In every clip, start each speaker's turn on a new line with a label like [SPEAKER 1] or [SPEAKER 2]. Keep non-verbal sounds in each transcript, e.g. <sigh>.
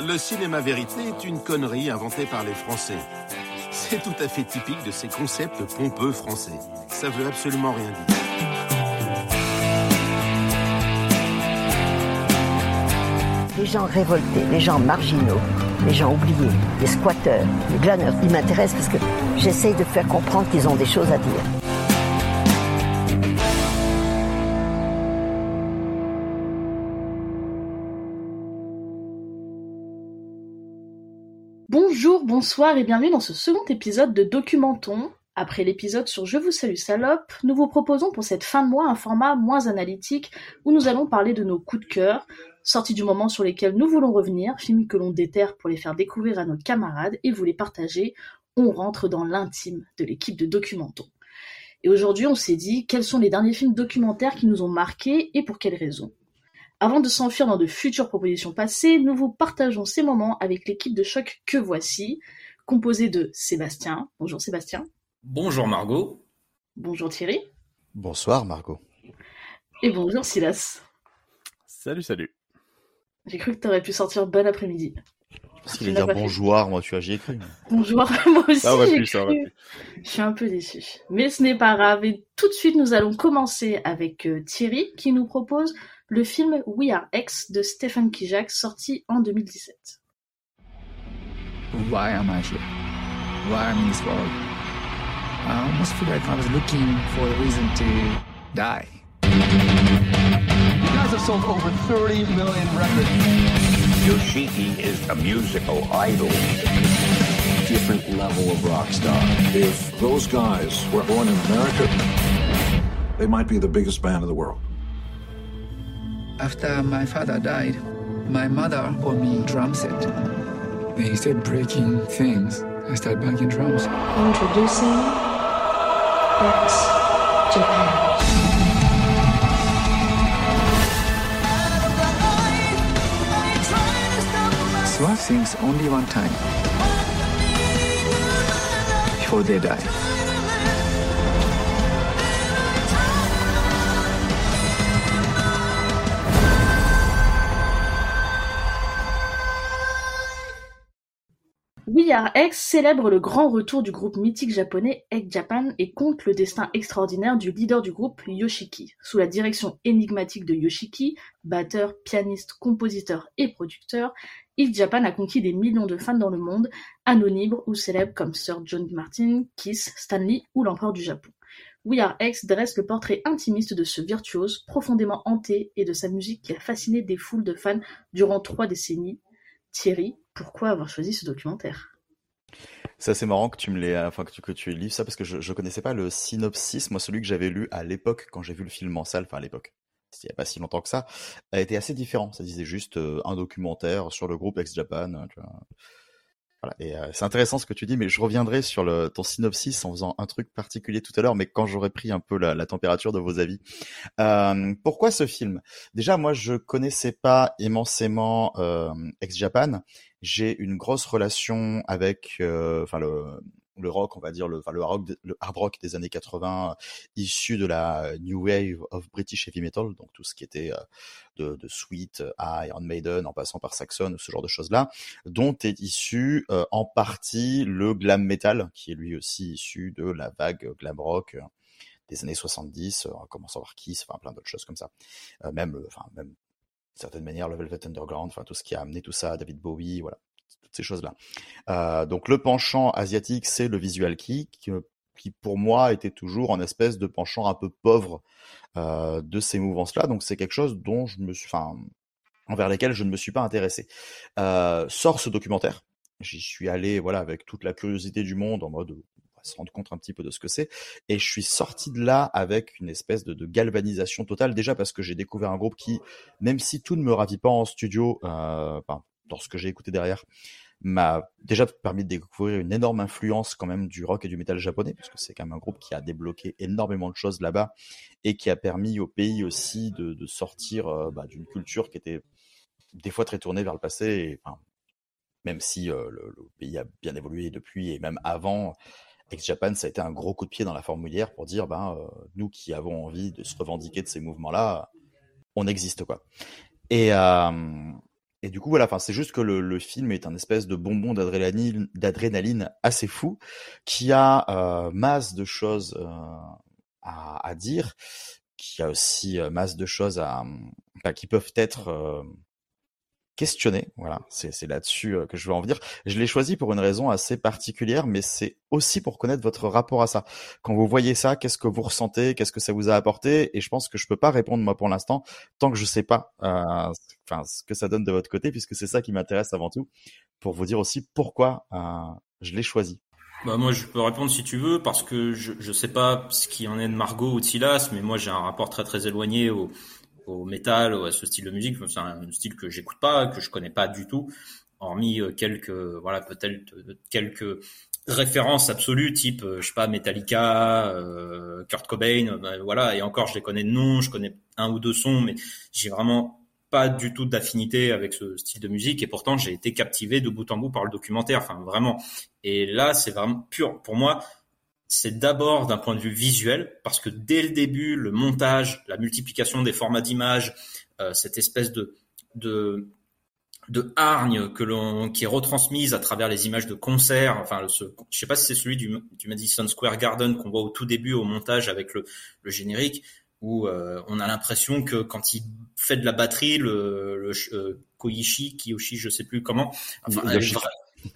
[SPEAKER 1] Le cinéma vérité est une connerie inventée par les Français. C'est tout à fait typique de ces concepts pompeux français. Ça veut absolument rien dire.
[SPEAKER 2] Les gens révoltés, les gens marginaux, les gens oubliés, les squatteurs, les glaneurs, ils m'intéressent parce que j'essaye de faire comprendre qu'ils ont des choses à dire.
[SPEAKER 3] Bonjour, bonsoir et bienvenue dans ce second épisode de Documenton. Après l'épisode sur Je vous salue salope, nous vous proposons pour cette fin de mois un format moins analytique où nous allons parler de nos coups de cœur, sorties du moment sur lesquels nous voulons revenir, films que l'on déterre pour les faire découvrir à nos camarades et vous les partager. On rentre dans l'intime de l'équipe de Documenton. Et aujourd'hui, on s'est dit quels sont les derniers films documentaires qui nous ont marqués et pour quelles raisons? Avant de s'enfuir dans de futures propositions passées, nous vous partageons ces moments avec l'équipe de choc que voici, composée de Sébastien. Bonjour Sébastien.
[SPEAKER 4] Bonjour Margot.
[SPEAKER 3] Bonjour Thierry.
[SPEAKER 5] Bonsoir Margot.
[SPEAKER 3] Et bonjour Silas.
[SPEAKER 6] Salut, salut.
[SPEAKER 3] J'ai cru que t'aurais pu sortir bon après-midi.
[SPEAKER 5] Parce qu'il allait dire bonjour, moi tu as, j'y ai cru.
[SPEAKER 3] Bonjour, <laughs> moi aussi.
[SPEAKER 6] Ça aurait
[SPEAKER 3] j'ai
[SPEAKER 6] pu, ça aurait
[SPEAKER 3] cru. Je suis un peu déçu. Mais ce n'est pas grave. Et tout de suite, nous allons commencer avec euh, Thierry qui nous propose le film We Are X de Stephen Kijak sorti en 2017.
[SPEAKER 7] Why am I here? Why am I in this world? Uh, I almost feel like I was looking for a reason to die.
[SPEAKER 8] You guys have sold over 30 million records.
[SPEAKER 9] Yoshiki is a musical idol.
[SPEAKER 10] different level of rock star.
[SPEAKER 11] If those guys were born in America, they might be the biggest band in the world.
[SPEAKER 7] After my father died, my mother bought me a drum set. They started breaking things. I started banging drums.
[SPEAKER 12] Introducing X Japan.
[SPEAKER 7] Things only one time before they die.
[SPEAKER 3] We Are X célèbre le grand retour du groupe mythique japonais X Japan et compte le destin extraordinaire du leader du groupe Yoshiki. Sous la direction énigmatique de Yoshiki, batteur, pianiste, compositeur et producteur, X Japan a conquis des millions de fans dans le monde, anonymes ou célèbres comme Sir John Martin, Kiss, Stanley ou l'empereur du Japon. We Are X dresse le portrait intimiste de ce virtuose profondément hanté et de sa musique qui a fasciné des foules de fans durant trois décennies. Thierry, pourquoi avoir choisi ce documentaire?
[SPEAKER 5] C'est assez marrant que tu me l'aies, enfin que tu, que tu lises ça parce que je, je connaissais pas le synopsis. Moi, celui que j'avais lu à l'époque quand j'ai vu le film en salle, enfin à l'époque, il y a pas si longtemps que ça, a été assez différent. Ça disait juste euh, un documentaire sur le groupe Ex Japan. hein, tu vois. Voilà. Et euh, c'est intéressant ce que tu dis, mais je reviendrai sur le, ton synopsis en faisant un truc particulier tout à l'heure, mais quand j'aurai pris un peu la, la température de vos avis. Euh, pourquoi ce film? Déjà, moi, je connaissais pas immensément euh, Ex Japan. J'ai une grosse relation avec, euh, enfin le le rock, on va dire le, enfin, le, rock, le hard rock des années 80, issu de la new wave of British heavy metal, donc tout ce qui était euh, de, de Sweet à Iron Maiden, en passant par Saxon, ce genre de choses-là, dont est issu euh, en partie le glam metal, qui est lui aussi issu de la vague glam rock euh, des années 70, euh, en commençant par Kiss, enfin plein d'autres choses comme ça. Euh, même, enfin même, certaine manière, le Velvet Underground, enfin tout ce qui a amené tout ça, David Bowie, voilà, toutes ces choses-là. Euh, donc le penchant asiatique, c'est le visual kei, qui, qui pour moi était toujours en espèce de penchant un peu pauvre euh, de ces mouvances-là. Donc c'est quelque chose dont je me suis, envers lesquels je ne me suis pas intéressé. Euh, sort ce documentaire. J'y suis allé, voilà, avec toute la curiosité du monde, en mode se rendre compte un petit peu de ce que c'est. Et je suis sorti de là avec une espèce de, galvanisation totale, déjà parce que j'ai découvert un groupe qui, même si tout ne me ravit pas en studio, euh, dans ce que j'ai écouté derrière, m'a déjà permis de découvrir une énorme influence quand même du rock et du métal japonais, parce que c'est quand même un groupe qui a débloqué énormément de choses là-bas et qui a permis au pays aussi de, sortir euh, bah, d'une culture qui était des fois très tournée vers le passé, même si euh, le pays a bien évolué depuis et même avant, Ex-Japan, ça a été un gros coup de pied dans la fourmilière pour dire, ben, euh, nous qui avons envie de se revendiquer de ces mouvements-là, on existe, quoi. Et, euh, et du coup, voilà, enfin, c'est juste que le, le, film est un espèce de bonbon d'adrénaline, d'adrénaline assez fou, qui a euh, masse de choses euh, à, à, dire, qui a aussi euh, masse de choses à, enfin, qui peuvent être euh, questionner. Voilà, c'est là-dessus euh, que je veux en venir. Je l'ai choisi pour une raison assez particulière, mais c'est aussi pour connaître votre rapport à ça. Quand vous voyez ça, qu'est-ce que vous ressentez, qu'est-ce que ça vous a apporté? Et je pense que je peux pas répondre moi pour l'instant tant que je sais pas, euh, enfin ce que ça donne de votre côté, puisque c'est ça qui m'intéresse avant tout, pour vous dire aussi pourquoi euh, je l'ai choisi.
[SPEAKER 4] Bah moi je peux répondre si tu veux parce que je je sais pas ce qui en est de Margot ou de Silas mais moi j'ai un rapport très très éloigné au au métal, à ce style de musique. C'est un style que j'écoute pas, que je connais pas du tout, hormis euh, quelques, voilà, peut-être euh, quelques références absolues, type, euh, je sais pas, Metallica, euh, Kurt Cobain, ben, voilà. Et encore, je les connais de nom, je connais un ou deux sons, mais j'ai vraiment pas du tout d'affinité avec ce style de musique et pourtant j'ai été captivé de bout en bout par le documentaire enfin vraiment et là c'est vraiment pur pour moi c'est d'abord d'un point de vue visuel, parce que dès le début, le montage, la multiplication des formats d'images, euh, cette espèce de, de, de hargne que l'on, qui est retransmise à travers les images de concert, enfin, ce, je sais pas si c'est celui du, du Madison Square Garden qu'on voit au tout début au montage avec le, le générique, où euh, on a l'impression que quand il fait de la batterie, le, le euh, Koichi, Kiyoshi, je sais plus comment, enfin,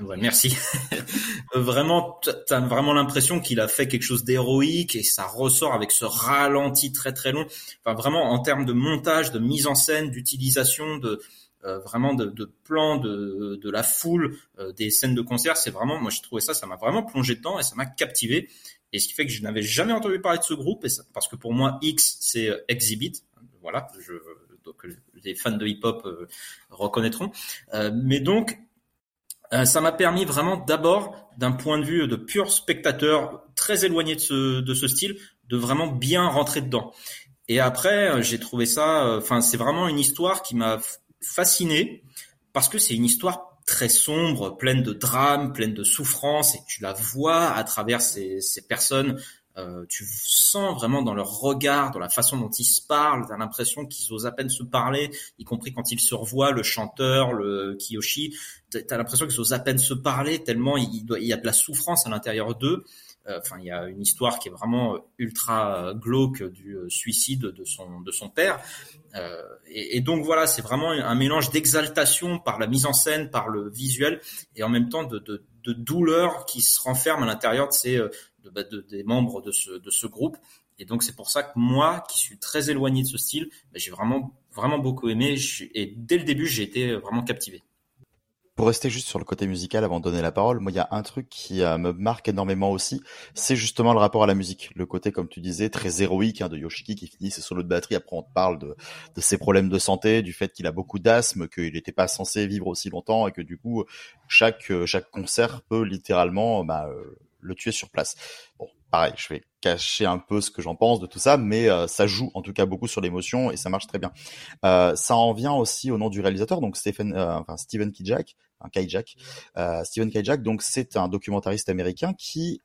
[SPEAKER 4] Ouais, merci. <laughs> vraiment, t'as vraiment l'impression qu'il a fait quelque chose d'héroïque et ça ressort avec ce ralenti très très long. Enfin, vraiment en termes de montage, de mise en scène, d'utilisation, de euh, vraiment de, de plan de, de la foule, euh, des scènes de concert, c'est vraiment, moi j'ai trouvé ça, ça m'a vraiment plongé dedans et ça m'a captivé. Et ce qui fait que je n'avais jamais entendu parler de ce groupe, et ça, parce que pour moi X c'est euh, Exhibit, voilà, je, donc les fans de hip-hop euh, reconnaîtront. Euh, mais donc euh, ça m'a permis vraiment d'abord, d'un point de vue de pur spectateur très éloigné de ce, de ce style, de vraiment bien rentrer dedans. Et après, euh, j'ai trouvé ça, euh, enfin, c'est vraiment une histoire qui m'a fasciné parce que c'est une histoire très sombre, pleine de drames, pleine de souffrances, et tu la vois à travers ces, ces personnes euh, tu sens vraiment dans leur regard, dans la façon dont ils se parlent, t'as l'impression qu'ils osent à peine se parler, y compris quand ils se revoient, le chanteur, le Kiyoshi, t'as l'impression qu'ils osent à peine se parler tellement il, il y a de la souffrance à l'intérieur d'eux. Euh, enfin, il y a une histoire qui est vraiment ultra glauque du euh, suicide de son de son père. Euh, et, donc voilà, c'est vraiment un mélange d'exaltation par la mise en scène, par le visuel, et en même temps de, de, de douleur qui se renferme à l'intérieur de ces de, bah, de, des membres de ce, de ce groupe. Et donc c'est pour ça que moi, qui suis très éloigné de ce style, bah, j'ai vraiment vraiment beaucoup aimé. Et dès le début, j'ai été vraiment captivé.
[SPEAKER 5] Pour rester juste sur le côté musical avant de donner la parole, moi il y a un truc qui euh, me marque énormément aussi, c'est justement le rapport à la musique. Le côté, comme tu disais, très héroïque hein, de Yoshiki qui finit ses solos de batterie. Après on te parle de, de ses problèmes de santé, du fait qu'il a beaucoup d'asthme, qu'il n'était pas censé vivre aussi longtemps et que du coup chaque chaque concert peut littéralement bah, euh, le tuer sur place. Bon, pareil, je vais cacher un peu ce que j'en pense de tout ça, mais euh, ça joue en tout cas beaucoup sur l'émotion et ça marche très bien. Euh, ça en vient aussi au nom du réalisateur, donc Stephen, euh, enfin Steven Kijak, un Kijak, Steven Kijak, donc c'est un documentariste américain qui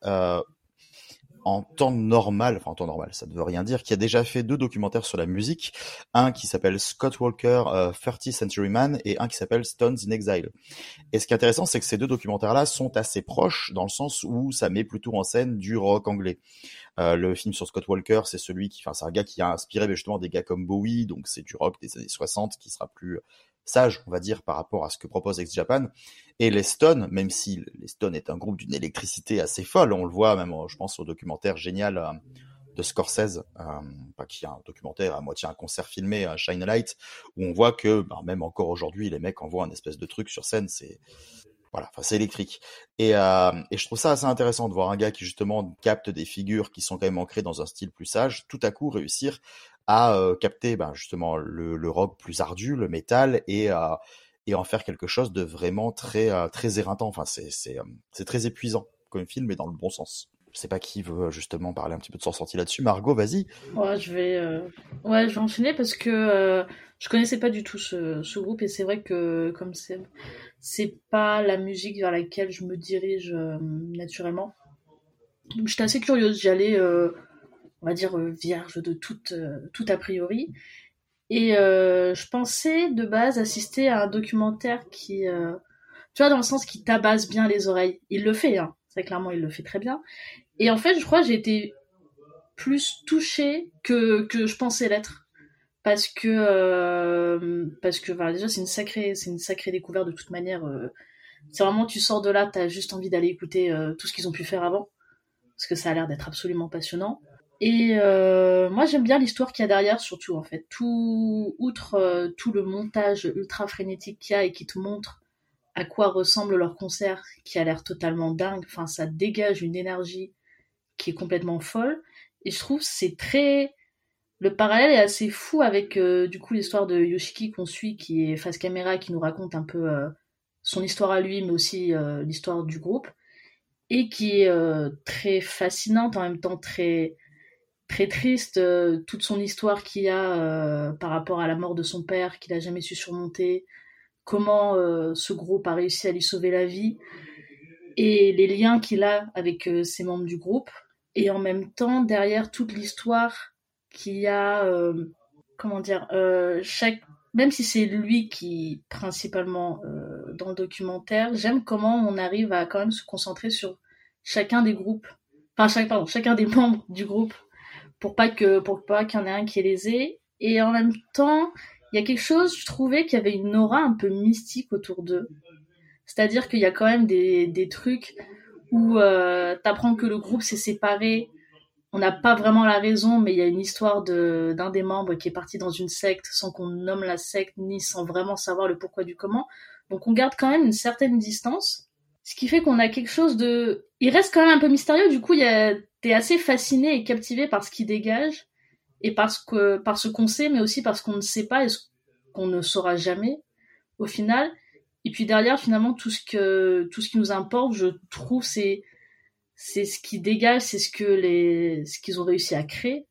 [SPEAKER 5] en temps normal, enfin en temps normal, ça ne veut rien dire, qui a déjà fait deux documentaires sur la musique, un qui s'appelle Scott Walker, euh, 30th Century Man, et un qui s'appelle Stones in Exile. Et ce qui est intéressant, c'est que ces deux documentaires-là sont assez proches, dans le sens où ça met plutôt en scène du rock anglais. Euh, le film sur Scott Walker, c'est celui qui, enfin, c'est un gars qui a inspiré justement des gars comme Bowie, donc c'est du rock des années 60 qui sera plus sage, on va dire, par rapport à ce que propose Ex Japan. Et les Stones, même si les Stones est un groupe d'une électricité assez folle, on le voit même, je pense, au documentaire génial euh, de Scorsese, euh, qui est un documentaire à moitié un concert filmé, Shine a Light, où on voit que bah, même encore aujourd'hui, les mecs envoient un espèce de truc sur scène, c'est voilà, enfin c'est électrique. Et, euh, et je trouve ça assez intéressant de voir un gars qui justement capte des figures qui sont quand même ancrées dans un style plus sage, tout à coup réussir à capter ben, justement le, le, rock plus ardu, le métal, et, en faire quelque chose de vraiment très, très éreintant. Enfin, c'est, très épuisant comme film, mais dans le bon sens. Je sais pas qui veut justement parler un petit peu de son ressenti là-dessus. Margot, vas-y.
[SPEAKER 3] Ouais, je vais, euh... ouais, je vais enchaîner parce que euh, je connaissais pas du tout ce, groupe et c'est vrai que comme c'est, pas la musique vers laquelle je me dirige naturellement. Donc j'étais assez curieuse, j'allais, on va dire, euh, vierge de toute, euh, tout a priori. Et je pensais de base assister à un documentaire qui, tu vois, dans le sens qui tabasse bien les oreilles. Il le fait, hein. C'est clairement, il le fait très bien. Et en fait, je crois que j'ai été plus touchée que, que je pensais l'être parce que euh, parce que voilà, déjà c'est une sacrée une sacrée découverte de toute manière euh, c'est vraiment tu sors de là t'as juste envie d'aller écouter euh, tout ce qu'ils ont pu faire avant parce que ça a l'air d'être absolument passionnant et moi j'aime bien l'histoire qu'il y a derrière surtout en fait. Tout outre tout le montage ultra frénétique qu'il y a et qui te montre à quoi ressemble leur concert qui a l'air totalement dingue enfin ça dégage une énergie qui est complètement folle. Et je trouve c'est très le parallèle est assez fou avec euh, du coup l'histoire de Yoshiki qu'on suit qui est face caméra qui nous raconte un peu euh, son histoire à lui mais aussi euh, l'histoire du groupe et qui est très fascinante en même temps très très triste toute son histoire qu'il a par rapport à la mort de son père qu'il a jamais su surmonter comment ce groupe a réussi à lui sauver la vie et les liens qu'il a avec ses membres du groupe. Et en même temps derrière toute l'histoire qui a, euh, comment dire, euh, chaque, même si c'est lui qui principalement euh, dans le documentaire, j'aime comment on arrive à quand même se concentrer sur chacun des groupes, enfin chaque, pardon, chacun des <laughs> membres du groupe, pour pas que, pour pas qu'il y en ait un qui est lésé. Et en même temps, il y a quelque chose, je trouvais qu'il y avait une aura un peu mystique autour d'eux. C'est-à-dire qu'il y a quand même des, des trucs où euh, t'apprends que le groupe s'est séparé on n'a pas vraiment la raison, mais il y a une histoire de d'un des membres qui est parti dans une secte sans qu'on nomme la secte ni sans vraiment savoir le pourquoi du comment. Donc on garde quand même une certaine distance, ce qui fait qu'on a quelque chose de, il reste quand même un peu mystérieux. Du coup, il y a... t'es assez fasciné et captivé par ce qu'il dégage et parce que par ce qu'on sait, mais aussi parce qu'on ne sait pas et ce qu'on ne saura jamais au final. Et puis derrière, finalement, tout ce que tout ce qui nous importe, je trouve, c'est c'est ce qui dégage, c'est ce que les, ce qu'ils ont réussi à créer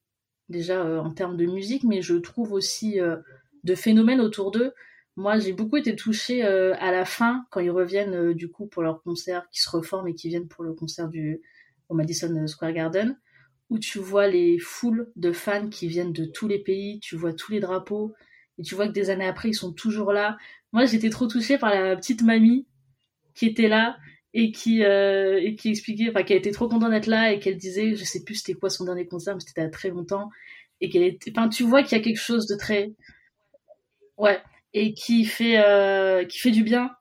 [SPEAKER 3] déjà euh, en termes de musique, mais je trouve aussi euh, de phénomènes autour d'eux. Moi, j'ai beaucoup été touchée euh, à la fin quand ils reviennent du coup pour leur concert, qui se reforment et qui viennent pour le concert du au Madison Square Garden, où tu vois les foules de fans qui viennent de tous les pays, tu vois tous les drapeaux, et tu vois que des années après ils sont toujours là. Moi, j'étais trop touchée par la petite mamie qui était là et qui euh, et qui expliquait enfin qu'elle était trop contente d'être là et qu'elle disait je sais plus c'était quoi son dernier concert mais c'était à très longtemps et qu'elle était enfin tu vois qu'il y a quelque chose de très ouais et qui fait euh, qui fait du bien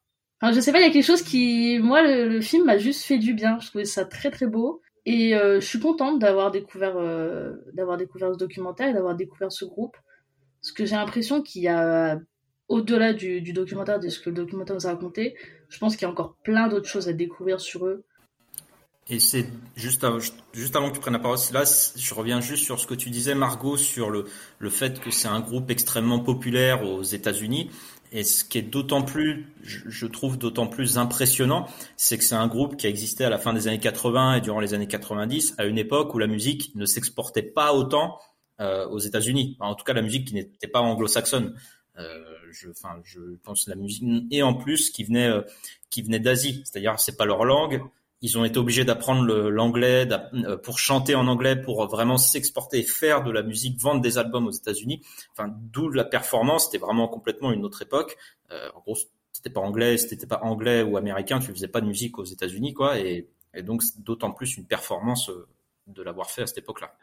[SPEAKER 3] enfin je sais pas il y a quelque chose qui moi le, film m'a juste fait du bien je trouvais ça très très beau et euh, je suis contente d'avoir découvert euh, découvert ce documentaire et d'avoir découvert ce groupe parce que j'ai l'impression qu'il y a au-delà du, documentaire, de ce que le documentaire nous a raconté, je pense qu'il y a encore plein d'autres choses à découvrir sur eux.
[SPEAKER 4] Et c'est juste, juste avant que tu prennes la parole, là, je reviens juste sur ce que tu disais, Margot, sur le, le fait que c'est un groupe extrêmement populaire aux États-Unis. Et ce qui est d'autant plus, je trouve d'autant plus impressionnant, c'est que c'est un groupe qui a existé à la fin des années 80 et durant les années 90, à une époque où la musique ne s'exportait pas autant euh, aux États-Unis. en tout cas, la musique qui n'était pas anglo-saxonne. Euh, je, je pense la musique et en plus qui venait, euh, qui venait d'Asie. C'est-à-dire, c'est pas leur langue. Ils ont été obligés d'apprendre l'anglais euh, pour chanter en anglais, pour vraiment s'exporter, faire de la musique, vendre des albums aux États-Unis. Enfin, d'où la performance. C'était vraiment complètement une autre époque. Euh, en gros, c'était pas anglais, c'était pas anglais ou américain, tu faisais pas de musique aux États-Unis, quoi. Et, et donc, d'autant plus une performance de l'avoir fait à cette époque-là.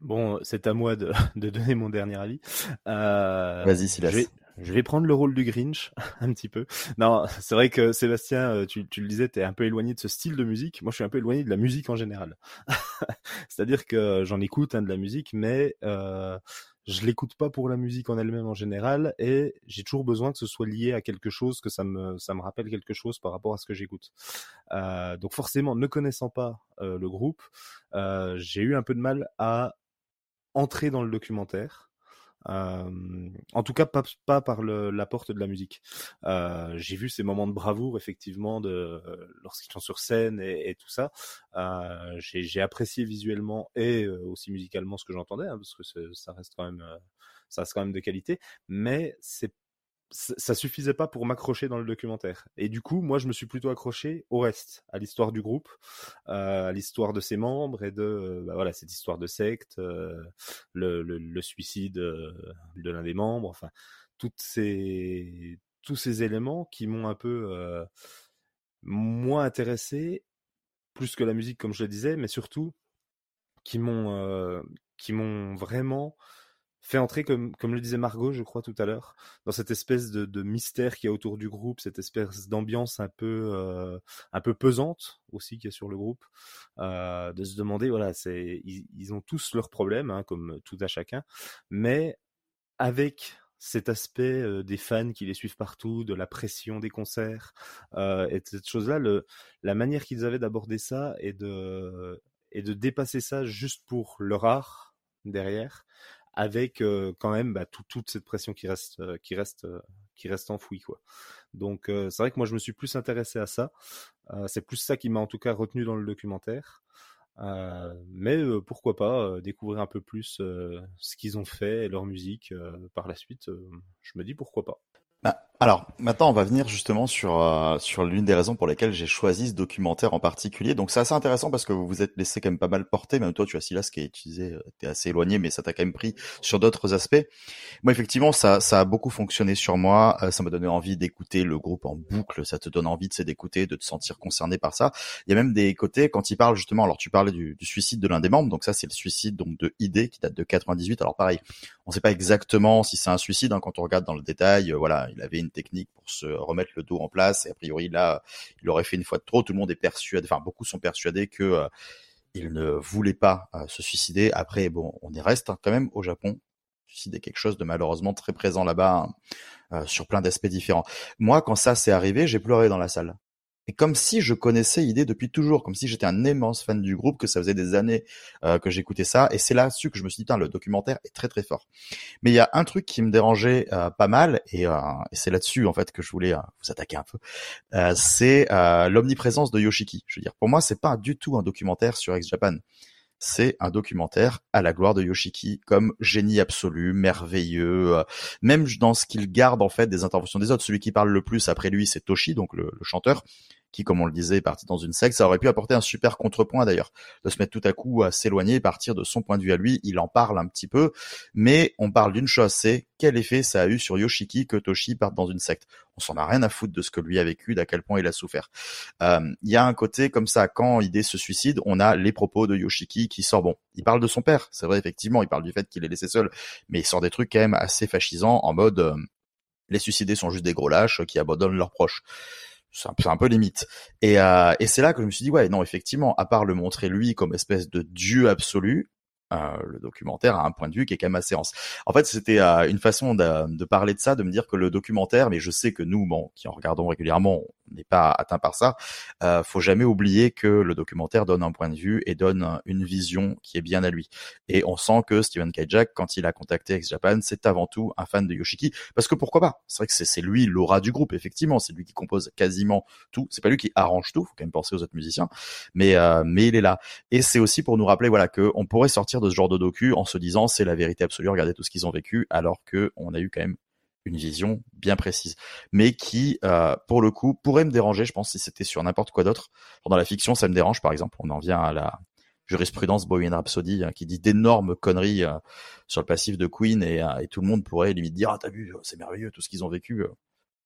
[SPEAKER 6] Bon, c'est à moi de, de, donner mon dernier avis. Euh,
[SPEAKER 5] Vas-y, Silas.
[SPEAKER 6] Je vais, je vais prendre le rôle du Grinch <laughs> un petit peu. Non, c'est vrai que Sébastien, euh, tu, tu le disais, t'es un peu éloigné de ce style de musique. Moi, je suis un peu éloigné de la musique en général. <laughs> C'est-à-dire que j'en écoute hein, de la musique, mais euh, je l'écoute pas pour la musique en elle-même en général, et j'ai toujours besoin que ce soit lié à quelque chose, que ça me ça me rappelle quelque chose par rapport à ce que j'écoute. Euh, donc forcément, ne connaissant pas euh, le groupe, euh, j'ai eu un peu de mal à entrer dans le documentaire. Euh, en tout cas, pas, par la porte de la musique. Euh, j'ai vu ces moments de bravoure, effectivement, de lorsqu'ils sont sur scène et, tout ça. Euh, j'ai apprécié visuellement et aussi musicalement ce que j'entendais, hein, parce que ça reste quand même, ça reste quand même de qualité. Mais c'est ça suffisait pas pour m'accrocher dans le documentaire. Et du coup, moi, je me suis plutôt accroché au reste, à l'histoire du groupe, euh, à l'histoire de ses membres et de euh, bah voilà cette histoire de secte, euh, le, le, le, suicide de l'un des membres, enfin toutes ces tous ces éléments qui m'ont un peu moins intéressé, plus que la musique comme je le disais, mais surtout qui m'ont qui m'ont vraiment fait entrer, comme, comme le disait Margot, je crois, tout à l'heure, dans cette espèce de, de mystère qui y a autour du groupe, cette espèce d'ambiance un peu, euh, un peu pesante aussi qui est sur le groupe, euh, de se demander, voilà, c'est, ils, ont tous leurs problèmes, hein, comme tout à chacun, mais avec cet aspect euh, des fans qui les suivent partout, de la pression des concerts, et cette chose-là, le, la manière qu'ils avaient d'aborder ça et de, et de dépasser ça juste pour leur art derrière, avec quand même bah, tout, toute cette pression qui reste, qui reste, qui reste enfouie quoi. Donc c'est vrai que moi je me suis plus intéressé à ça. c'est plus ça qui m'a en tout cas retenu dans le documentaire. mais pourquoi pas découvrir un peu plus ce qu'ils ont fait et leur musique par la suite. je me dis pourquoi pas.
[SPEAKER 5] Bah, alors, maintenant, on va venir justement sur euh, sur l'une des raisons pour lesquelles j'ai choisi ce documentaire en particulier. Donc, c'est assez intéressant parce que vous vous êtes laissé quand même pas mal porter. Même toi, tu as Silas qui est utilisé, euh, t'es assez éloigné, mais ça t'a quand même pris sur d'autres aspects. Moi, effectivement, ça ça a beaucoup fonctionné sur moi. Euh, ça m'a donné envie d'écouter le groupe en boucle. Ça te donne envie de d'écouter, de te sentir concerné par ça. Il y a même des côtés quand il parle justement. Alors, tu parlais du, du suicide de l'un des membres. Donc ça, c'est le suicide donc de ID qui date de 98. Alors pareil, on sait pas exactement si c'est un suicide hein, quand on regarde dans le détail. voilà, il avait une technique pour se remettre le dos en place. Et a priori, là, il aurait fait une fois de trop. Tout le monde est persuadé, enfin, beaucoup sont persuadés que euh, il ne voulait pas euh, se suicider. Après, bon, on y reste hein, quand même au Japon. Suicider quelque chose de malheureusement très présent là-bas hein, euh, sur plein d'aspects différents. Moi, quand ça s'est arrivé, j'ai pleuré dans la salle et comme si je connaissais idée depuis toujours, comme si j'étais un immense fan du groupe, que ça faisait des années euh, que j'écoutais ça, et c'est là-dessus que je me suis dit, le documentaire est très très fort. Mais il y a un truc qui me dérangeait euh, pas mal, et, euh, et c'est là-dessus en fait que je voulais vous attaquer un peu, c'est l'omniprésence de Yoshiki. Je veux dire, pour moi, c'est pas du tout un documentaire sur Ex Japan c'est un documentaire à la gloire de Yoshiki comme génie absolu, merveilleux, même dans ce qu'il garde en fait des interventions des autres. Celui qui parle le plus après lui, c'est Toshi, donc le chanteur, qui, comme on le disait, est parti dans une secte. Ça aurait pu apporter un super contrepoint d'ailleurs, de se mettre tout à coup à s'éloigner partir de son point de vue à lui. Il en parle un petit peu, mais on parle d'une chose, c'est quel effet ça a eu sur Yoshiki que Toshi parte dans une secte. On s'en a rien à foutre de ce que lui a vécu, d'à quel point il a souffert. Euh, il y a un côté comme ça, quand Idée se suicide, on a les propos de Yoshiki qui sort, bon, il parle de son père, c'est vrai, effectivement, il parle du fait qu'il est laissé seul, mais il sort des trucs quand même assez fascisants en mode... Euh, les suicidés sont juste des gros lâches qui abandonnent leurs proches c'est un, peu limite. Et, euh, et c'est là que je me suis dit, ouais, non, effectivement, à part le montrer lui comme espèce de dieu absolu, euh, le documentaire a un point de vue qui est quand même assez séance. En fait, c'était euh, une façon de, parler de ça, de me dire que le documentaire, mais je sais que nous, qui en regardons régulièrement, n'est pas atteint par ça. Euh, faut jamais oublier que le documentaire donne un point de vue et donne une vision qui est bien à lui. Et on sent que Steven Kajak, quand il a contacté Ex Japan, c'est avant tout un fan de Yoshiki, parce que pourquoi pas? C'est vrai que c'est lui l'aura du groupe, effectivement. C'est lui qui compose quasiment tout. C'est pas lui qui arrange tout. Faut quand même penser aux autres musiciens, mais euh, mais il est là. Et c'est aussi pour nous rappeler, voilà, que on pourrait sortir de ce genre de docu en se disant c'est la vérité absolue, regardez tout ce qu'ils ont vécu, alors que on a eu quand même une vision bien précise, mais qui, euh, pour le coup, pourrait me déranger, je pense, si c'était sur n'importe quoi d'autre. Dans la fiction, ça me dérange, par exemple. On en vient à la jurisprudence Bohemian Rhapsody, hein, qui dit d'énormes conneries euh, sur le passif de Queen, et, euh, et, tout le monde pourrait limite dire, ah, t'as vu, c'est merveilleux, tout ce qu'ils ont vécu.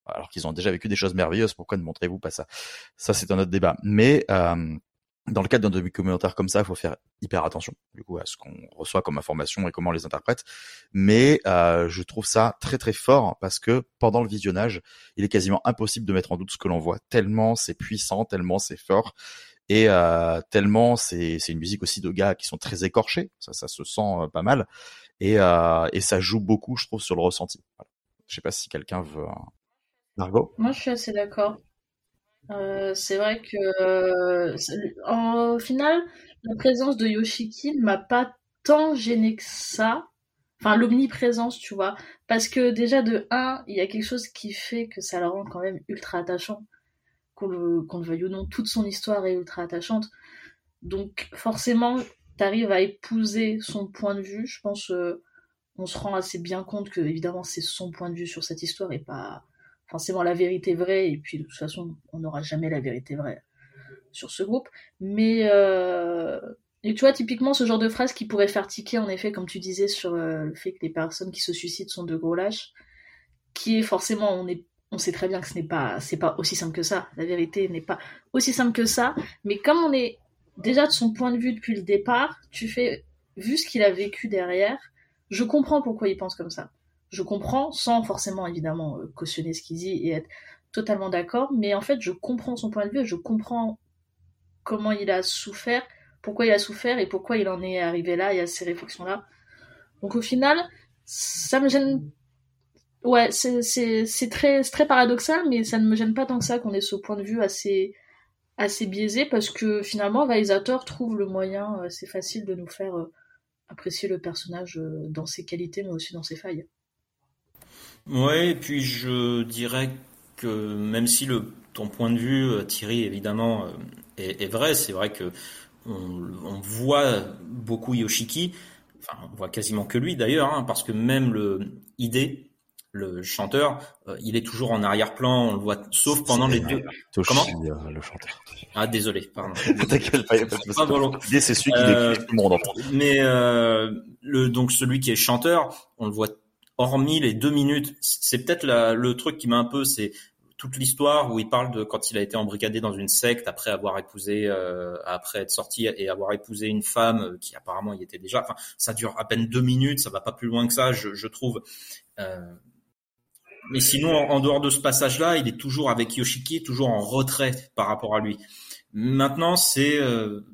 [SPEAKER 5] alors qu'ils ont déjà vécu des choses merveilleuses, pourquoi ne montrez-vous pas ça? Ça, c'est un autre débat. Mais dans le cadre d'un documentaire comme ça, il faut faire hyper attention du coup à ce qu'on reçoit comme information et comment on les interprète. Mais euh, je trouve ça très très fort parce que pendant le visionnage, il est quasiment impossible de mettre en doute ce que l'on voit. Tellement c'est puissant, tellement c'est fort et euh, tellement c'est c'est une musique aussi de gars qui sont très écorchés. Ça ça se sent euh, pas mal et euh, et ça joue beaucoup, je trouve, sur le ressenti. Voilà. Je sais pas si quelqu'un veut. Margot?
[SPEAKER 3] Moi, je suis assez d'accord. Euh, c'est vrai que, euh, au final, la présence de Yoshiki ne m'a pas tant gêné que ça. Enfin, l'omniprésence, tu vois. Parce que déjà, de un, il y a quelque chose qui fait que ça le rend quand même ultra attachant. Qu'on le, qu'on le veuille ou non, toute son histoire est ultra attachante. Donc, forcément, t'arrives à épouser son point de vue. Je pense, euh, on se rend assez bien compte que évidemment c'est son point de vue sur cette histoire et pas forcément la vérité vraie et puis de toute façon on n'aura jamais la vérité vraie sur ce groupe. Mais euh... et tu vois typiquement ce genre de phrase qui pourrait faire tiquer en effet comme tu disais sur euh, le fait que les personnes qui se suicident sont de gros lâches qui est forcément on est on sait très bien que ce n'est pas c'est pas aussi simple que ça. La vérité n'est pas aussi simple que ça. Mais comme on est déjà de son point de vue depuis le départ tu fais vu ce qu'il a vécu derrière je comprends pourquoi il pense comme ça. Je comprends, sans forcément évidemment euh, cautionner ce qu'il dit et être totalement d'accord, mais en fait je comprends son point de vue, je comprends comment il a souffert, pourquoi il a souffert et pourquoi il en est arrivé là et à ces réflexions-là. Donc au final, ça me gêne. Ouais, c'est très, très paradoxal, mais ça ne me gêne pas tant que ça qu'on ait ce point de vue assez, assez biaisé parce que finalement, le réalisateur trouve le moyen assez facile de nous faire euh, apprécier le personnage euh, dans ses qualités, mais aussi dans ses failles.
[SPEAKER 4] Ouais, et puis je dirais que même si le, ton point de vue, euh, Thierry, évidemment, euh, est, est vrai, c'est vrai que on, on, voit beaucoup Yoshiki, enfin on voit quasiment que lui d'ailleurs, hein, parce que même le ID, le chanteur, euh, il est toujours en arrière-plan, on le voit, sauf pendant les deux.
[SPEAKER 5] Comment? Le chanteur.
[SPEAKER 4] Ah désolé, pardon. <laughs>
[SPEAKER 5] T'inquiète pas, L'idée c'est celui qui euh, décrit tout le monde. En
[SPEAKER 4] mais euh, le donc celui qui est chanteur, on le voit hormis les deux minutes. C'est peut-être le truc qui m'a un peu, c'est toute l'histoire où il parle de quand il a été embrigadé dans une secte après avoir épousé, euh, après être sorti et avoir épousé une femme qui apparemment y était déjà. Enfin, ça dure à peine deux minutes, ça va pas plus loin que ça, je, je trouve. Euh, mais sinon, en, dehors de ce passage-là, il est toujours avec Yoshiki, toujours en retrait par rapport à lui. Maintenant, c'est euh,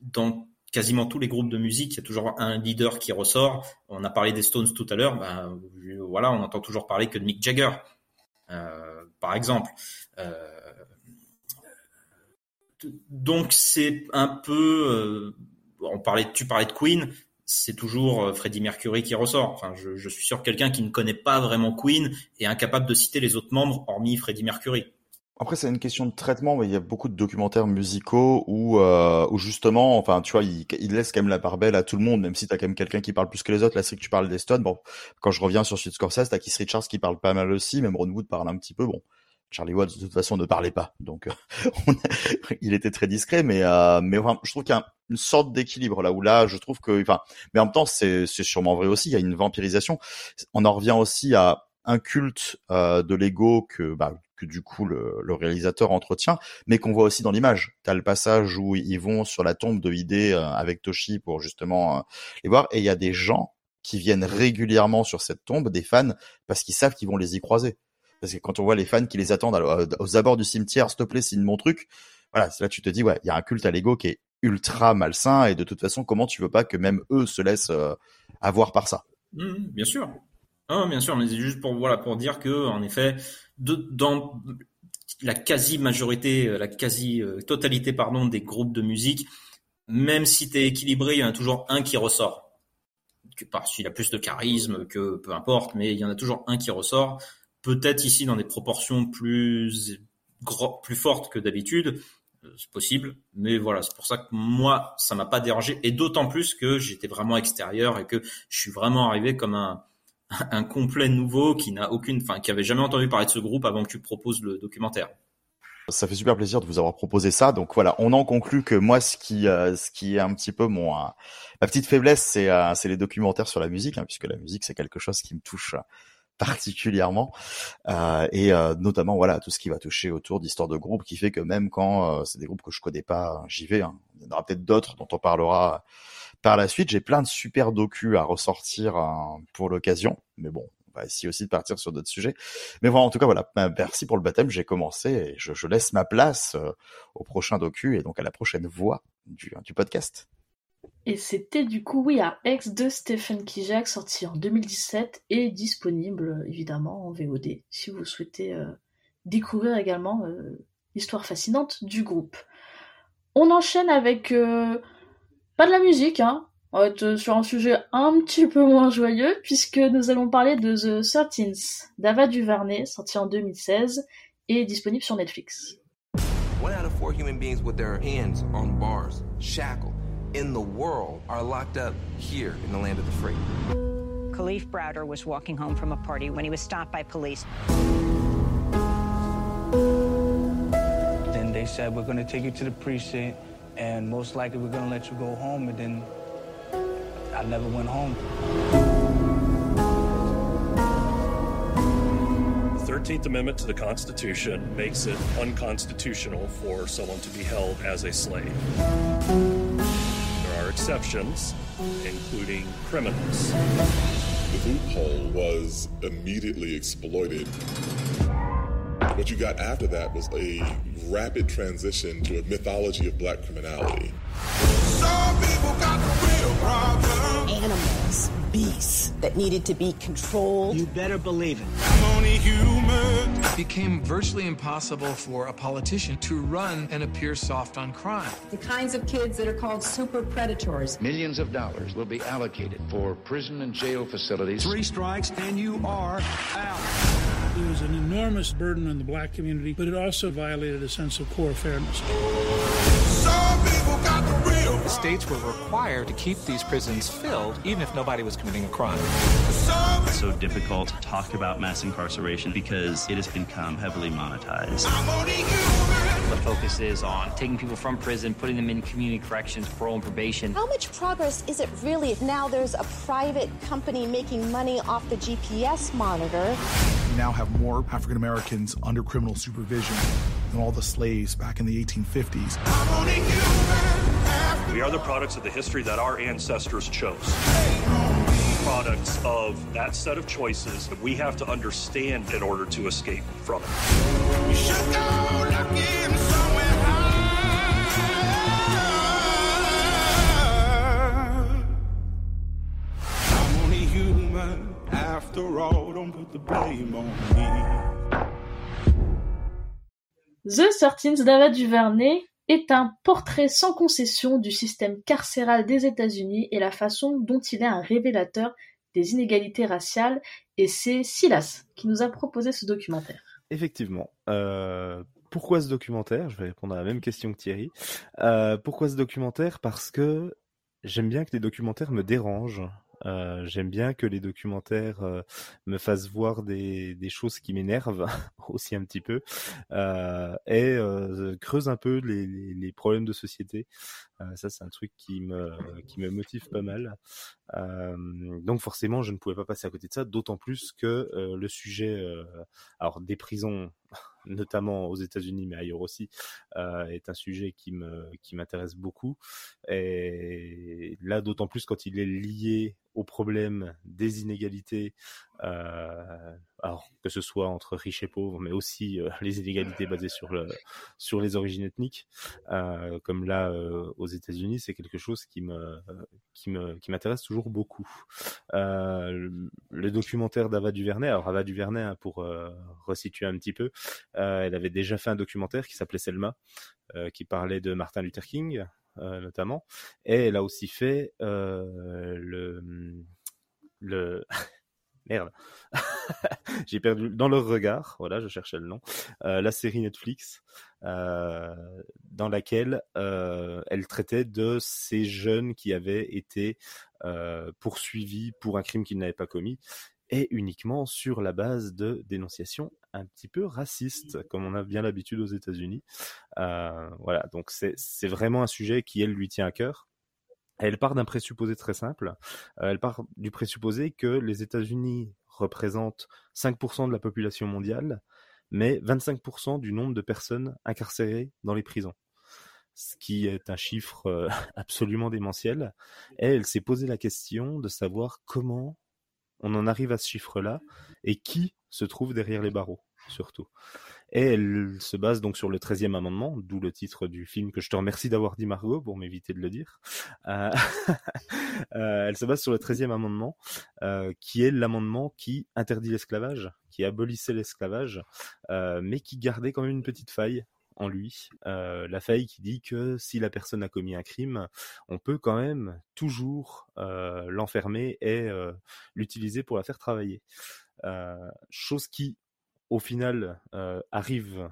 [SPEAKER 4] dans quasiment tous les groupes de musique, il y a toujours un leader qui ressort. On a parlé des Stones tout à l'heure, ben, voilà, on entend toujours parler que de Mick Jagger, euh, par exemple. Euh, donc c'est un peu, euh, on parlait, tu parlais de Queen, c'est toujours Freddie Mercury qui ressort. Je, je suis sûr que quelqu'un qui ne connaît pas vraiment Queen est incapable de citer les autres membres hormis Freddie Mercury.
[SPEAKER 5] Après, c'est une question de traitement, mais il y a beaucoup de documentaires musicaux où, euh, où justement, enfin, tu vois, il, il, laisse quand même la part belle à tout le monde, même si t'as quand même quelqu'un qui parle plus que les autres. Là, c'est que tu parles des Stones. Bon, quand je reviens sur Sud Scorsese, t'as Keith Richards qui parle pas mal aussi, même Ron Wood parle un petit peu. Bon, Charlie Watts de toute façon ne parlait pas, donc euh, <laughs> il était très discret, mais euh, mais enfin, je trouve qu'il y a une sorte d'équilibre là où là, je trouve que, enfin, mais en même temps, c'est c'est sûrement vrai aussi. Il y a une vampirisation. On en revient aussi à un culte euh, de l'ego que bah, que du coup le, réalisateur entretient, mais qu'on voit aussi dans l'image. T'as le passage où ils vont sur la tombe de Hidé euh, avec Toshi pour justement euh, les voir, et il y a des gens qui viennent régulièrement sur cette tombe, des fans, parce qu'ils savent qu'ils vont les y croiser. Parce que quand on voit les fans qui les attendent aux abords du cimetière, s'il te plaît, signe mon truc. Voilà, là tu te dis, ouais, il y a un culte à l'ego qui est ultra malsain et de toute façon, comment tu veux pas que même eux se laissent euh, avoir par ça?
[SPEAKER 4] Mmh, Bien sûr. Ah, bien sûr, mais c'est juste pour pour dire que en effet, dans la quasi majorité, euh, la quasi euh, totalité pardon des groupes de musique, même si tu es équilibré, il y en a toujours un qui ressort. Parce qu'il a plus de charisme que peu importe, mais il y en a toujours un qui ressort peut-être ici dans des proportions plus plus fortes que d'habitude, euh, c'est possible, mais voilà, c'est pour ça que moi, ça m'a pas dérangé, et d'autant plus que j'étais vraiment extérieur et que je suis vraiment arrivé comme un, <laughs> un complet nouveau qui n'a aucune, enfin, qui avait jamais entendu parler de ce groupe avant que tu proposes le documentaire.
[SPEAKER 5] Ça fait super plaisir de vous avoir proposé ça. Donc voilà, on en conclut que moi, ce qui, euh, ce qui est un petit peu mon, euh, ma petite faiblesse, c'est, euh, c'est les documentaires sur la musique, hein, puisque la musique c'est quelque chose qui me touche particulièrement et notamment voilà tout ce qui va toucher autour d'histoires de groupe qui fait que même quand c'est des groupes que je connais pas j'y vais hein. il y en aura peut-être d'autres dont on parlera par la suite j'ai plein de super docus à ressortir hein, pour l'occasion. Mais bon on va essayer aussi de partir sur d'autres sujets. Mais voilà en tout cas voilà. Ben, merci pour le baptême. J'ai commencé et je, laisse ma place au prochain docu et donc à la prochaine voix du, podcast.
[SPEAKER 3] Et c'était du coup, oui, un ex de Stephen Kijak, sorti en 2017 et disponible évidemment en VOD si vous souhaitez euh, découvrir également euh, l'histoire fascinante du groupe. On enchaîne avec euh, pas de la musique, hein. On va être sur un sujet un petit peu moins joyeux puisque nous allons parler de The Thirteens d'Ava Duvernay, sorti en 2016 et disponible sur Netflix. One out of four human beings with their hands on bars, shackled. in the world are locked up here in the land of the free.
[SPEAKER 13] Khalif Browder was walking home from a party when he was stopped by police.
[SPEAKER 14] Then they said, We're going to take you to the precinct, and most likely we're going to let you go home. And then I never went home.
[SPEAKER 15] The 13th Amendment to the Constitution makes it unconstitutional for someone to be held as a slave. There are exceptions, including criminals.
[SPEAKER 16] The loophole was immediately exploited. What you got after that was a rapid transition to a mythology of black criminality.
[SPEAKER 17] Animals, beasts that needed to be controlled.
[SPEAKER 18] You better believe it.
[SPEAKER 19] It became virtually impossible for a politician to run and appear soft on crime.
[SPEAKER 20] The kinds of kids that are called super predators.
[SPEAKER 10] Millions of dollars will be allocated for prison and jail facilities.
[SPEAKER 18] Three strikes and you are out.
[SPEAKER 21] It was an enormous burden on the black community, but it also violated a sense of core fairness.
[SPEAKER 22] The states were required to keep these prisons filled, even if nobody was committing a crime.
[SPEAKER 23] It's so difficult to talk about mass incarceration because it has become heavily monetized.
[SPEAKER 24] The focus is on taking people from prison, putting them in community corrections, parole, and probation.
[SPEAKER 25] How much progress is it really if now there's a private company making money off the GPS monitor?
[SPEAKER 26] We now have more African Americans under criminal supervision than all the slaves back in the 1850s.
[SPEAKER 15] We are the products of the history that our ancestors chose. Products of that set of choices that we have to understand in order to escape from it.
[SPEAKER 21] I'm only human after all. Don't put the blame on me.
[SPEAKER 3] The Thirteenth d'Ava DuVernay est un portrait sans concession du système carcéral des États-Unis et la façon dont il est un révélateur des inégalités raciales, et c'est Silas qui nous a proposé ce documentaire.
[SPEAKER 6] Effectivement. Euh, pourquoi ce documentaire? Je vais répondre à la même question que Thierry. Euh, pourquoi ce documentaire? Parce que j'aime bien que les documentaires me dérangent. Euh, j'aime bien que les documentaires euh, me fassent voir des, des choses qui m'énervent <laughs> aussi un petit peu euh, et creusent un peu les, les, les, problèmes de société. ça, c'est un truc qui me qui me motive pas mal. donc forcément, je ne pouvais pas passer à côté de ça, d'autant plus que le sujet, alors des prisons notamment aux États-Unis, mais ailleurs aussi, euh, est un sujet qui me qui m'intéresse beaucoup. Et là, d'autant plus quand il est lié au problème des inégalités, euh, alors que ce soit entre riches et pauvres, mais aussi euh, <laughs> les inégalités basées sur le sur les origines ethniques, euh, comme là euh, aux États-Unis, c'est quelque chose qui me qui me qui m'intéresse toujours beaucoup. Le documentaire d'Ava Duvernay, alors Ava Duvernay, hein, pour resituer un petit peu, elle avait déjà fait un documentaire qui s'appelait Selma, qui parlait de Martin Luther King, notamment. Et elle a aussi fait le le <laughs> merde, <laughs> j'ai perdu dans leur regard. Voilà, je cherchais le nom. Euh, la série Netflix euh, dans laquelle euh, elle traitait de ces jeunes qui avaient été poursuivis pour un crime qu'ils n'avaient pas commis et uniquement sur la base de dénonciations un petit peu racistes, comme on a bien l'habitude aux États-Unis. Voilà, donc c'est vraiment un sujet qui, elle, lui tient à cœur. Elle part d'un présupposé très simple. Euh, elle part du présupposé que les États-Unis représentent 5% de la population mondiale, mais 25% du nombre de personnes incarcérées dans les prisons ce qui est un chiffre euh, <laughs> absolument démentiel. Et elle s'est posé la question de savoir comment on en arrive à ce chiffre-là et qui se trouve derrière les barreaux, surtout. Et elle se base donc sur le 13e amendement, d'où le titre du film que je te remercie d'avoir dit Margot pour m'éviter de le dire. Euh, <laughs> euh, elle se base sur le 13e amendement, euh, qui est l'amendement qui interdit l'esclavage, qui abolissait l'esclavage, mais qui gardait quand même une petite faille en lui, la faille qui dit que si la personne a commis un crime, on peut quand même toujours l'enfermer et l'utiliser pour la faire travailler. chose qui, au final, arrive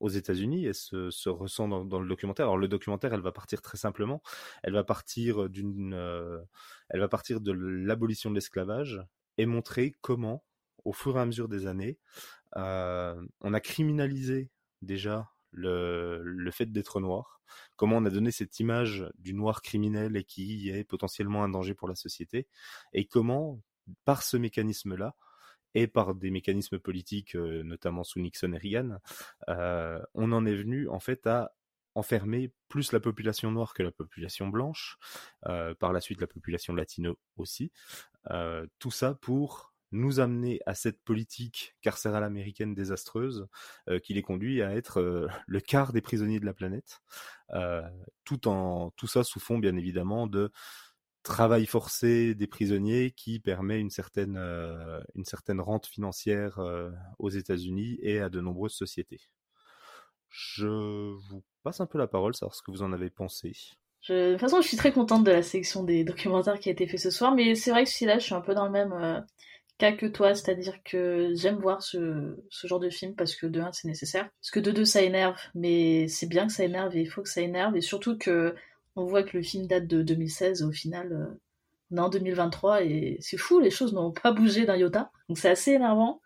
[SPEAKER 6] aux États-Unis et se, se ressent dans, le documentaire. Alors le documentaire, elle va partir très simplement. Elle va partir d'une, elle va partir de l'abolition de l'esclavage et montrer comment, au fur et à mesure des années, euh, on a criminalisé déjà le, le fait d'être noir, comment on a donné cette image du noir criminel et qui est potentiellement un danger pour la société, et comment, par ce mécanisme-là, et par des mécanismes politiques, euh, notamment sous Nixon et Reagan, euh, on en est venu en fait à enfermer plus la population noire que la population blanche, euh, par la suite la population latino aussi. Tout ça pour nous amener à cette politique carcérale américaine désastreuse qui les conduit à être <laughs> le quart des prisonniers de la planète, tout en tout ça sous fond bien évidemment de travail forcé des prisonniers qui permet une certaine euh, une certaine rente financière euh, aux États-Unis et à de nombreuses sociétés. Je vous passe un peu la parole, savoir ce que vous en avez pensé.
[SPEAKER 3] De toute façon, je suis très contente de la section des documentaires qui a été fait ce soir, mais c'est vrai que celui-là, je suis un peu dans le même euh, cas que toi, c'est-à-dire que j'aime voir ce, ce genre de film parce que de un, c'est nécessaire, parce que de deux, ça énerve, mais c'est bien que ça énerve et il faut que ça énerve, et surtout que on voit que le film date de 2016, au final, euh, on est en 2023, et c'est fou, les choses n'ont pas bougé d'un iota, donc c'est assez énervant.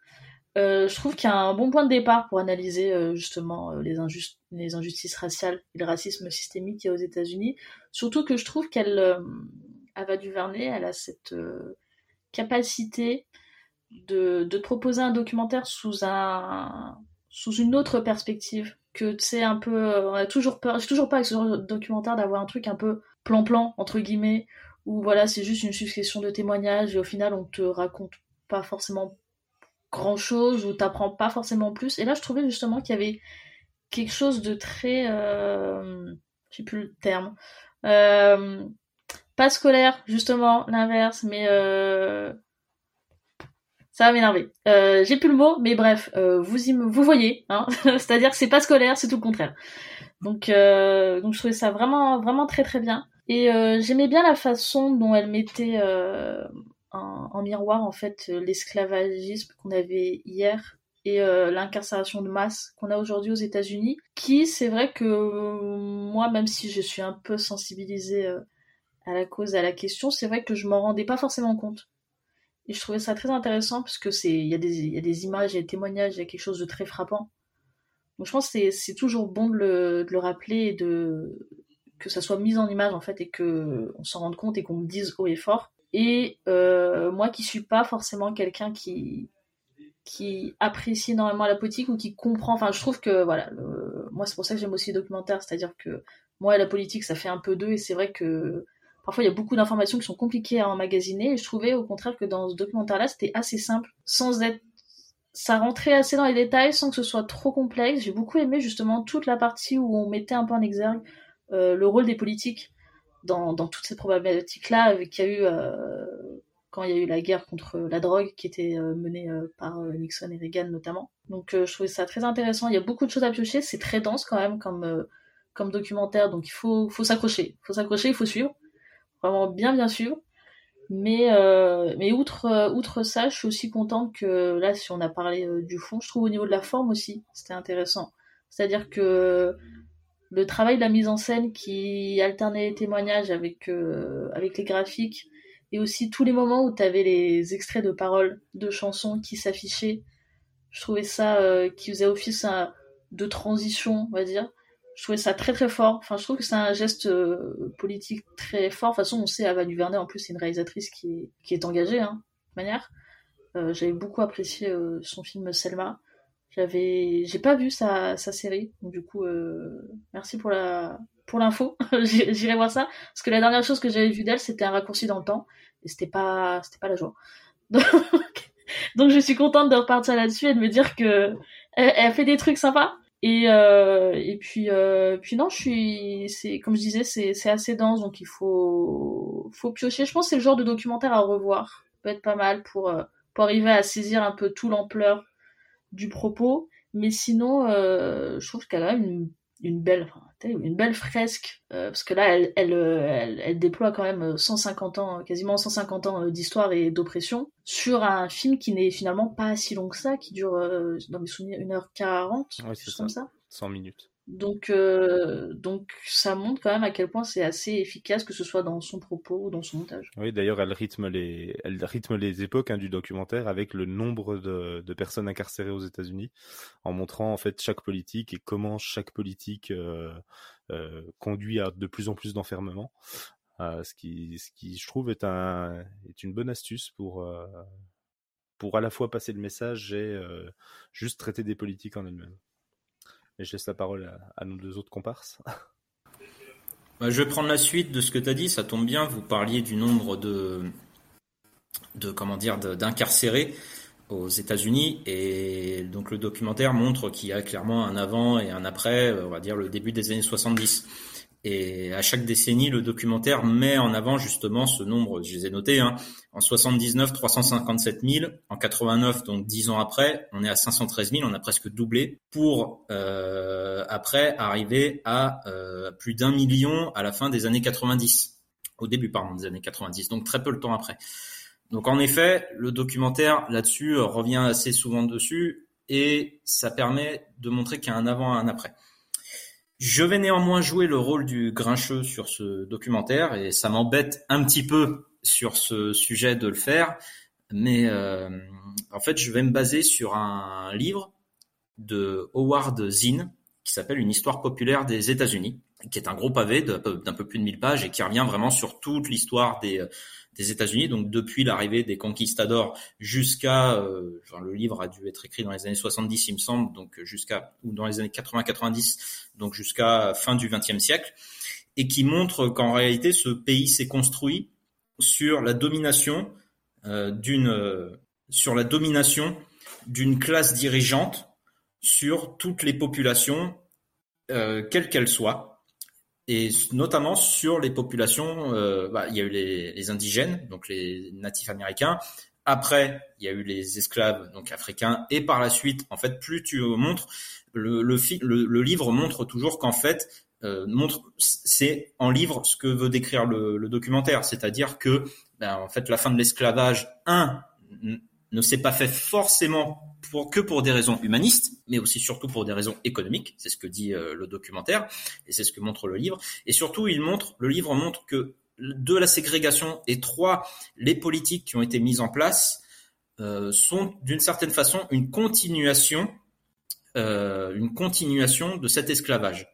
[SPEAKER 3] Euh, je trouve qu'il y a un bon point de départ pour analyser euh, justement les, injust- les injustices raciales et le racisme systémique qu'il y a aux États-Unis. Surtout que je trouve qu'elle, Ava DuVernay, elle a cette capacité de, proposer un documentaire sous un sous une autre perspective. Que sais un peu, euh, on a toujours peur, j'ai toujours peur avec ce documentaire d'avoir un truc un peu plan-plan entre guillemets, où voilà c'est juste une succession de témoignages et au final on te raconte pas forcément grand chose ou t'apprends pas forcément plus. Et là, je trouvais justement qu'il y avait quelque chose de très, euh, je sais plus le terme, euh, pas scolaire, justement, l'inverse, mais ça va m'énerver. Euh, J'ai plus le mot, mais bref, euh, vous y, vous voyez, hein <laughs> c'est-à-dire que c'est pas scolaire, c'est tout le contraire. Donc, euh, donc je trouvais ça vraiment, vraiment très très bien. Et j'aimais bien la façon dont elle mettait en, en miroir en fait l'esclavagisme qu'on avait hier et l'incarcération de masse qu'on a aujourd'hui aux États-Unis, qui c'est vrai que moi, même si je suis un peu sensibilisée à la cause, à la question, c'est vrai que je m'en rendais pas forcément compte. Et je trouvais ça très intéressant parce que il y a des, y a des images, il y a des témoignages, il y a quelque chose de très frappant. Donc je pense que c'est, toujours bon de le, de le rappeler et de, que ça soit mis en image en fait et que on s'en rende compte et qu'on me dise haut et fort. Et euh, moi qui suis pas forcément quelqu'un qui qui apprécie énormément la politique ou qui comprend. Enfin, je trouve que voilà, le- moi c'est pour ça que j'aime aussi les documentaires, c'est-à-dire que moi et la politique ça fait un peu deux et c'est vrai que parfois il y a beaucoup d'informations qui sont compliquées à emmagasiner je trouvais au contraire que dans ce documentaire-là c'était assez simple, sans être ça rentrait assez dans les détails sans que ce soit trop complexe. J'ai beaucoup aimé justement toute la partie où on mettait un peu en exergue euh, le rôle des politiques dans, dans toutes ces problématiques-là euh, qu'il y a eu euh, quand il y a eu la guerre contre la drogue qui était euh, menée par Nixon et Reagan notamment. Donc je trouvais ça très intéressant. Il y a beaucoup de choses à piocher. C'est très dense quand même comme, comme documentaire, donc il faut, faut s'accrocher. Il faut s'accrocher, il faut suivre. Vraiment bien bien suivre. Mais, euh, mais outre, euh, outre ça, je suis aussi contente que là, si on a parlé euh, du fond, je trouve au niveau de la forme aussi, c'était intéressant. C'est-à-dire que le travail de la mise en scène qui alternait les témoignages avec, euh, avec les graphiques et aussi tous les moments où tu avais les extraits de paroles de chansons qui s'affichaient, je trouvais ça euh, qui faisait office de transition, on va dire. Je trouvais ça très très fort. Enfin, je trouve que c'est un geste euh, politique très fort. De toute façon, on sait, Ava DuVernay, en plus, c'est une réalisatrice qui est, qui est engagée, hein, de manière. Euh, J'avais beaucoup apprécié euh, son film Selma. J'avais, j'ai pas vu sa, sa série, donc du coup, euh, merci pour la, pour l'info. <laughs> J'irai voir ça, parce que la dernière chose que j'avais vue d'elle, c'était un raccourci dans le temps, et c'était pas, c'était pas la joie. <laughs> Donc, donc je suis contente de repartir là-dessus et de me dire que elle, elle fait des trucs sympas. Et euh, et puis euh, puis non, je suis, c'est comme je disais, c'est assez dense, donc il faut faut piocher. Je pense que c'est le genre de documentaire à revoir, peut être pas mal pour euh, pour arriver à saisir un peu tout l'ampleur du propos. Mais sinon, euh, je trouve qu'elle a une, une belle, une belle fresque, euh, parce que là, elle, elle, euh, elle, elle déploie quand même 150 ans, quasiment 150 ans euh, d'histoire et d'oppression sur un film qui n'est finalement pas si long que ça, qui dure, euh, dans mes souvenirs, 1h40,
[SPEAKER 6] Ouais, ça.
[SPEAKER 3] comme ça.
[SPEAKER 6] 100 minutes.
[SPEAKER 3] Donc, euh, donc ça montre quand même à quel point c'est assez efficace, que ce soit dans son propos ou dans son montage.
[SPEAKER 6] Oui, d'ailleurs, elle rythme les, elle rythme les époques hein, du documentaire avec le nombre de, personnes incarcérées aux États-Unis, en montrant en fait chaque politique et comment chaque politique euh, euh, conduit à de plus en plus d'enfermement. Euh, ce qui, ce qui, je trouve, est un, est une bonne astuce pour pour à la fois passer le message et juste traiter des politiques en elles-mêmes. Je laisse la parole à, nos deux autres comparses. <laughs>
[SPEAKER 4] Bah, je vais prendre la suite de ce que tu as dit. Ça tombe bien. Vous parliez du nombre de, de comment dire, d'incarcérés aux États-Unis. Et donc, le documentaire montre qu'il y a clairement un avant et un après, euh, on va dire le début des années 70. Et à chaque décennie, le documentaire met en avant justement ce nombre, je les ai notés, hein. en 79, 357 000, en 89, donc 10 ans après, on est à 513 000, on a presque doublé, pour euh, après arriver à euh, plus d'un million à la fin des années 90, au début pardon des années 90, donc très peu le temps après. Donc en effet, le documentaire là-dessus revient assez souvent dessus et ça permet de montrer qu'il y a un avant et un après. Je vais néanmoins jouer le rôle du grincheux sur ce documentaire et ça m'embête un petit peu sur ce sujet de le faire, mais euh, en fait je vais me baser sur un livre de Howard Zinn qui s'appelle Une histoire populaire des États-Unis, qui est un gros pavé d'un peu plus de 1000 pages et qui revient vraiment sur toute l'histoire des, des États-Unis, donc depuis l'arrivée des conquistadors jusqu'à, euh, le livre a dû être écrit dans les années 70, il me semble, donc jusqu'à ou dans les années 80-90, donc jusqu'à fin du XXe siècle, et qui montre qu'en réalité ce pays s'est construit sur la domination euh, d'une euh, sur la domination d'une classe dirigeante sur toutes les populations, euh, quelles qu'elles soient, et notamment sur les populations. euh, bah, il y a eu les, les indigènes, donc les natifs américains. Après, il y a eu les esclaves, donc africains, et par la suite, en fait, plus tu montres, le, le, le, le livre montre toujours qu'en fait, euh, montre, c'est en livre ce que veut décrire le, le documentaire, c'est-à-dire que, ben, en fait, la fin de l'esclavage, un, ne s'est pas fait forcément pour, que pour des raisons humanistes, mais aussi surtout pour des raisons économiques. C'est ce que dit euh, le documentaire et c'est ce que montre le livre. Et surtout, il montre, le livre montre que de la ségrégation et trois, les politiques qui ont été mises en place euh, sont d'une certaine façon une continuation, euh, une continuation de cet esclavage.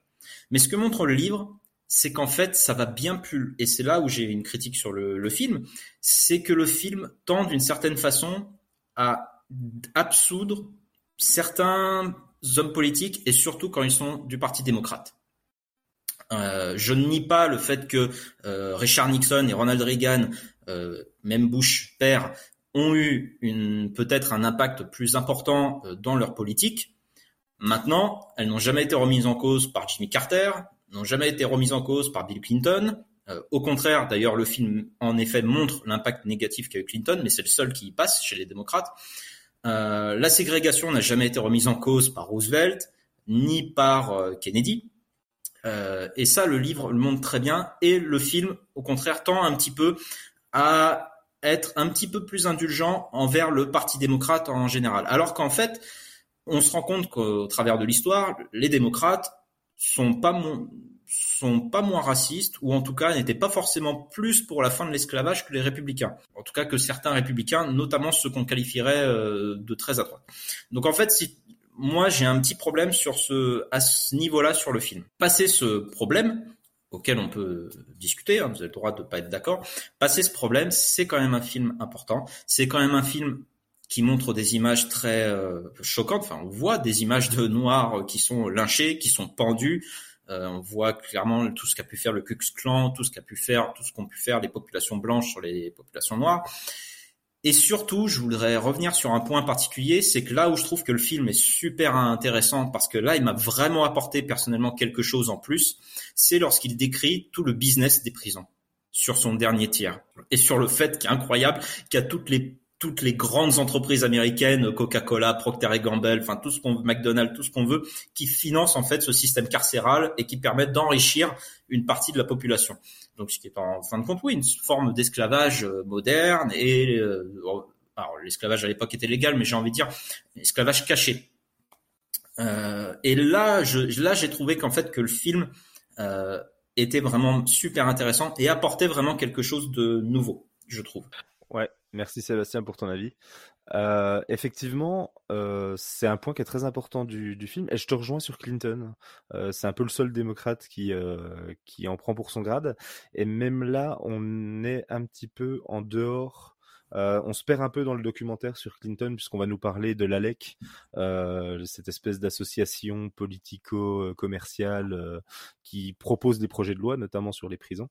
[SPEAKER 4] Mais ce que montre le livre, c'est qu'en fait, ça va bien plus. Et c'est là où j'ai une critique sur le, le film, c'est que le film tend d'une certaine façon à absoudre certains hommes politiques et surtout quand ils sont du Parti démocrate. Euh, je ne nie pas le fait que euh, Richard Nixon et Ronald Reagan, euh, même Bush père, ont eu peut-être un impact plus important dans leur politique. Maintenant, elles n'ont jamais été remises en cause par Jimmy Carter, n'ont jamais été remises en cause par Bill Clinton. Euh, au contraire, d'ailleurs, le film en effet montre l'impact négatif qu'a eu Clinton, mais c'est le seul qui y passe chez les démocrates. Euh, la ségrégation n'a jamais été remise en cause par Roosevelt ni par euh, Kennedy. Euh, et ça, le livre le montre très bien. Et le film, au contraire, tend un petit peu à être un petit peu plus indulgent envers le Parti démocrate en général. Alors qu'en fait, on se rend compte qu'au travers de l'histoire, les démocrates sont pas mon- sont pas moins racistes ou en tout cas n'étaient pas forcément plus pour la fin de l'esclavage que les républicains. En tout cas que certains républicains, notamment ceux qu'on qualifierait euh, de très à droite. Donc en fait, si moi j'ai un petit problème sur ce à ce niveau-là sur le film. Passer ce problème auquel on peut discuter, hein, vous avez le droit de pas être d'accord. Passer ce problème, c'est quand même un film important. C'est quand même un film qui montre des images très euh, choquantes. Enfin, on voit des images de noirs qui sont lynchés, qui sont pendus. Euh, on voit clairement tout ce qu'a pu faire le Ku Klan, tout ce qu'a pu faire, tout ce qu'ont pu faire les populations blanches sur les populations noires. Et surtout, je voudrais revenir sur un point particulier, c'est que là où je trouve que le film est super intéressant, parce que là, il m'a vraiment apporté personnellement quelque chose en plus, c'est lorsqu'il décrit tout le business des prisons sur son dernier tiers. Et sur le fait qui est incroyable, qu'il y a toutes les toutes les grandes entreprises américaines, Coca-Cola, Procter Gamble, enfin tout ce qu'on McDonald's, tout ce qu'on veut, qui financent en fait ce système carcéral et qui permettent d'enrichir une partie de la population. Donc ce qui est en fin de compte oui une forme d'esclavage euh, moderne et euh, alors l'esclavage à l'époque était légal, mais j'ai envie de dire esclavage caché. Euh, et là, je, là, j'ai trouvé qu'en fait que le film euh, était vraiment super intéressant et apportait vraiment quelque chose de nouveau, je trouve.
[SPEAKER 6] Ouais, merci Sébastien pour ton avis. Euh, effectivement, euh, c'est un point qui est très important du, film, et je te rejoins sur Clinton. Euh, c'est un peu le seul démocrate qui euh, qui en prend pour son grade, et même là, on est un petit peu en dehors euh, on se perd un peu dans le documentaire sur Clinton puisqu'on va nous parler de l'ALEC, euh, cette espèce d'association politico-commerciale euh, qui propose des projets de loi, notamment sur les prisons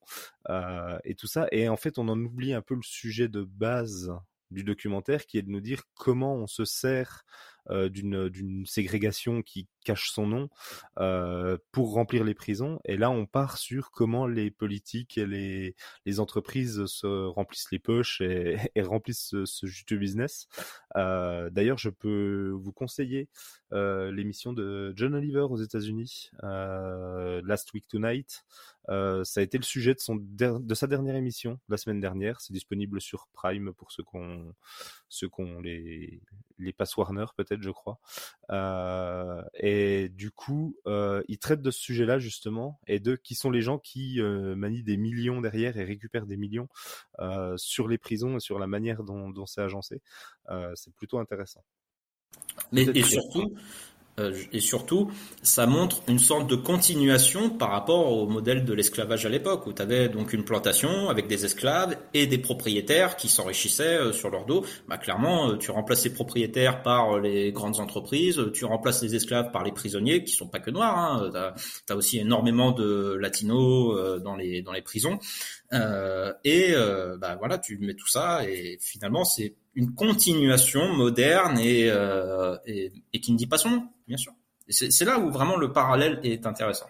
[SPEAKER 6] et tout ça. Et en fait, on en oublie un peu le sujet de base du documentaire qui est de nous dire comment on se sert euh, d'une ségrégation qui cache son nom euh, pour remplir les prisons. Et là, on part sur comment les politiques et les, les entreprises se remplissent les poches et, <laughs> remplissent ce, ce, juteux business. Euh, D'ailleurs, je peux vous conseiller euh, l'émission de John Oliver aux États-Unis, Last Week Tonight. Ça a été le sujet de, son de sa dernière émission la semaine dernière. C'est disponible sur Prime pour ceux qu'on ceux qu'on les les pass Warner peut-être, je crois. Euh, et du coup, euh, il traite de ce sujet-là justement et de qui sont les gens qui euh, manient des millions derrière et récupèrent des millions euh, sur les prisons et sur la manière dont, dont c'est agencé. C'est plutôt intéressant.
[SPEAKER 4] Mais et surtout, et surtout, ça montre une sorte de continuation par rapport au modèle de l'esclavage à l'époque, où tu avais donc une plantation avec des esclaves et des propriétaires qui s'enrichissaient euh, sur leur dos. Bah, clairement, euh, tu remplaces les propriétaires par les grandes entreprises, tu remplaces les esclaves par les prisonniers, qui sont pas que noirs. Hein. Tu as, aussi énormément de latinos dans les dans les prisons. Euh, et euh, bah, voilà, tu mets tout ça, et finalement, c'est une continuation moderne et, euh, et, et, qui ne dit pas son nom, bien sûr. C'est là où vraiment le parallèle est intéressant.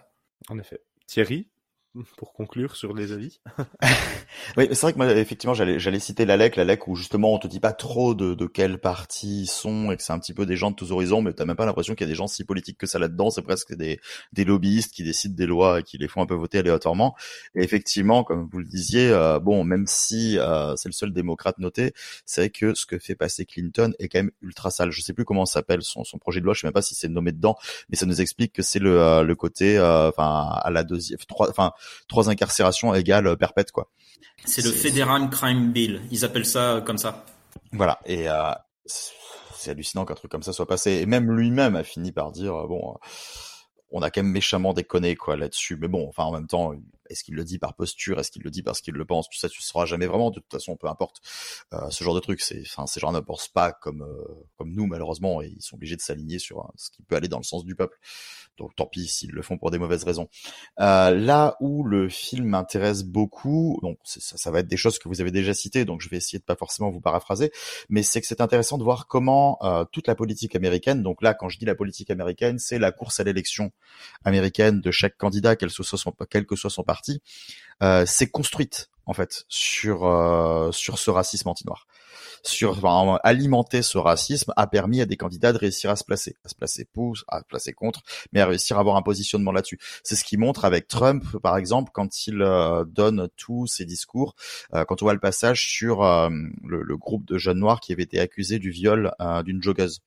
[SPEAKER 6] En effet. Thierry, <laughs> pour conclure sur les avis. <laughs>
[SPEAKER 5] oui, c'est vrai que moi, effectivement, j'allais, citer l'ALEC, l'ALEC où justement on te dit pas trop de, de quel parti ils sont et que c'est un petit peu des gens de tous horizons, mais t'as même pas l'impression qu'il y a des gens si politiques que ça là-dedans. C'est presque des, des lobbyistes qui décident des lois et qui les font un peu voter aléatoirement. Et effectivement, comme vous le disiez, euh, bon, même si euh, c'est le seul démocrate noté, c'est vrai que ce que fait passer Clinton est quand même ultra sale. Je sais plus comment s'appelle son, son projet de loi, je sais même pas si c'est nommé dedans, mais ça nous explique que c'est le, euh, le côté, euh, enfin, à la deuxième, trois, enfin, trois incarcérations égales perpète quoi.
[SPEAKER 4] C'est le Federal Crime Bill, ils appellent ça comme ça.
[SPEAKER 5] Voilà, et euh, c'est hallucinant qu'un truc comme ça soit passé. Et même lui-même a fini par dire bon, on a quand même méchamment déconné quoi là-dessus. Mais bon, enfin en même temps, est-ce qu'il le dit par posture Est-ce qu'il le dit parce qu'il le pense Tout ça, tu ne sauras jamais vraiment. De toute façon, peu importe. Euh, ce genre de truc, c'est, enfin, ces gens ne pensent pas comme euh, comme nous malheureusement, et ils sont obligés de s'aligner sur hein, ce qui peut aller dans le sens du peuple. Donc tant pis s'ils le font pour des mauvaises raisons. Euh, là où le film m'intéresse beaucoup, donc ça, ça, va être des choses que vous avez déjà citées, donc je vais essayer de pas forcément vous paraphraser, mais c'est que c'est intéressant de voir comment euh, toute la politique américaine, donc là quand je dis la politique américaine, c'est la course à l'élection américaine de chaque candidat, quel, son, quel que soit son parti, euh, s'est construite en fait sur euh, sur ce racisme anti-noir. Sur alimenter ce racisme a permis à des candidats de réussir à se placer, à se placer pour, à se placer contre, mais à réussir à avoir un positionnement là-dessus. C'est ce qui montre avec Trump, par exemple, quand il euh, donne tous ses discours, quand on voit le passage sur le, groupe de jeunes noirs qui avaient été accusés du viol d'une joggeuse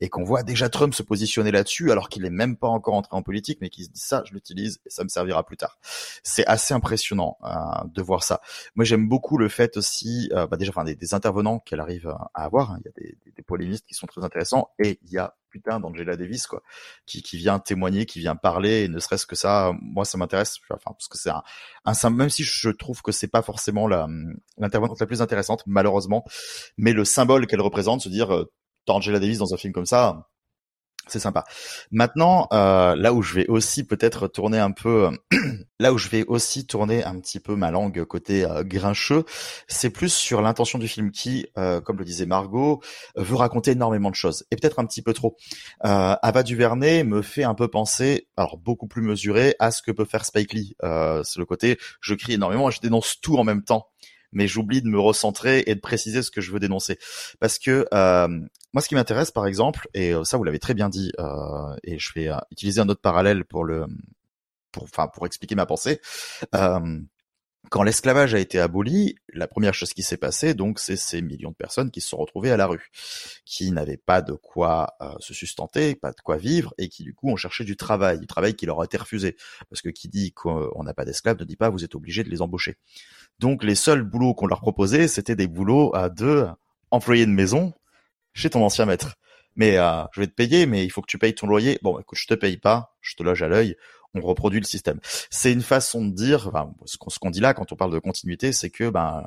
[SPEAKER 5] et qu'on voit déjà Trump se positionner là-dessus alors qu'il est même pas encore entré en politique, mais qu'il se dit ça, je l'utilise et ça me servira plus tard. C'est assez impressionnant euh, de voir ça. Moi, j'aime beaucoup le fait aussi, euh, bah déjà, enfin, des, des intervenants qu'elle arrive à avoir. Il y a des, des, polémistes qui sont très intéressants et il y a putain d'Angela Davis quoi, qui, qui vient témoigner, qui vient parler, et ne serait-ce que ça, moi ça m'intéresse, enfin parce que c'est un, un, même si je trouve que c'est pas forcément la l'intervenante la plus intéressante malheureusement, mais le symbole qu'elle représente, se dire euh, Angela Davis dans un film comme ça, c'est sympa. Maintenant, euh, là où je vais aussi peut-être tourner un peu, <clears throat> là où je vais aussi tourner un petit peu ma langue côté euh, grincheux, c'est plus sur l'intention du film qui, euh, comme le disait Margot, veut raconter énormément de choses et peut-être un petit peu trop. Euh, Ava DuVernay me fait un peu penser, alors beaucoup plus mesuré, à ce que peut faire Spike Lee. Euh, c'est le côté, je crie énormément, je dénonce tout en même temps mais j'oublie de me recentrer et de préciser ce que je veux dénoncer. Parce que euh, moi, ce qui m'intéresse, par exemple, et ça vous l'avez très bien dit, euh, et je vais euh, utiliser un autre parallèle pour le, pour, enfin, pour expliquer ma pensée. Euh, quand l'esclavage a été aboli, la première chose qui s'est passée, donc, c'est ces millions de personnes qui se sont retrouvées à la rue, qui n'avaient pas de quoi euh, se sustenter, pas de quoi vivre, et qui du coup ont cherché du travail, du travail qui leur a été refusé, parce que qui dit qu'on n'a pas d'esclaves ne dit pas vous êtes obligé de les embaucher. Donc les seuls boulots qu'on leur proposait, c'était des boulots à deux employés de maison chez ton ancien maître. Mais euh, je vais te payer, mais il faut que tu payes ton loyer. Bon, écoute, je te paye pas, je te loge à l'œil on reproduit le système. C'est une façon de dire, ce qu'on dit là quand on parle de continuité, c'est que ben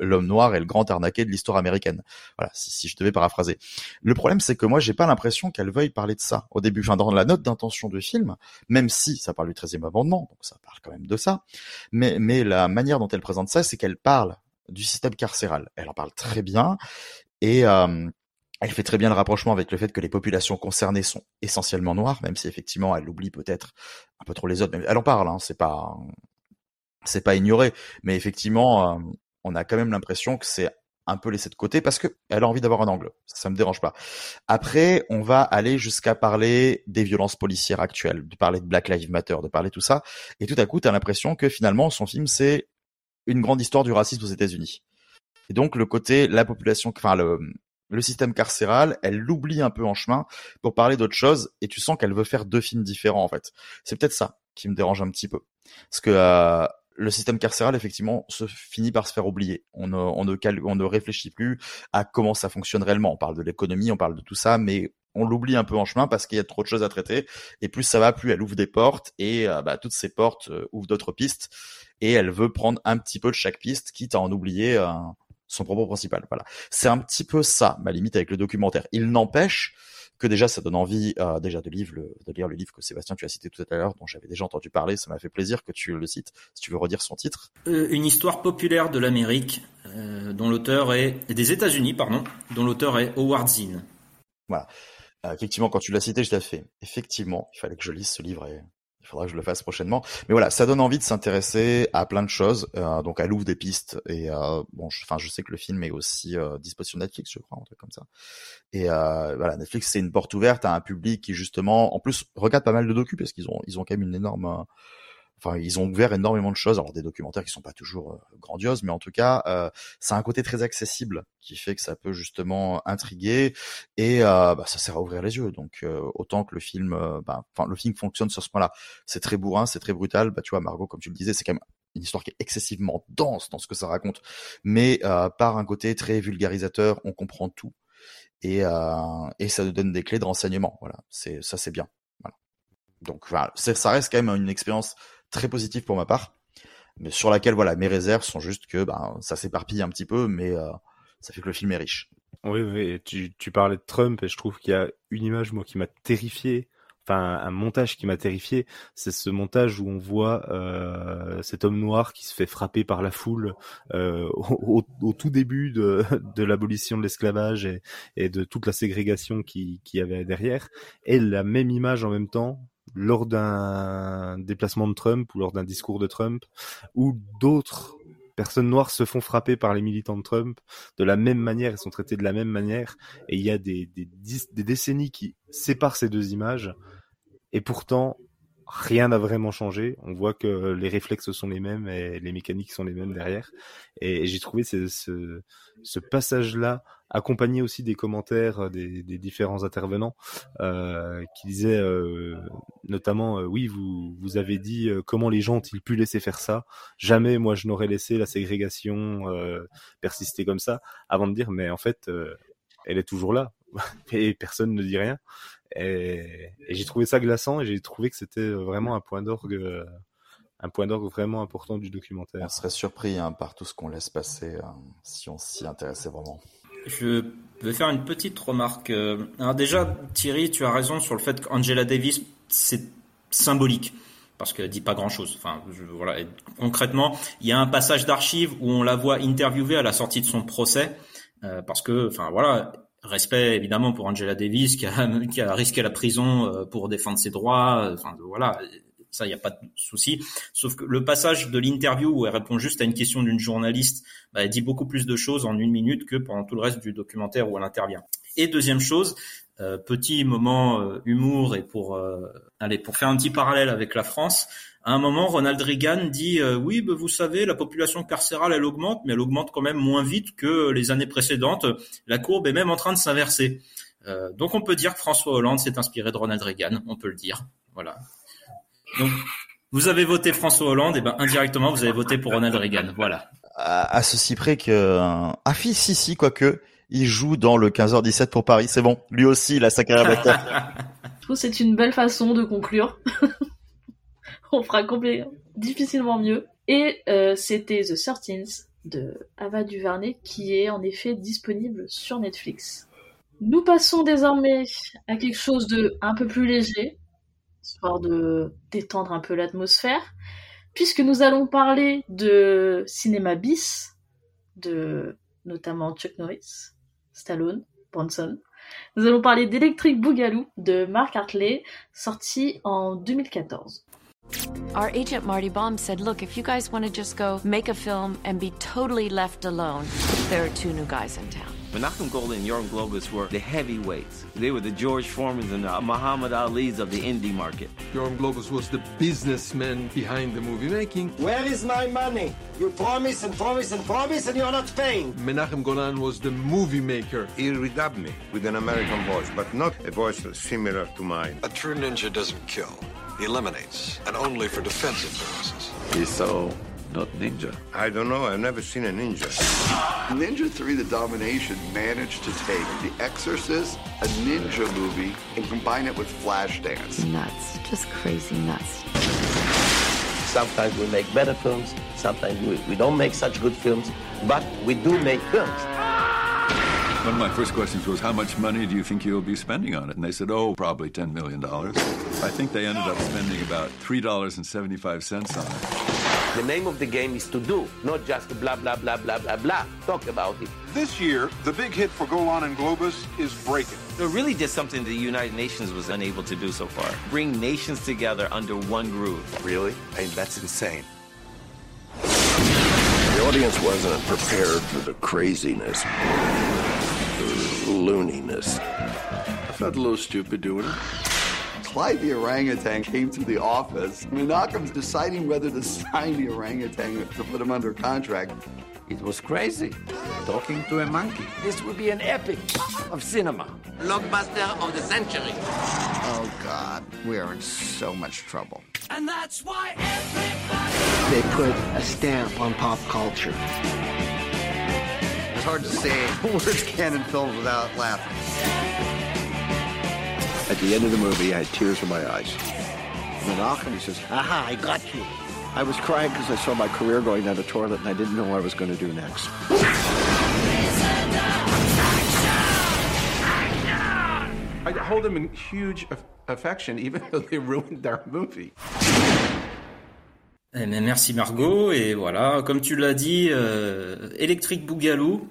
[SPEAKER 5] l'homme noir est le grand arnaqué de l'histoire américaine. Voilà, si, je devais paraphraser. Le problème, c'est que moi, j'ai pas l'impression qu'elle veuille parler de ça au début. Enfin, dans la note d'intention du film, même si ça parle du 13e amendement, donc ça parle quand même de ça, mais, mais la manière dont elle présente ça, c'est qu'elle parle du système carcéral. Elle en parle très bien, et, euh, elle fait très bien le rapprochement avec le fait que les populations concernées sont essentiellement noires, même si effectivement elle oublie peut-être un peu trop les autres. Mais elle en parle, hein, c'est pas c'est pas ignoré, mais effectivement, euh, on a quand même l'impression que c'est un peu laissé de côté parce que elle a envie d'avoir un angle. Ça, ça me dérange pas. Après, on va aller jusqu'à parler des violences policières actuelles, de parler de Black Lives Matter, de parler tout ça, et tout à coup, tu as l'impression que finalement, son film c'est une grande histoire du racisme aux États-Unis. Et donc le côté la population, enfin le, le système carcéral, elle l'oublie un peu en chemin pour parler d'autre chose, et tu sens qu'elle veut faire deux films différents en fait. C'est peut-être ça qui me dérange un petit peu, parce que euh, le système carcéral effectivement se finit par se faire oublier. On ne, on ne, on ne réfléchit plus à comment ça fonctionne réellement. On parle de l'économie, on parle de tout ça, mais on l'oublie un peu en chemin parce qu'il y a trop de choses à traiter. Et plus ça va, plus elle ouvre des portes et euh, bah, toutes ces portes euh, ouvrent d'autres pistes. Et elle veut prendre un petit peu de chaque piste, quitte à en oublier son propos principal. Voilà. C'est un petit peu ça, ma limite avec le documentaire. Il n'empêche que déjà ça donne envie euh, déjà de lire, le, de lire le livre que Sébastien tu as cité tout à l'heure, dont j'avais déjà entendu parler. Ça m'a fait plaisir que tu le cites. Si tu veux redire son titre.
[SPEAKER 4] Euh, une histoire populaire de l'Amérique, euh, dont l'auteur est des États-Unis, pardon, dont l'auteur est Howard Zinn.
[SPEAKER 5] Voilà. effectivement, quand tu l'as cité, je l'ai fait. Effectivement, il fallait que je lise ce livre et faudra que je le fasse prochainement. Mais voilà, ça donne envie de s'intéresser à plein de choses. Euh, donc, elle ouvre des pistes. Et euh, bon, enfin, je, sais que le film est aussi euh, disponible sur Netflix, je crois, un truc comme ça. Et euh, voilà, Netflix, c'est une porte ouverte à un public qui justement, en plus, regarde pas mal de docus parce qu'ils ont, ils ont quand même une énorme enfin ils ont ouvert énormément de choses. Alors des documentaires qui sont pas toujours euh, grandioses mais en tout cas euh, ça un côté très accessible qui fait que ça peut justement intriguer et euh, bah, ça sert à ouvrir les yeux. Donc euh, autant que le film bah, enfin le film fonctionne sur ce point-là. C'est très bourrin c'est très brutal. Bah tu vois Margot comme tu le disais c'est quand même une histoire qui est excessivement dense dans ce que ça raconte. Mais par un côté très vulgarisateur on comprend tout et, et ça nous donne des clés de renseignement. Voilà. C'est ça c'est bien. Donc voilà, ça reste quand même une expérience très positif pour ma part, mais sur laquelle voilà mes réserves sont juste que ben ça s'éparpille un petit peu, mais euh, ça fait que le film est riche.
[SPEAKER 6] Oui, oui. Tu, tu parlais de Trump et je trouve qu'il y a une image moi qui m'a terrifié. Enfin, un montage qui m'a terrifié, c'est ce montage où on voit euh, cet homme noir qui se fait frapper par la foule euh, au, tout début de, de l'abolition de l'esclavage et, et, de toute la ségrégation qui, qui y avait derrière, et la même image en même temps lors d'un déplacement de Trump ou lors d'un discours de Trump, où d'autres personnes noires se font frapper par les militants de Trump de la même manière et sont traitées de la même manière. Et il y a des, décennies qui séparent ces deux images. Et pourtant, rien n'a vraiment changé. On voit que les réflexes sont les mêmes et les mécaniques sont les mêmes derrière. Et, j'ai trouvé ce passage-là accompagné aussi des commentaires des, des différents intervenants euh, qui disaient euh, notamment euh, oui vous vous avez dit euh, comment les gens ont-ils pu laisser faire ça? Jamais moi je n'aurais laissé la ségrégation euh, persister comme ça avant de dire mais en fait elle est toujours là <laughs> et personne ne dit rien et, j'ai trouvé ça glaçant et j'ai trouvé que c'était vraiment un point d'orgue, euh, un point d'orgue vraiment important du documentaire.
[SPEAKER 5] On serait surpris hein, par tout ce qu'on laisse passer hein, si on s'y intéressait vraiment.
[SPEAKER 4] Je vais faire une petite remarque. Euh, alors déjà, Thierry, tu as raison sur le fait qu'Angela Davis, c'est symbolique parce qu'elle dit pas grand chose. Enfin, voilà. concrètement, il y a un passage d'archives où on la voit interviewée à la sortie de son procès, euh, parce que, enfin voilà, respect évidemment pour Angela Davis qui a, <laughs> qui a risqué la prison euh, pour défendre ses droits. Enfin voilà, ça il n'y a pas de souci. Sauf que le passage de l'interview où elle répond juste à une question d'une journaliste, bah, elle dit beaucoup plus de choses en une minute que pendant tout le reste du documentaire où elle intervient. Et deuxième chose, euh, petit moment euh, humour et pour aller pour faire un petit parallèle avec la France, à un moment, Ronald Reagan dit euh, oui, vous savez, la population carcérale elle augmente, mais elle augmente quand même moins vite que les années précédentes. La courbe est même en train de s'inverser. Euh, donc on peut dire que François Hollande s'est inspiré de Ronald Reagan, on peut le dire. Voilà. Donc vous avez voté François Hollande, et ben indirectement vous avez voté pour Ronald Reagan. Voilà.
[SPEAKER 5] À, à ceci près que ah si si si quoique il joue dans le 15h17 pour Paris, c'est bon. Lui aussi il a sa carrière. <laughs>
[SPEAKER 3] Je trouve que c'est une belle façon de conclure. <laughs> On fera complètement difficilement mieux. Et euh, c'était The 13 de Ava DuVernay qui est en effet disponible sur Netflix. Nous passons désormais à quelque chose de un peu plus léger, histoire de détendre un peu l'atmosphère, puisque nous allons parler de cinéma bis, de notamment Chuck Norris, Stallone, Bronson. Nous allons parler d'Electric Boogaloo de Mark Hartley, sorti en 2014.
[SPEAKER 27] Our agent Marty Baum said, look, if you guys want to just go make a film and be totally left alone, there are two new guys in town.
[SPEAKER 28] Menachem Golan and Yoram Globus were the heavyweights. They were the George Foremans and the Muhammad Ali's of the indie market.
[SPEAKER 29] Yoram Globus was the businessman behind the movie making.
[SPEAKER 30] Where is my money? You promise and promise and promise and you're not paying.
[SPEAKER 29] Menachem Golan was the movie maker.
[SPEAKER 31] He redubbed me with an American voice, but not a voice similar to mine.
[SPEAKER 32] A true ninja doesn't kill. He eliminates, and only for defensive purposes.
[SPEAKER 31] He's so not ninja. I don't know. I've never seen a ninja.
[SPEAKER 33] Ninja 3 The Domination managed to take The Exorcist, a ninja movie, and combine it with Flashdance.
[SPEAKER 27] Nuts. Just crazy nuts.
[SPEAKER 30] Sometimes we make better films, sometimes we, we don't make such good films, but we do make films.
[SPEAKER 32] One of my first questions was, How much money do you think you'll be spending on it? And they said, Oh, probably $10 million. I think they ended up spending about $3.75 on it.
[SPEAKER 30] The name of the game is to do, not just blah, blah, blah, blah, blah, blah. Talk about it.
[SPEAKER 33] This year, the big hit for Golan and Globus is Breaking.
[SPEAKER 28] It really did something the United Nations was unable to do so far. Bring nations together under one groove.
[SPEAKER 33] Really? I mean, that's insane.
[SPEAKER 32] The audience wasn't prepared for the craziness, the looniness. I felt a little stupid doing it.
[SPEAKER 33] Clyde the orangutan came to the office. Menachem's deciding whether to <laughs> sign the orangutan to put him under contract.
[SPEAKER 30] It was crazy. Talking to a monkey. This would be an epic of cinema. Blockbuster of the century.
[SPEAKER 33] Oh, God. We are in so much trouble.
[SPEAKER 18] And that's why everybody.
[SPEAKER 30] They put a stamp on pop culture.
[SPEAKER 33] It's hard to say <laughs> words canon films without laughing.
[SPEAKER 32] At the end of the movie, I had tears in my eyes.
[SPEAKER 33] Menachem, he says,
[SPEAKER 30] Aha, I got you.
[SPEAKER 32] I was crying because I saw my career going down the toilet and I didn't know what I was going to do next.
[SPEAKER 29] I hold them in huge aff- affection, <laughs> even though they ruined our movie.
[SPEAKER 4] Eh bien, merci Margot et voilà comme tu l'as dit euh, Electric Boogaloo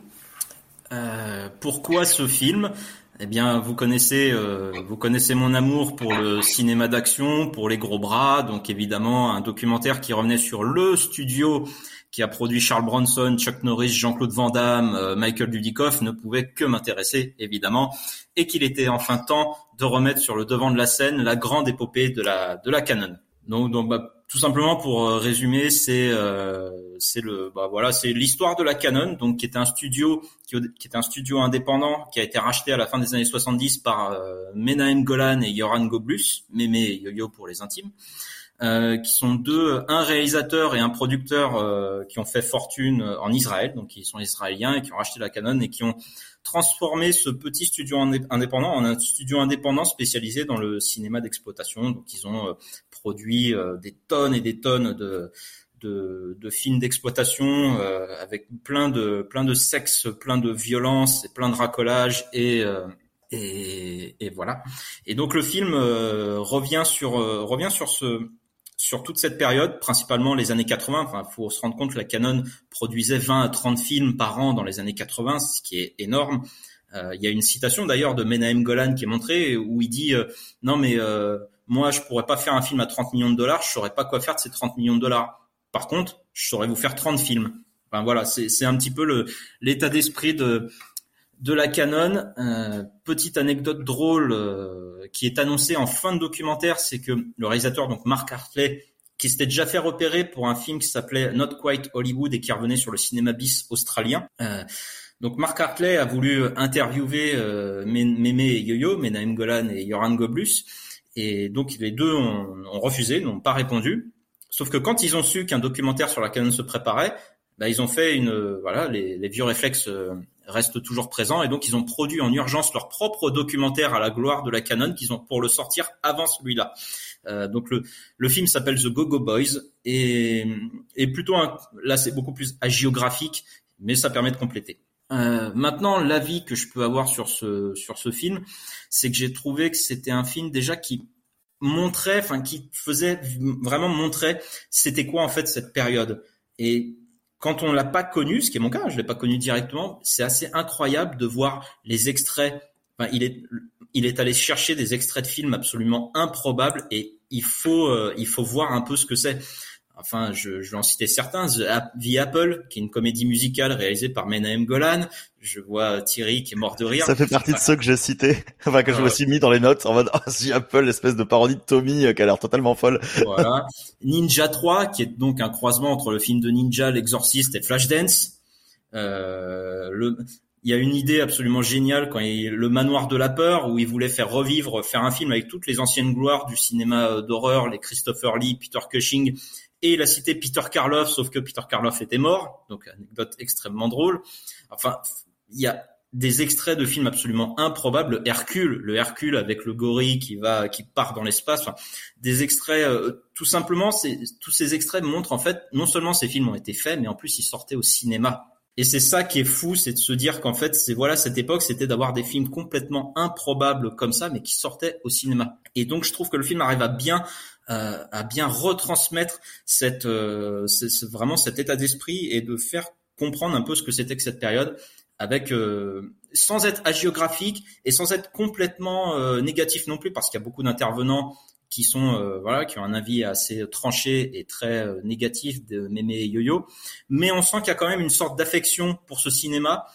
[SPEAKER 4] euh, pourquoi ce film eh bien vous connaissez euh, vous connaissez mon amour pour le cinéma d'action pour les gros bras donc évidemment un documentaire qui revenait sur le studio qui a produit Charles Bronson, Chuck Norris, Jean-Claude Van Damme, euh, Michael Dudikoff ne pouvait que m'intéresser évidemment et qu'il était enfin temps de remettre sur le devant de la scène la grande épopée de la de la Canon. Bah, tout simplement pour euh, résumer, c'est euh, c'est le bah voilà, c'est l'histoire de la Canon, donc qui était un studio qui, était un studio indépendant qui a été racheté à la fin des années 70 par euh, Menahem Golan et Yoran Goblus, Mémé Yo-Yo pour les intimes. Euh, qui sont deux, un réalisateur et un producteur euh, qui ont fait fortune en Israël, donc qui sont israéliens et qui ont racheté la Canon et qui ont transformé ce petit studio indépendant en un studio indépendant spécialisé dans le cinéma d'exploitation. Donc ils ont euh, produit euh, des tonnes et des tonnes de de, films d'exploitation euh, avec plein de plein de sexe, plein de violence, et plein de racolage et et, et voilà. Et donc le film revient sur revient sur ce sur toute cette période, principalement les années 80, enfin, faut se rendre compte que la Canon produisait 20 à 30 films par an dans les années 80, ce qui est énorme. Euh, il y a une citation d'ailleurs de Menahem Golan qui est montrée où il dit euh, non mais euh, moi je pourrais pas faire un film à 30 millions de dollars, je saurais pas quoi faire de ces 30 millions de dollars. Par contre, je saurais vous faire 30 films. Enfin voilà, c'est un petit peu l'état d'esprit de de la Canon. Euh, petite anecdote drôle euh, qui est annoncée en fin de documentaire, c'est que le réalisateur, donc Mark Hartley, qui s'était déjà fait repérer pour un film qui s'appelait Not Quite Hollywood et qui revenait sur le cinéma bis australien. Euh, donc Mark Hartley a voulu interviewer euh, Mémé et Yo-Yo, Menahem Golan et Yoran Goblus, et donc les deux ont, ont refusé, n'ont pas répondu. Sauf que quand ils ont su qu'un documentaire sur la canon se préparait, bah, ils ont fait une voilà les, les vieux réflexes euh, restent toujours présents et donc ils ont produit en urgence leur propre documentaire à la gloire de la canon qu'ils ont pour le sortir avant celui-là. Euh, donc le, le film s'appelle The Go Go Boys et, et plutôt un, là c'est beaucoup plus agiographique mais ça permet de compléter. Euh, maintenant, l'avis que je peux avoir sur ce sur ce film, c'est que j'ai trouvé que c'était un film déjà qui montrait, enfin qui faisait vraiment montrer c'était quoi en fait cette période. Et quand on l'a pas connu, ce qui est mon cas, je l'ai pas connu directement, c'est assez incroyable de voir les extraits. Enfin, il est il est allé chercher des extraits de films absolument improbables et il faut euh, il faut voir un peu ce que c'est. Enfin, je, je, vais en citer certains. The, Apple, qui est une comédie musicale réalisée par Menahem Golan. Je vois Thierry qui est mort de rire.
[SPEAKER 5] Ça fait partie de ceux que j'ai cités, <laughs> enfin que je me suis mis dans les notes en mode oh, The Apple, l'espèce de parodie de Tommy euh, qui a l'air totalement folle.
[SPEAKER 4] Voilà. <laughs> Ninja 3, qui est donc un croisement entre le film de Ninja, l'Exorciste et Flashdance. Euh, le, il y a une idée absolument géniale quand il le manoir de la peur où il voulait faire revivre, faire un film avec toutes les anciennes gloires du cinéma euh, d'horreur, les Christopher Lee, Peter Cushing et il a cité Peter Karloff, sauf que Peter Karloff était mort, donc anecdote extrêmement drôle. Enfin, il y a des extraits de films absolument improbables. Hercule, le Hercule avec le gorille qui va, qui part dans l'espace. Enfin, des extraits, euh, tout simplement, tous ces extraits montrent en fait, non seulement ces films ont été faits, mais en plus ils sortaient au cinéma. Et c'est ça qui est fou, c'est de se dire qu'en fait, c'est voilà, cette époque, c'était d'avoir des films complètement improbables comme ça, mais qui sortaient au cinéma. Et donc, je trouve que le film arrive à bien euh, à bien retransmettre cette, euh, vraiment cet état d'esprit et de faire comprendre un peu ce que c'était que cette période avec euh, sans être hagiographique et sans être complètement euh, négatif non plus parce qu'il y a beaucoup d'intervenants qui sont euh, voilà qui ont un avis assez tranché et très négatif de Mémé et Yo-Yo. Mais on sent qu'il y a quand même une sorte d'affection pour ce cinéma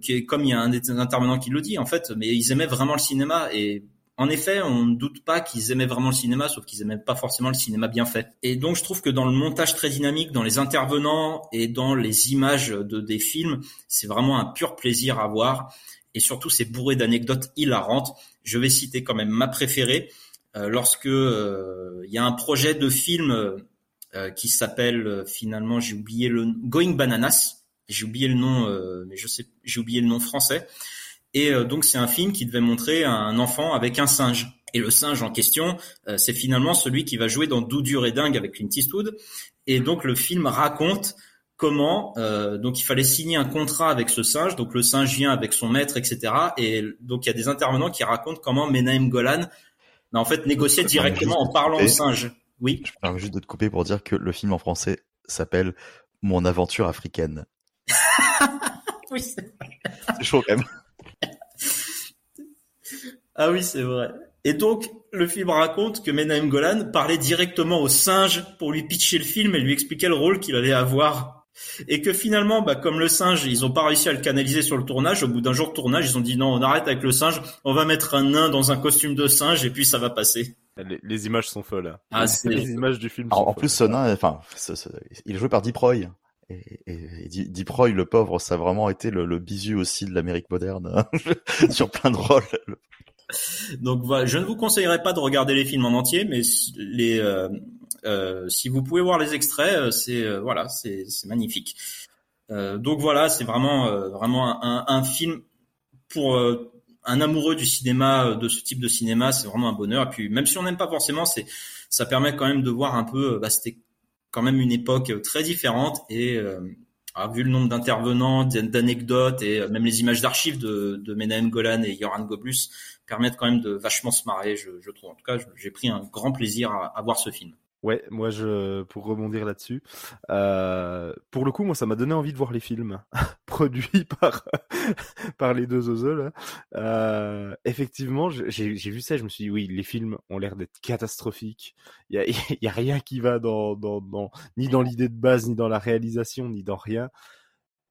[SPEAKER 4] qui est comme il y a un des intervenants qui le dit en fait mais ils aimaient vraiment le cinéma et en effet, on ne doute pas qu'ils aimaient vraiment le cinéma, sauf qu'ils aimaient pas forcément le cinéma bien fait. Et donc, je trouve que dans le montage très dynamique, dans les intervenants et dans les images de des films, c'est vraiment un pur plaisir à voir. Et surtout, c'est bourré d'anecdotes hilarantes. Je vais citer quand même ma préférée. Euh, lorsque euh, il y a un projet de film euh, qui s'appelle finalement, j'ai oublié le Going Bananas. J'ai oublié le nom, mais je sais, j'ai oublié le nom français. Et euh, donc c'est un film qui devait montrer un enfant avec un singe. Et le singe en question, euh, c'est finalement celui qui va jouer dans Doudure et dingue avec Clint Eastwood. Et donc le film raconte comment euh, donc il fallait signer un contrat avec ce singe. Donc le singe vient avec son maître, etc. Et donc il y a des intervenants qui racontent comment Menahem Golan, en fait, négociait directement en parlant au singe. Oui.
[SPEAKER 5] Je permets juste de te couper pour dire que le film en français s'appelle Mon aventure africaine. <laughs>
[SPEAKER 4] oui.
[SPEAKER 5] C'est chaud quand même.
[SPEAKER 4] Ah oui, c'est vrai. Et donc, le film raconte que Menahem Golan parlait directement au singe pour lui pitcher le film et lui expliquer le rôle qu'il allait avoir. Et que finalement, bah, comme le singe, ils ont pas réussi à le canaliser sur le tournage. Au bout d'un jour de tournage, ils ont dit non, on arrête avec le singe. On va mettre un nain dans un costume de singe et puis ça va passer.
[SPEAKER 6] Les, images sont folles.
[SPEAKER 4] Ah, <laughs>
[SPEAKER 6] les images du film.
[SPEAKER 5] en plus, ce nain, enfin, il est joué par Deep Roy. Et, et, et Deep Roy, le pauvre, ça a vraiment été le, le bisu aussi de l'Amérique moderne <laughs> sur plein de rôles.
[SPEAKER 4] Donc voilà, je ne vous conseillerais pas de regarder les films en entier, mais euh, euh, si vous pouvez voir les extraits, euh, c'est voilà, c'est magnifique. Donc voilà, c'est vraiment vraiment un, un, film pour un amoureux du cinéma, de ce type de cinéma, c'est vraiment un bonheur. Et puis même si on n'aime pas forcément, c'est ça permet quand même de voir un peu, bah, c'était quand même une époque très différente et ah, vu le nombre d'intervenants, d'anecdotes et même les images d'archives de, de Menahem Golan et Yoran Goblus, permettent quand même de vachement se marrer, je, trouve. En tout cas, j'ai pris un grand plaisir à, voir ce film.
[SPEAKER 6] Ouais, moi je pour rebondir là-dessus, euh, pour le coup, moi ça m'a donné envie de voir les films <laughs> produits par <laughs> par les deux là. Euh, effectivement, j'ai vu ça, je me suis dit oui, les films ont l'air d'être catastrophiques. Il y a, <laughs> y a rien qui va dans, dans ni dans l'idée de base, ni dans la réalisation, ni dans rien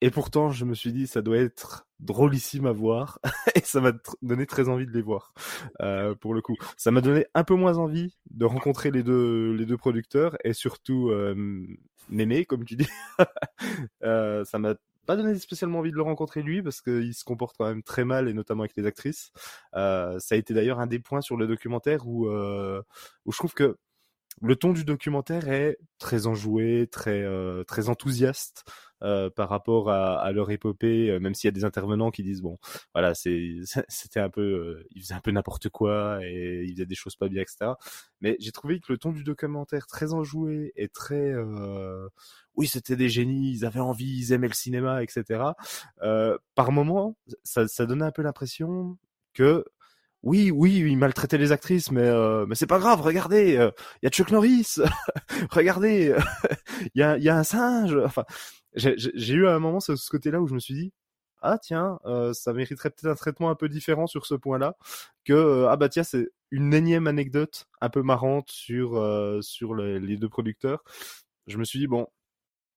[SPEAKER 6] Et pourtant, je me suis dit, ça doit être drôlissime à voir, <laughs> et ça m'a donné très envie de les voir. Euh, pour le coup, ça m'a donné un peu moins envie de rencontrer les deux les deux producteurs et surtout euh, comme tu dis. <laughs> euh, ça m'a pas donné spécialement envie de le rencontrer lui parce qu'il se comporte quand même très mal et notamment avec les actrices. Euh, ça a été d'ailleurs un des points sur le documentaire où euh, où je trouve que le ton du documentaire est très enjoué, très euh, très enthousiaste euh, par rapport à, leur épopée, euh, même s'il y a des intervenants qui disent bon, voilà, <laughs> c'était un peu, ils faisaient un peu n'importe quoi et ils faisaient des choses pas bien, etc. Mais j'ai trouvé que le ton du documentaire très enjoué et très oui, c'était des génies, ils avaient envie, ils aimaient le cinéma, etc. Par moment, ça donnait un peu l'impression que oui, oui, il maltraitait les actrices, mais euh, mais c'est pas grave. Regardez, il euh, y a Chuck Norris. <laughs> regardez, <laughs> il y a y a un singe. Enfin, j'ai eu un moment ce, ce côté-là où je me suis dit ah tiens, euh, ça mériterait peut-être un traitement un peu différent sur ce point-là que euh, ah bah tiens c'est une énième anecdote un peu marrante sur euh, sur les, les deux producteurs. Je me suis dit bon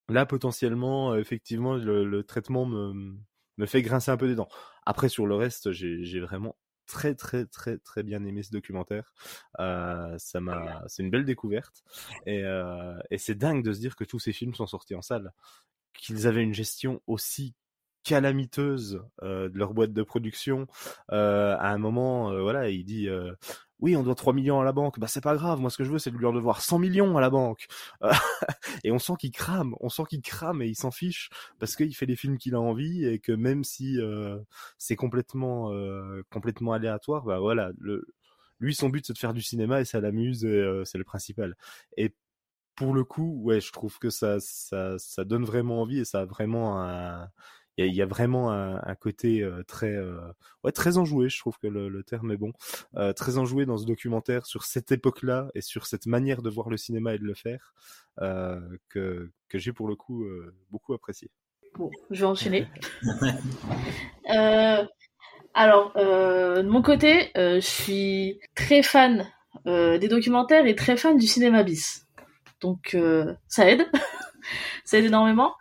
[SPEAKER 6] là potentiellement effectivement le, le traitement me me fait grincer un peu des dents. Après sur le reste j'ai vraiment très très très très bien aimé ce documentaire. Euh, ça m'a, c'est une belle découverte et, euh, et c'est dingue de se dire que tous ces films sont sortis en salle, qu'ils avaient une gestion aussi calamiteuse euh, de leur boîte de production. À un moment, voilà, il dit oui, on doit 3 millions à la banque. Bah c'est pas grave. Moi, ce que je veux, c'est de lui devoir 100 millions à la banque. <laughs> et on sent qu'il crame, on sent qu'il crame et il s'en fiche parce qu'il fait les films qu'il a envie et que même si euh, c'est complètement euh, complètement aléatoire, bah voilà, lui son but c'est de faire du cinéma et ça l'amuse et euh, c'est le principal. Et pour le coup, ouais, je trouve que ça ça ça donne vraiment envie et ça a vraiment un il y, y a, vraiment un, un côté euh, très euh, ouais très enjoué je trouve que le, le terme est bon. Euh, très enjoué dans ce documentaire sur cette époque là et sur cette manière de voir le cinéma et de le faire que que j'ai pour le coup beaucoup apprécié.
[SPEAKER 3] Bon je vais enchaîner. <laughs> Euh, alors de mon côté je suis très fan des documentaires et très fan du cinéma bis. Donc ça aide. <laughs> Ça aide énormément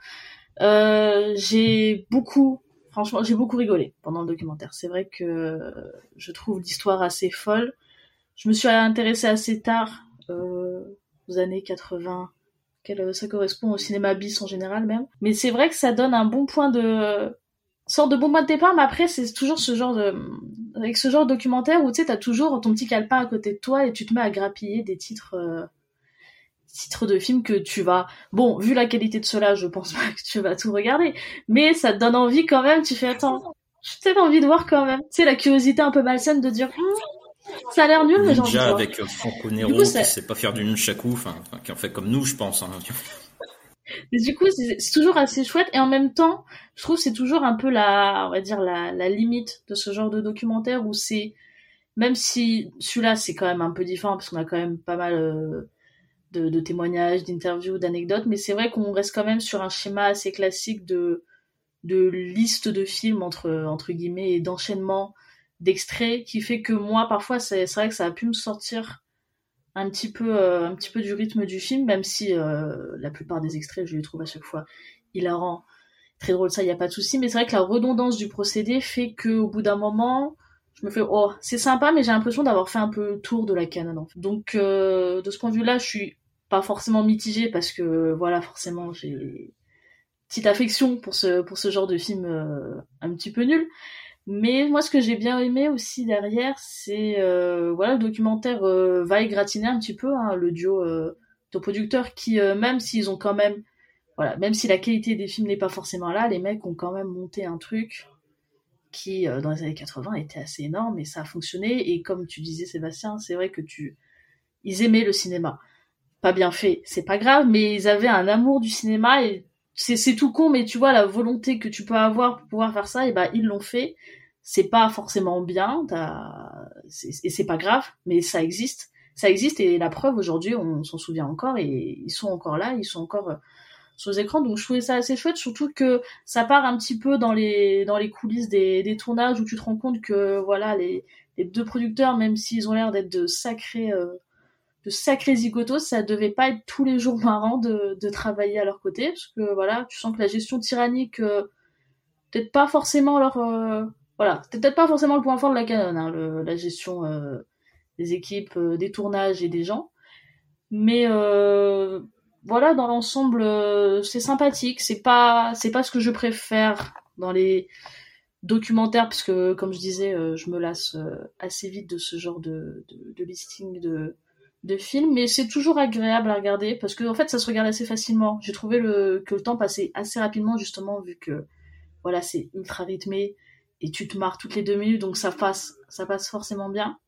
[SPEAKER 3] euh, j'ai beaucoup, franchement, j'ai beaucoup rigolé pendant le documentaire. C'est vrai que je trouve l'histoire assez folle. Je me suis intéressée assez tard, euh, aux années 80. Quel, ça correspond au cinéma bis en général même. Mais c'est vrai que ça donne un bon point de, sorte de bon point de départ, mais après, c'est toujours ce genre de, avec ce genre de documentaire où tu sais, t'as toujours ton petit calepin à côté de toi et tu te mets à grappiller des titres, euh, titre de film que tu vas bon vu la qualité de cela je pense pas que tu vas tout regarder mais ça te donne envie quand même tu fais attends j'ai peut-être envie de voir quand même tu sais la curiosité un peu malsaine de dire hm, ça a l'air nul mais j'ai envie de voir
[SPEAKER 4] avec Franco Nero coup, ça... qui sait pas faire du nunchaku enfin qui en fait comme nous je pense hein.
[SPEAKER 3] mais du coup c'est toujours assez chouette et en même temps je trouve c'est toujours un peu la on va dire la, la limite de ce genre de documentaire où c'est même si celui-là c'est quand même un peu différent parce qu'on a quand même pas mal euh, de, de témoignages, d'interviews, d'anecdotes, mais c'est vrai qu'on reste quand même sur un schéma assez classique de, de liste de films entre, entre guillemets et d'enchaînement d'extraits qui fait que moi parfois c'est vrai que ça a pu me sortir un petit peu euh, un petit peu du rythme du film même si euh, la plupart des extraits je les trouve à chaque fois hilarants. Très drôle ça il y a pas de souci. Mais c'est vrai que la redondance du procédé fait que au bout d'un moment je me fais oh c'est sympa mais j'ai l'impression d'avoir fait un peu le tour de la canon en donc euh, de ce point de vue là je suis pas forcément mitigé parce que voilà forcément j'ai petite affection pour ce pour ce genre de film euh, un petit peu nul. Mais moi ce que j'ai bien aimé aussi derrière c'est euh, voilà le documentaire euh, va égratiner un petit peu hein, le duo euh, de producteurs qui euh, même s'ils ont quand même voilà même si la qualité des films n'est pas forcément là les mecs ont quand même monté un truc qui euh, dans les années 80 était assez énorme et ça a fonctionné. Et comme tu disais Sébastien c'est vrai que tu ils aimaient le cinéma pas bien fait, c'est pas grave, mais ils avaient un amour du cinéma et c'est tout con, mais tu vois la volonté que tu peux avoir pour pouvoir faire ça, et bah ils l'ont fait. C'est pas forcément bien, et c'est pas grave, mais ça existe, ça existe et la preuve aujourd'hui, on s'en souvient encore et ils sont encore là, ils sont encore euh, sur les écrans, donc je trouvais ça assez chouette, surtout que ça part un petit peu dans les dans les coulisses des, des tournages où tu te rends compte que voilà les, les deux producteurs, même s'ils ont l'air d'être de sacrés euh, de sacrés zigotos, ça devait pas être tous les jours <laughs> marrant de, travailler à leur côté, parce que voilà, tu sens que la gestion tyrannique, euh, peut-être pas forcément leur, euh, voilà, peut-être pas forcément le point fort de la canon, hein, la gestion euh, des équipes, des tournages et des gens, mais voilà, dans l'ensemble, c'est sympathique, c'est pas, c'est pas ce que je préfère dans les documentaires, parce que comme je disais, je me lasse assez vite de ce genre de, de listing de de films, mais c'est toujours agréable à regarder parce que en fait ça se regarde assez facilement. J'ai trouvé le, que le temps passait assez rapidement justement vu que voilà c'est ultra rythmé et tu te marres toutes les deux minutes donc ça passe ça passe forcément bien.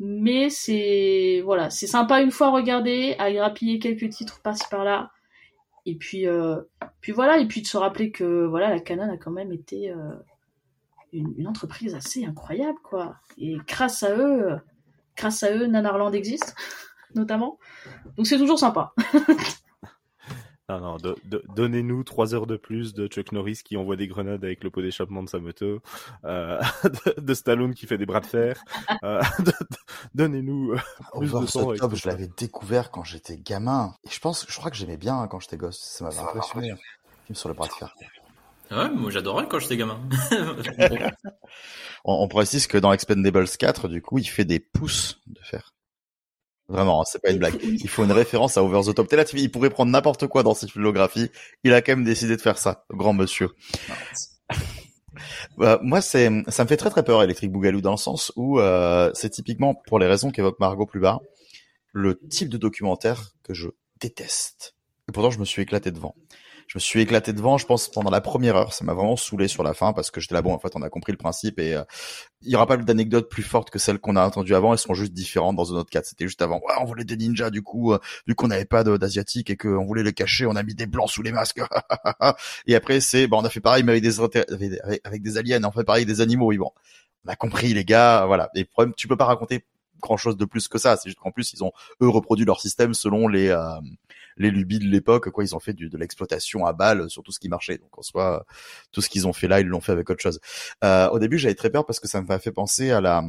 [SPEAKER 3] Mais c'est voilà c'est sympa une fois regardé à grappiller quelques titres par-ci par-là et puis euh, puis voilà et puis de se rappeler que voilà la Canon a quand même été euh, une, une entreprise assez incroyable quoi et grâce à eux grâce à eux, Nanarland existe, notamment. Donc c'est toujours sympa. <laughs>
[SPEAKER 6] Non, non, do- do- donnez-nous trois heures de plus de Chuck Norris qui envoie des grenades avec le pot d'échappement de sa moto, euh, <laughs> de, de Stallone qui fait des bras de fer. euh, <laughs> de- de- donnez-nous euh, plus
[SPEAKER 5] Over
[SPEAKER 6] de temps.
[SPEAKER 5] Top, je l'avais découvert quand j'étais gamin. Et je pense, je crois que j'aimais bien hein, quand j'étais gosse. Ça m'avait impressionné. Film sur le bras de fer.
[SPEAKER 4] Ouais, moi j'adorais quand j'étais gamin.
[SPEAKER 5] On, on précise que dans Expendables 4, du coup, il fait des pouces de fer. Vraiment, hein, c'est pas une blague. Il faut une référence à Over the Top. T'es là, tu- il pourrait prendre n'importe quoi dans cette filmographie. Il a quand même décidé de faire ça, grand monsieur. Euh, moi, c'est, ça me fait très très peur, Electric Boogaloo, dans le sens où euh, c'est typiquement, pour les raisons qu'évoque Margot plus bas, le type de documentaire que je déteste. Et pourtant, je me suis éclaté devant. Je me suis éclaté devant, je pense, pendant la première heure. Ça m'a vraiment saoulé sur la fin parce que j'étais là, bon, en fait, on a compris le principe et euh, il y aura pas d'anecdotes plus fortes que celles qu'on a entendues avant. Elles seront juste différentes dans un autre cadre. C'était juste avant. Ouais, on voulait des ninjas, du coup, euh, vu qu'on n'avait pas d'asiatiques et qu'on voulait les cacher, on a mis des blancs sous les masques. <laughs> et après, c'est, bon, on a fait pareil, mais avec des, avec, des aliens. On fait pareil des animaux. Oui, bon. On a compris, les gars. Voilà. Et problème, tu peux pas raconter grand chose de plus que ça. C'est juste qu'en plus, ils ont, eux, reproduit leur système selon les, euh, les lubies de l'époque, quoi. Ils ont fait du, de l'exploitation à balles sur tout ce qui marchait. Donc, en soi, tout ce qu'ils ont fait là, ils l'ont fait avec autre chose. Euh, au début, j'avais très peur parce que ça m'a fait penser à la,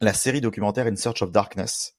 [SPEAKER 5] la série documentaire In Search of Darkness.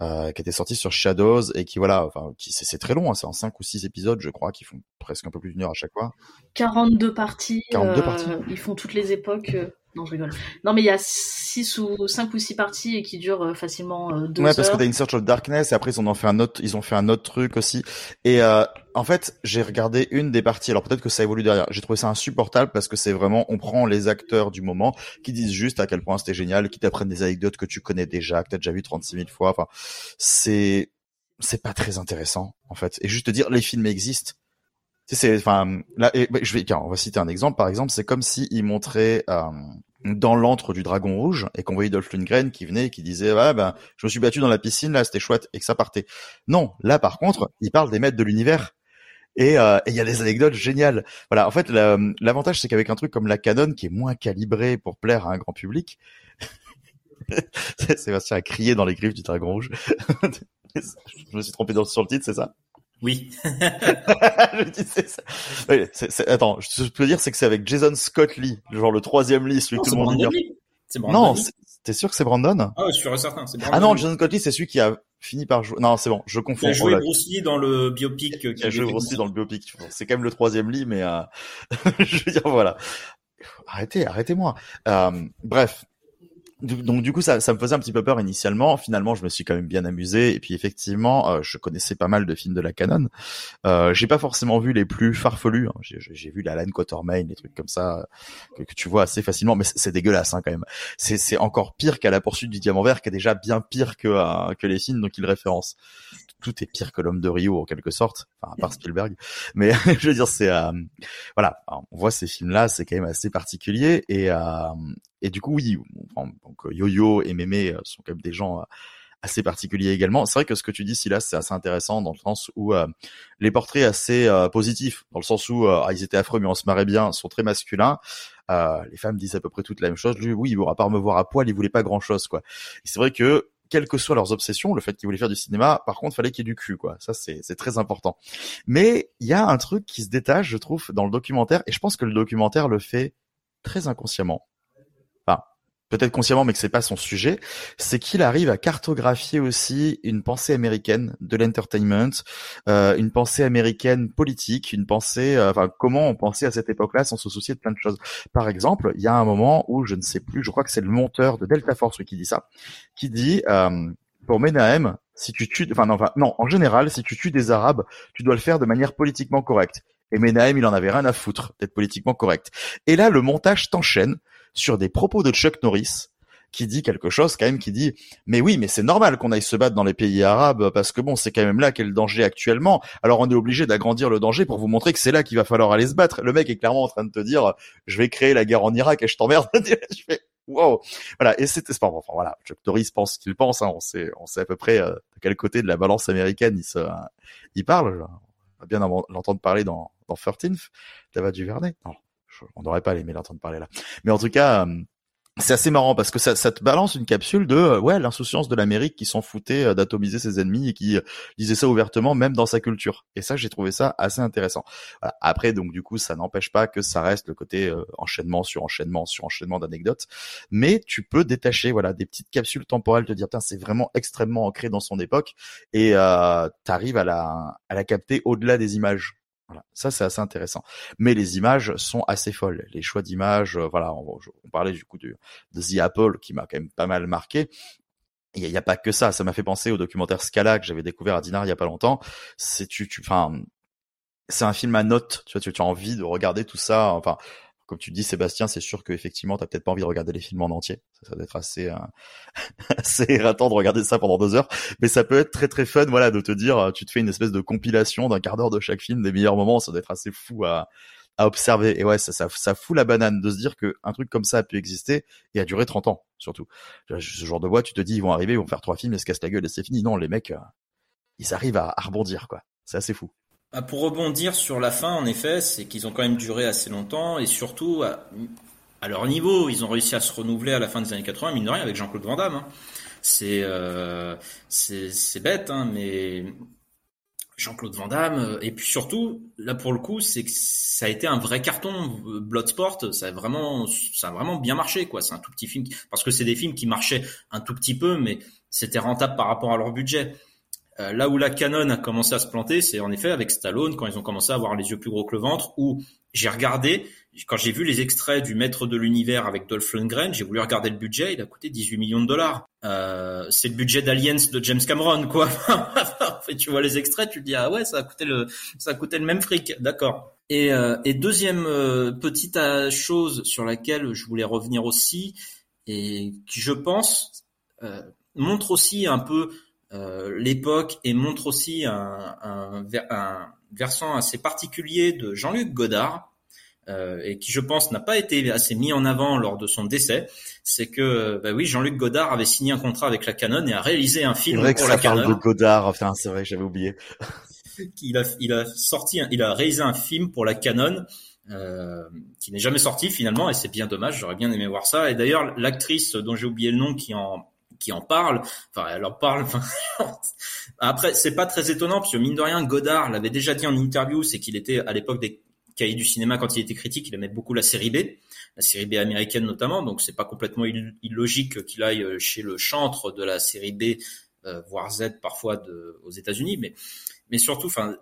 [SPEAKER 5] Euh, qui était sortie sur Shadows et qui voilà, enfin, qui c'est très long, hein, c'est en cinq ou six épisodes, je crois, qui font presque un peu plus d'une heure à chaque fois.
[SPEAKER 3] 42 parties.
[SPEAKER 5] 42
[SPEAKER 3] euh,
[SPEAKER 5] parties.
[SPEAKER 3] Ils font toutes les époques. Non, je rigole. Non, mais il y a 6 ou 5 ou 6 parties et qui durent euh, facilement euh, 2
[SPEAKER 5] Ouais, parce que
[SPEAKER 3] heures.
[SPEAKER 5] t'as In Search of Darkness et après ils en ont fait un autre, ils ont fait un autre truc aussi. Et euh, en fait, j'ai regardé une des parties. Alors peut-être que ça évolue derrière. J'ai trouvé ça insupportable parce que c'est vraiment, on prend les acteurs du moment qui disent juste à quel point c'était génial, qui t'apprennent des anecdotes que tu connais déjà, que t'as déjà vu 36 000 fois. Enfin, c'est c'est pas très intéressant en fait. Et juste te dire les films existent. C'est enfin là, et, bah, je vais, on va citer un exemple. Par exemple, c'est comme si ils montraient euh, dans l'antre du Dragon Rouge et qu'on voyait Dolph Lundgren qui venait et qui disait ouais ben je me suis battu dans la piscine là c'était chouette et que ça partait. Non, là par contre il parle des maîtres de l'univers et euh, il y a des anecdotes géniales. Voilà, en fait la- l'avantage c'est qu'avec un truc comme la Canon qui est moins calibré pour plaire à un grand public, <laughs> Sébastien a crié dans les griffes du Dragon Rouge. <laughs> je me suis trompé sur le titre, c'est ça?
[SPEAKER 4] Oui. <laughs>
[SPEAKER 5] je dis ça. Attends, ce que je peux dire, c'est que c'est avec Jason Scott Lee, genre le troisième Lee, celui
[SPEAKER 4] Non,
[SPEAKER 5] que tout le monde
[SPEAKER 4] Brandon
[SPEAKER 5] dit.
[SPEAKER 4] C'est Brandon
[SPEAKER 5] Non, t'es sûr que c'est Brandon?
[SPEAKER 4] Ah, sûr et certain.
[SPEAKER 5] Ah non. Jason Scott Lee, c'est celui qui a fini par jouer. Non, c'est bon, je
[SPEAKER 4] Il
[SPEAKER 5] confonds.
[SPEAKER 4] a joué. Bruce Lee dans le biopic.
[SPEAKER 5] Qui a joué Bruce. Lee dans le biopic. C'est quand même le troisième Lee, mais euh... <laughs> je veux dire voilà. Arrêtez, arrêtez-moi. Euh, bref. Donc du coup ça, ça me faisait un petit peu peur initialement. Finalement je me suis quand même bien amusé et puis effectivement euh, je connaissais pas mal de films de la canon. Euh, j'ai pas forcément vu les plus farfelus. hein. J'ai, vu la Alan Quatermain, des trucs comme ça que, tu vois assez facilement, mais c'est, dégueulasse hein, quand même. C'est, c'est encore pire qu'à la poursuite du diamant vert, qui est déjà bien pire que euh, que les films dont il référence. Tout est pire que l'homme de Rio en quelque sorte, enfin à part Spielberg. Mais <laughs> je veux dire c'est euh, voilà, on voit ces films-là, c'est quand même assez particulier et euh, et du coup oui, on- donc Yo-Yo et Mémé euh, sont quand même des gens euh, assez particuliers également. C'est vrai que ce que tu dis, Silas, c'est assez intéressant dans le sens où euh, les portraits assez euh, positifs, dans le sens où euh, ah, ils étaient affreux mais on se marrait bien, sont très masculins. Euh, les femmes disent à peu près toutes la même chose. Lui, oui, à part me voir à poil, il voulait pas grand-chose, quoi. Et c'est vrai que quelles que soient leurs obsessions, le fait qu'ils voulaient faire du cinéma, par contre, fallait qu'il y ait du cul, quoi. Ça, c'est très important. Mais il y a un truc qui se détache, je trouve, dans le documentaire, et je pense que le documentaire le fait très inconsciemment. Peut-être consciemment, mais que c'est pas son sujet, c'est qu'il arrive à cartographier aussi une pensée américaine de l'entertainment, euh, une pensée américaine politique, une pensée, euh, enfin comment on pensait à cette époque-là sans se soucier de plein de choses. Par exemple, il y a un moment où je ne sais plus, je crois que c'est le monteur de Delta Force qui dit ça, qui dit euh, pour Menahem, si tu tues, enfin non, enfin, non, en général, si tu tues des Arabes, tu dois le faire de manière politiquement correcte. Et Menahem, il en avait rien à foutre d'être politiquement correct. Et là, le montage t'enchaîne sur des propos de Chuck Norris qui dit quelque chose quand même qui dit mais oui mais c'est normal qu'on aille se battre dans les pays arabes parce que bon c'est quand même là qu'est le danger actuellement. Alors on est obligé d'agrandir le danger pour vous montrer que c'est là qu'il va falloir aller se battre. Le mec est clairement en train de te dire je vais créer la guerre en Irak et je t'emmerde. <laughs> Je fais wow. Voilà et c'était pas enfin voilà. Chuck Norris pense qu'il pense hein. on sait on sait à peu près euh, de quel côté de la balance américaine il se il parle. On va bien l'entendre parler dans dans 13th Dava Duvernay. Non on n'aurait pas aimé l'entendre parler là. Mais en tout cas, euh, c'est assez marrant parce que ça, ça, te balance une capsule de euh, ouais l'insouciance de l'Amérique qui s'en foutait euh, d'atomiser ses ennemis et qui disait ça ouvertement même dans sa culture. Et ça, j'ai trouvé ça assez intéressant. Après, donc du coup, ça n'empêche pas que ça reste le côté enchaînement sur enchaînement sur enchaînement d'anecdotes, mais tu peux détacher voilà des petites capsules temporelles, te dire c'est vraiment extrêmement ancré dans son époque et euh, t'arrives à la à la capter au-delà des images. Voilà, ça c'est assez intéressant. Mais les images sont assez folles. Les choix d'images, euh, voilà, on, parlait du coup de, The Apple qui m'a quand même pas mal marqué. Il n'y a, pas que ça. Ça m'a fait penser au documentaire Scala que j'avais découvert à Dinard il y a pas longtemps. C'est tu, tu, enfin, c'est un film à notes. Tu vois, tu, tu as envie de regarder tout ça. Enfin, comme tu dis, Sébastien, c'est sûr qu'effectivement, t'as peut-être pas envie de regarder les films en entier. Ça, ça doit être assez, euh, <laughs> assez de regarder ça pendant deux heures. Mais ça peut être très très fun, voilà, de te dire, tu te fais une espèce de compilation d'un quart d'heure de chaque film, des meilleurs moments. Ça doit être assez fou à, à observer. Et ouais, ça, ça, ça fout la banane de se dire que un truc comme ça a pu exister et a duré 30 ans, surtout. Ce genre de voix, tu te dis, ils vont arriver, ils vont faire trois films, ils se cassent la gueule et c'est fini. Non, les mecs, euh, ils arrivent à, à rebondir, quoi. C'est assez fou.
[SPEAKER 4] Bah, pour rebondir sur la fin, en effet, c'est qu'ils ont quand même duré assez longtemps et surtout, à, leur niveau, ils ont réussi à se renouveler à la fin des années 80, mine de rien, avec Jean-Claude Van Damme. Hein. C'est euh, c'est bête, hein, mais Jean-Claude Van Damme, euh, et puis surtout, là pour le coup, c'est que ça a été un vrai carton. Bloodsport, ça a vraiment, ça a vraiment bien marché, quoi. C'est un tout petit film, parce que c'est des films qui marchaient un tout petit peu, mais c'était rentable par rapport à leur budget. Euh, là où la canon a commencé à se planter, c'est en effet avec Stallone quand ils ont commencé à avoir les yeux plus gros que le ventre. Où j'ai regardé quand j'ai vu les extraits du Maître de l'univers avec Dolph Lundgren, j'ai voulu regarder le budget. Il a coûté 18 millions de dollars. Euh, c'est le budget d'Aliens de James Cameron, quoi. <laughs> tu vois les extraits, tu te dis ah ouais, ça a coûté le ça a coûté le même fric, d'accord. Et, euh, et deuxième euh, petite euh, chose sur laquelle je voulais revenir aussi et qui je pense montre aussi un peu l'époque et montre aussi un, un, un, versant assez particulier de Jean-Luc Godard, euh, et qui je pense n'a pas été assez mis en avant lors de son décès, c'est que bah oui Jean-Luc Godard avait signé un contrat avec la Canon et a réalisé un film
[SPEAKER 5] vrai
[SPEAKER 4] pour
[SPEAKER 5] que
[SPEAKER 4] la
[SPEAKER 5] ça parle
[SPEAKER 4] Canon.
[SPEAKER 5] de Godard, enfin c'est vrai, j'avais oublié. <laughs>
[SPEAKER 4] il a il a sorti il a réalisé un film pour la Canon euh, qui n'est jamais sorti finalement et c'est bien dommage, j'aurais bien aimé voir ça et d'ailleurs l'actrice dont j'ai oublié le nom qui en qui en parle. Enfin, elle en parle. <laughs> Après, c'est pas très étonnant parce que mine de rien, Godard l'avait déjà dit en interview, c'est qu'il était à l'époque des cahiers du cinéma quand il était critique, il aimait beaucoup la série B, la série B américaine notamment. Donc c'est pas complètement illogique qu'il aille chez le chantre de la série B, euh, voire Z parfois de, aux États-Unis. Mais mais surtout, enfin,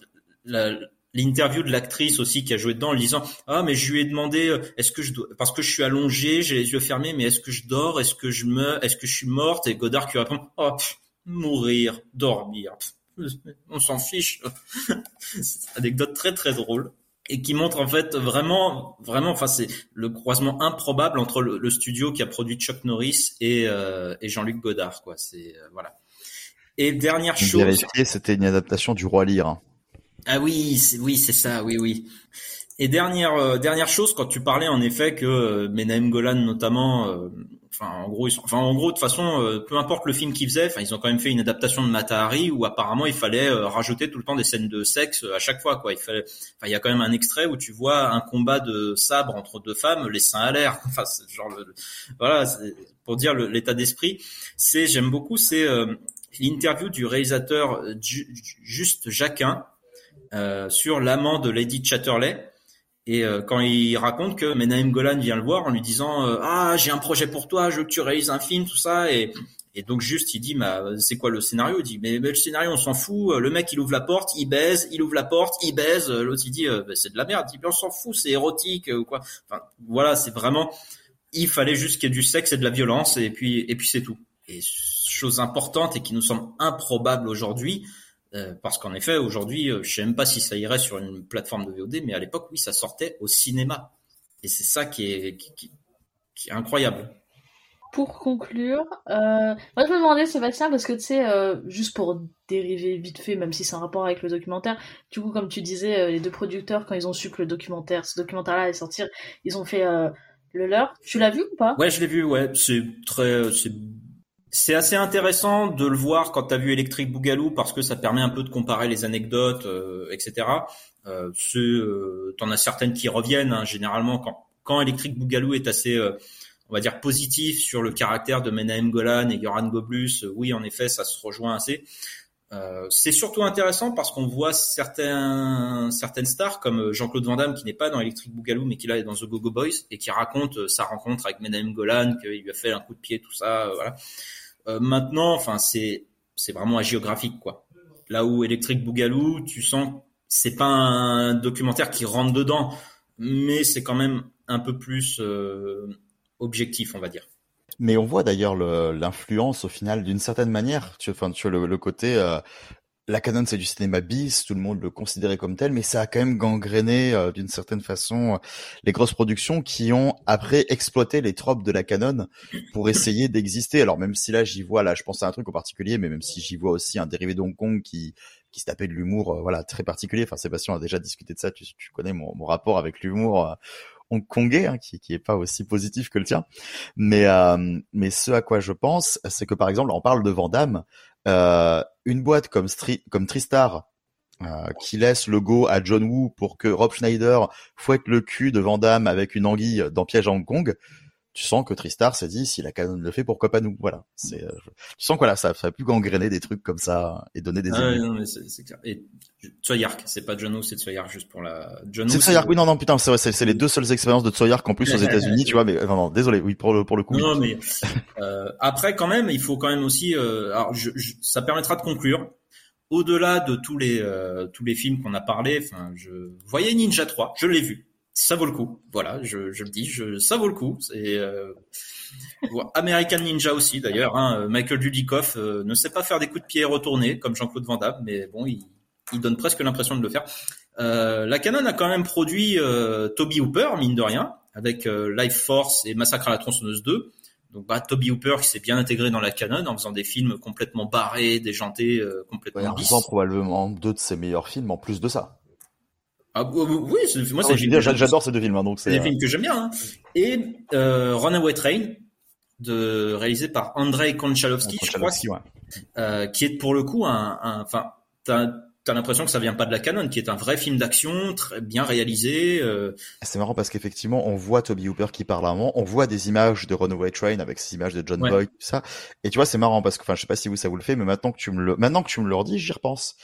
[SPEAKER 4] la, l'interview de l'actrice aussi qui a joué dedans en disant ah mais je lui ai demandé euh, est-ce que je dois parce que je suis allongé j'ai les yeux fermés mais est-ce que je dors est-ce que je meurs est-ce que je suis morte? Et Godard qui répond oh mourir dormir on s'en fiche <laughs> c'est une anecdote très très drôle et qui montre en fait vraiment vraiment enfin c'est le croisement improbable entre le, studio qui a produit Chuck Norris et, euh, et Jean-Luc Godard quoi. C'est euh, voilà. Et dernière chose
[SPEAKER 5] vérifier c'était une adaptation du roi Lear.
[SPEAKER 4] Ah oui, oui, c'est ça, oui, oui. Et dernière euh, dernière chose, quand tu parlais en effet que euh, Menahem Golan notamment, euh, enfin en gros, enfin en gros de toute façon, euh, peu importe le film qu'ils faisaient, enfin ils ont quand même fait une adaptation de Matahari où apparemment il fallait rajouter tout le temps des scènes de sexe à chaque fois, quoi. Il fallait, enfin il y a quand même un extrait où tu vois un combat de sabre entre deux femmes, les seins à l'air. <laughs> Enfin genre le, voilà, pour dire l'état d'esprit. C'est j'aime beaucoup, c'est l'interview du réalisateur Juste Jacquin euh, sur l'amant de Lady Chatterley. Et euh, quand il raconte que Menahem Golan vient le voir en lui disant euh, ah j'ai un projet pour toi, je veux que tu réalises un film, tout ça, et, et donc juste il dit bah, c'est quoi le scénario? Il dit mais, le scénario on s'en fout, le mec il ouvre la porte, il baise, il ouvre la porte, il baise, l'autre il dit bah, c'est de la merde, il dit on s'en fout, c'est érotique ou quoi. Enfin voilà c'est vraiment il fallait juste qu'il y ait du sexe et de la violence et puis et puis c'est tout. Et chose importante et qui nous semble improbable aujourd'hui, euh, parce qu'en effet, aujourd'hui, euh, je sais même pas si ça irait sur une plateforme de VOD, mais à l'époque, oui, ça sortait au cinéma. Et c'est ça qui est, qui, qui, est incroyable.
[SPEAKER 3] Pour conclure, euh, moi je me demandais Sébastien parce que tu sais, euh, juste pour dériver vite fait, même si c'est un rapport avec le documentaire, du coup comme tu disais, euh, les deux producteurs quand ils ont su que le documentaire, ce documentaire-là allait sortir, ils ont fait le leur. Tu l'as vu ou pas?
[SPEAKER 4] Ouais, je l'ai vu. Ouais, c'est très, c'est c'est assez intéressant de le voir quand tu as vu Electric Boogaloo parce que ça permet un peu de comparer les anecdotes, euh, etc. Euh, euh, T'en as certaines qui reviennent hein, généralement quand, quand Electric Boogaloo est assez, euh, on va dire, positif sur le caractère de Menahem Golan et Goran Goblus. oui, en effet, ça se rejoint assez. Euh, c'est surtout intéressant parce qu'on voit certaines stars comme Jean-Claude Van Damme qui n'est pas dans Electric Boogaloo mais qui là est dans The Go-Go Boys et qui raconte sa rencontre avec Menahem Golan, qu'il lui a fait un coup de pied, tout ça. Euh, maintenant, enfin, c'est c'est vraiment géographique quoi. Là où Electric Boogaloo, tu sens c'est pas un documentaire qui rentre dedans, mais c'est quand même un peu plus euh, objectif, on va dire.
[SPEAKER 5] Mais on voit d'ailleurs l'influence au final d'une certaine manière. Tu, enfin, tu le, le côté euh, la Canon c'est du cinéma bis, tout le monde le considérait comme tel, mais ça a quand même gangréné euh, d'une certaine façon euh, les grosses productions qui ont après exploité les tropes de la Canon pour essayer d'exister. Alors même si là j'y vois, là je pense à un truc en particulier, mais même si j'y vois aussi un dérivé d'Hong Kong qui qui se tapait de l'humour, euh, voilà très particulier. Enfin Sébastien a déjà discuté de ça, tu, tu connais mon, mon rapport avec l'humour hongkongais, hein, qui qui est pas aussi positif que le tien. Mais mais ce à quoi je pense, c'est que par exemple on parle de Vandame. Euh, une boîte comme, comme Tristar euh, qui laisse le go à John Woo pour que Rob Schneider fouette le cul de Van Damme avec une anguille dans Piège à Hong Kong, tu sens que Tristar s'est dit si la Canon le fait pourquoi pas nous? Voilà. C'est euh, tu sens que voilà ça ça a pu gangréner des trucs comme ça et donner des
[SPEAKER 4] ah non mais c'est clair. Et Tsoyark c'est pas John c'est Tsoyark juste pour la
[SPEAKER 5] John c'est Tsoyark oui non non putain c'est vrai c'est les deux seules expériences de Tsoyark en plus aux États-Unis tu vois mais non, non désolé oui pour le pour le coup
[SPEAKER 4] non mais euh, après quand même il faut quand même aussi euh, alors je, je, ça permettra de conclure. Au-delà de tous les euh, tous les films qu'on a parlé enfin je voyais Ninja 3 je l'ai vu ça vaut le coup. Voilà, je, je le dis, je, ça vaut le coup. C'est euh, American Ninja aussi d'ailleurs. Hein, Michael Dudikoff euh, ne sait pas faire des coups de pied retournés comme Jean-Claude Van Damme, mais bon, il, il donne presque l'impression de le faire. Euh, la Canon a quand même produit euh, Toby Hooper, mine de rien, avec euh, Life Force et Massacre à la tronçonneuse 2. Donc bah, Toby Hooper qui s'est bien intégré dans la Canon en faisant des films complètement barrés, déjantés, complètement
[SPEAKER 5] ouais, en probablement deux de ses meilleurs films en plus de ça.
[SPEAKER 4] Ah, oui, moi
[SPEAKER 5] c'est j'adore ces deux films, hein, donc
[SPEAKER 4] c'est des films que j'aime bien. Hein. Et euh, Runaway Train, de réalisé par Andrei Konchalovsky, je crois, ouais. euh, qui est pour le coup un, enfin, t'as as, l'impression que ça vient pas de la canon, qui est un vrai film d'action très bien réalisé. Euh...
[SPEAKER 5] C'est marrant parce qu'effectivement, on voit Toby Hooper qui parle à un moment, on voit des images de Runaway Train avec ces images de John ouais. Boyd, tout ça. Et tu vois, c'est marrant parce que, enfin, je sais pas si vous ça vous le fait, mais maintenant que tu me le, maintenant que tu me le redis, j'y repense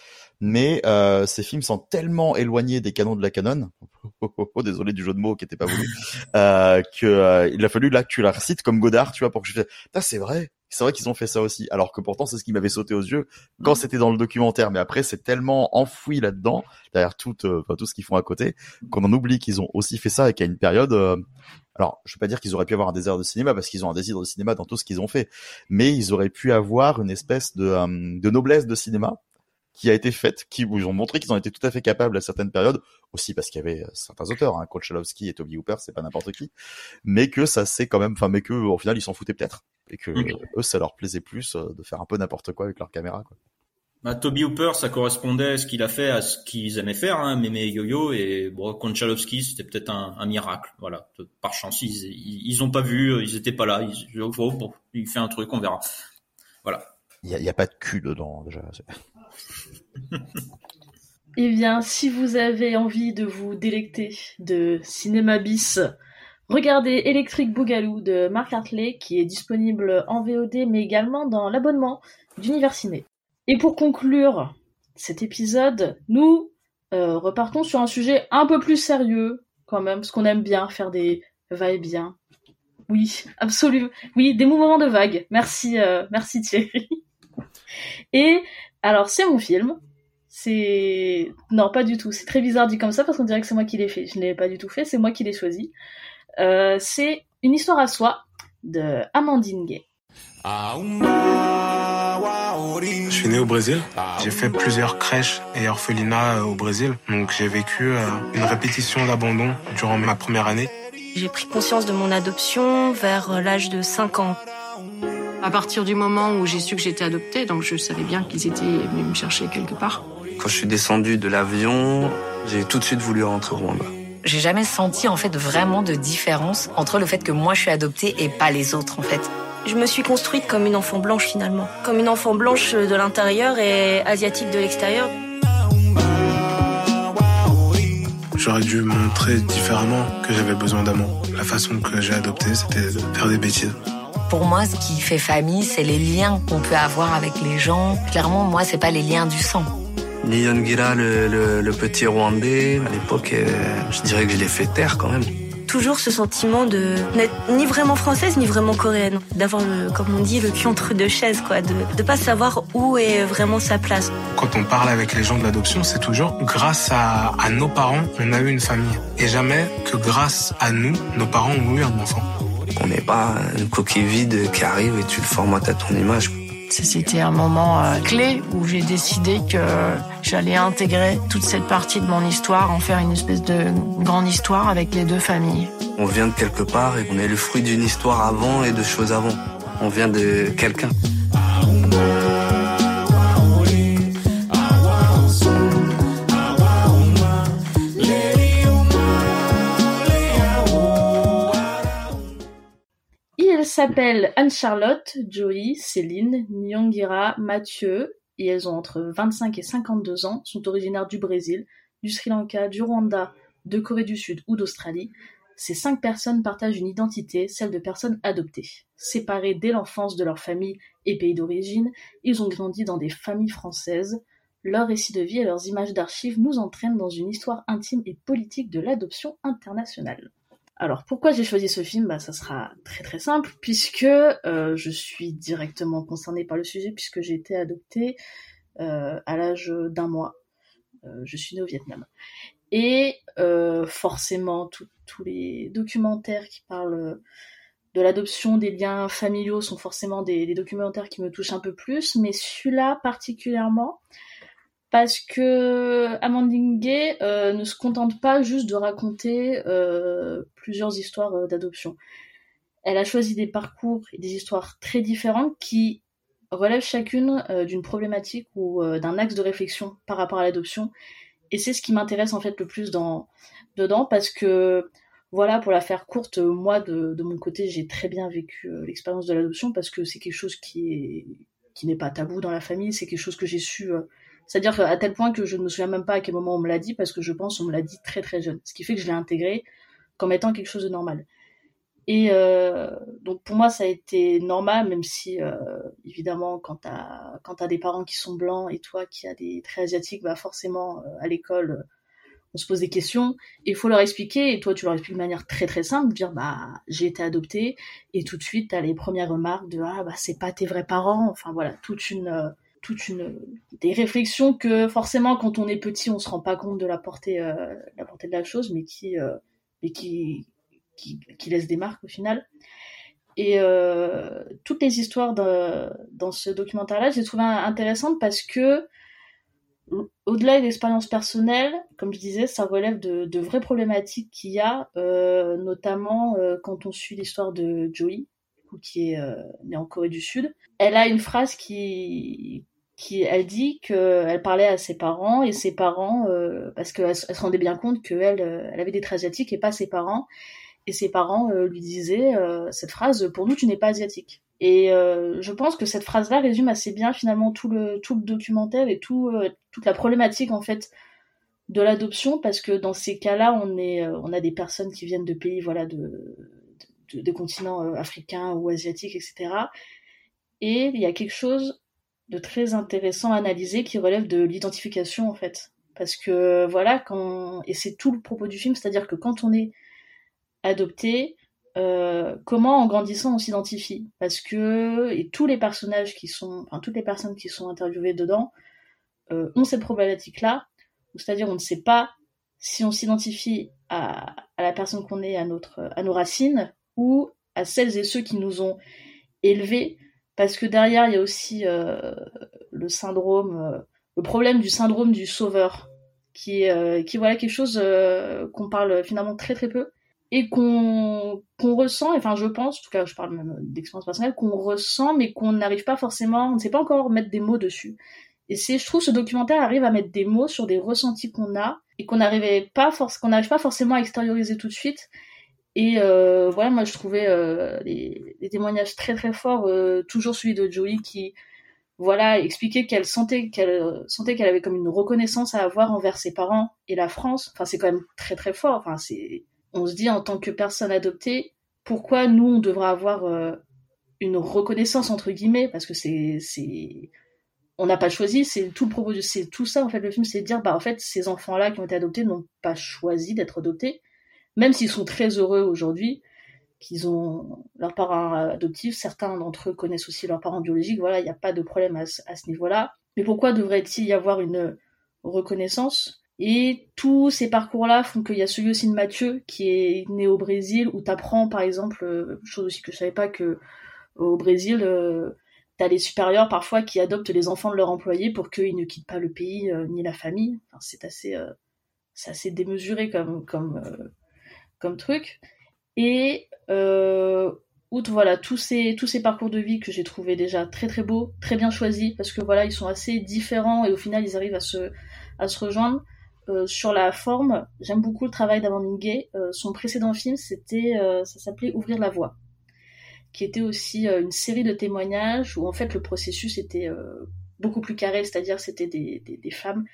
[SPEAKER 5] mais euh, ces films sont tellement éloignés des canons de la canon, <laughs> oh, désolé du jeu de mots qui était pas voulu, <laughs> euh, que euh, il a fallu là que tu la recites comme Godard, tu vois, pour que je fasse, c'est vrai, c'est vrai qu'ils ont fait ça aussi, alors que pourtant c'est ce qui m'avait sauté aux yeux quand c'était dans le documentaire, mais après c'est tellement enfoui là-dedans, derrière tout, euh, tout ce qu'ils font à côté, qu'on en oublie qu'ils ont aussi fait ça et qu'à une période, euh, alors je vais pas dire qu'ils auraient pu avoir un désir de cinéma parce qu'ils ont un désir de cinéma dans tout ce qu'ils ont fait, mais ils auraient pu avoir une espèce de, euh, de noblesse de cinéma qui a été faite, qui vous ont montré qu'ils ont été tout à fait capables à certaines périodes, aussi parce qu'il y avait euh, certains auteurs, hein, et Toby Hooper, c'est pas n'importe qui, mais que ça c'est quand même, enfin, mais que au final ils s'en foutaient peut-être et que okay. eux ça leur plaisait plus euh, de faire un peu n'importe quoi avec leur caméra. Quoi.
[SPEAKER 4] Bah, Toby Hooper, ça correspondait à ce qu'il a fait, à ce qu'ils aimaient faire, hein, Mémé Yo-Yo, et bon, Konchalovsky, c'était peut-être un, un, miracle, voilà. Par chance, ils, ils, ils ont pas vu, ils étaient pas là. Ils, oh, bon, il fait un truc, on verra. Voilà.
[SPEAKER 5] Il y a, y a, pas de cul dedans déjà.
[SPEAKER 3] Eh bien, si vous avez envie de vous délecter de cinéma bis, regardez Electric Boogaloo de Mark Hartley qui est disponible en VOD mais également dans l'abonnement d'Univers Ciné. Et pour conclure cet épisode, nous euh, repartons sur un sujet un peu plus sérieux quand même, parce qu'on aime bien faire des va-et-bien. Oui, absolument. Oui, des mouvements de vague. Merci, euh, merci Thierry. Et alors, c'est mon film. C'est non, pas du tout. C'est très bizarre dit comme ça parce qu'on dirait que c'est moi qui l'ai fait. Je ne l'ai pas du tout fait. C'est moi qui l'ai choisi. Euh, c'est une histoire à soi de Amandine Gay.
[SPEAKER 34] Je suis né au Brésil. J'ai fait plusieurs crèches et orphelinats euh, au Brésil. Donc j'ai vécu euh, une répétition d'abandon durant ma première année.
[SPEAKER 35] J'ai pris conscience de mon adoption vers l'âge de 5 ans.
[SPEAKER 36] À partir du moment où j'ai su que j'étais adoptée, donc je savais bien qu'ils étaient venus me chercher quelque part.
[SPEAKER 37] Quand je suis descendu de l'avion, j'ai tout de suite voulu rentrer au Rwanda.
[SPEAKER 38] J'ai jamais senti en fait vraiment de différence entre le fait que moi je suis adoptée et pas les autres en fait.
[SPEAKER 35] Je me suis construite comme une enfant blanche finalement. Comme une enfant blanche de l'intérieur et asiatique de l'extérieur.
[SPEAKER 34] J'aurais dû montrer différemment que j'avais besoin d'amour. La façon que j'ai adopté, c'était de faire des bêtises.
[SPEAKER 38] Pour moi, ce qui fait famille, c'est les liens qu'on peut avoir avec les gens. Clairement, moi, c'est pas les liens du sang.
[SPEAKER 37] Niyongira, le, le, le petit Rwandais, à l'époque, euh, je dirais que je l'ai fait taire quand même.
[SPEAKER 35] Toujours ce sentiment de n'être ni vraiment française ni vraiment coréenne. D'avoir, comme on dit, le cul entre deux chaises, quoi. De ne pas savoir où est vraiment sa place.
[SPEAKER 34] Quand on parle avec les gens de l'adoption, c'est toujours grâce à, à nos parents, on a eu une famille. Et jamais que grâce à nous, nos parents ont eu un enfant.
[SPEAKER 37] On n'est pas une coquille vide qui arrive et tu le formates à ton image.
[SPEAKER 36] C'était un moment euh, clé où j'ai décidé que j'allais intégrer toute cette partie de mon histoire, en faire une espèce de grande histoire avec les deux familles.
[SPEAKER 37] On vient de quelque part et on est le fruit d'une histoire avant et de choses avant. On vient de quelqu'un.
[SPEAKER 3] S'appellent Anne-Charlotte, Joey, Céline, Nyongira, Mathieu, et elles ont entre 25 et 52 ans, sont originaires du Brésil, du Sri Lanka, du Rwanda, de Corée du Sud ou d'Australie. Ces cinq personnes partagent une identité, celle de personnes adoptées. Séparées dès l'enfance de leur famille et pays d'origine, ils ont grandi dans des familles françaises. Leur récit de vie et leurs images d'archives nous entraînent dans une histoire intime et politique de l'adoption internationale. Alors pourquoi j'ai choisi ce film? Bah ça sera très très simple puisque euh, je suis directement concernée par le sujet puisque j'ai été adoptée euh, à l'âge d'un mois. Euh, je suis née au Vietnam. Et forcément tous les documentaires qui parlent de l'adoption, des liens familiaux sont forcément des, documentaires qui me touchent un peu plus, mais celui-là particulièrement parce que Amandine Gay ne se contente pas juste de raconter plusieurs histoires euh, d'adoption. Elle a choisi des parcours et des histoires très différentes qui relèvent chacune euh, d'une problématique ou euh, d'un axe de réflexion par rapport à l'adoption. Et c'est ce qui m'intéresse en fait le plus dans, dedans parce que voilà, pour la faire courte, moi de, de mon côté, j'ai très bien vécu l'expérience de l'adoption parce que c'est quelque chose qui est qui n'est pas tabou dans la famille, c'est quelque chose que j'ai su c'est-à-dire à tel point que je ne me souviens même pas à quel moment on me l'a dit, parce que je pense on me l'a dit très très jeune. Ce qui fait que je l'ai intégré comme étant quelque chose de normal. Et euh, donc pour moi ça a été normal, même si euh, évidemment quand t'as quand t'as des parents qui sont blancs et toi qui as des traits asiatiques, bah forcément euh, à l'école on se pose des questions il faut leur expliquer et toi tu leur expliques de manière très très simple, dire bah j'ai été adoptée et tout de suite t'as les premières remarques de ah bah c'est pas tes vrais parents, enfin voilà toute une toute une des réflexions que forcément quand on est petit on se rend pas compte de la portée la portée de la chose mais qui mais qui, qui laisse des marques au final et euh, toutes les histoires dans ce documentaire là j'ai trouvé intéressantes parce que au-delà de l'expérience personnelle, comme je disais, ça relève de, de vraies problématiques qu'il y a, euh, notamment euh, quand on suit l'histoire de Joey, qui est née en Corée du Sud. Elle a une phrase qui, elle dit qu'elle parlait à ses parents et ses parents euh, parce qu'elle se rendait bien compte qu'elle elle avait des traits asiatiques et pas ses parents. Et ses parents euh, lui disaient euh, cette phrase pour nous tu n'es pas asiatique et je pense que cette phrase là résume assez bien finalement tout le documentaire et tout toute la problématique en fait de l'adoption parce que dans ces cas-là on a des personnes qui viennent de pays voilà de continents africains ou asiatiques etc et il y a quelque chose de très intéressant à analyser qui relève de l'identification en fait. Parce que voilà, quand et c'est tout le propos du film, c'est-à-dire que quand on est adopté, euh, comment en grandissant on s'identifie? Parce que et tous les personnages qui sont, enfin toutes les personnes qui sont interviewées dedans euh, ont cette problématique-là, c'est-à-dire on ne sait pas si on s'identifie à, à, la personne qu'on est, à notre, à nos racines, ou à celles et ceux qui nous ont élevés, parce que derrière il y a aussi euh, le syndrome, euh, le problème du syndrome du sauveur, qui est, euh, qui voilà quelque chose qu'on parle finalement très très peu et qu'on qu'on ressent, enfin je pense, en tout cas je parle même d'expérience personnelle, qu'on ressent mais qu'on n'arrive pas forcément, on ne sait pas encore mettre des mots dessus. Et c'est, je trouve, ce documentaire arrive à mettre des mots sur des ressentis qu'on a et qu'on n'arrivait pas qu'on n'arrive pas forcément à extérioriser tout de suite. Et euh, voilà, moi je trouvais euh, les, témoignages très très forts, euh, toujours celui de Joey qui, voilà, expliquait qu'elle sentait qu'elle sentait qu'elle avait comme une reconnaissance à avoir envers ses parents et la France. Enfin, c'est quand même très très fort. Enfin, c'est, on se dit en tant que personne adoptée, pourquoi nous on devrait avoir euh, une reconnaissance entre guillemets? Parce que c'est c'est on n'a pas choisi, c'est tout ça en fait le film, c'est de dire bah en fait ces enfants-là qui ont été adoptés n'ont pas choisi d'être adoptés, même s'ils sont très heureux aujourd'hui qu'ils ont leurs parents adoptifs, certains d'entre eux connaissent aussi leurs parents biologiques, voilà, il n'y a pas de problème à, ce niveau-là. Mais pourquoi devrait-il y avoir une reconnaissance? Et tous ces parcours-là font qu'il y a celui aussi de Mathieu qui est né au Brésil, où tu apprends par exemple, chose aussi que je savais pas que au Brésil, euh, t'as les supérieurs parfois qui adoptent les enfants de leurs employés pour qu'ils ne quittent pas le pays euh, ni la famille. C'est assez, euh, assez démesuré comme, comme, euh, comme truc. Et euh, outre voilà tous ces tous ces parcours de vie que j'ai trouvé déjà très très beaux, très bien choisis parce que voilà ils sont assez différents et au final ils arrivent à se à se rejoindre. Euh, sur la forme, j'aime beaucoup le travail d'Amandine Gay. Euh, son précédent film, c'était, ça s'appelait Ouvrir la voie qui était aussi euh, une série de témoignages où en fait le processus était euh, beaucoup plus carré, c'est-à-dire c'était des, des, des, femmes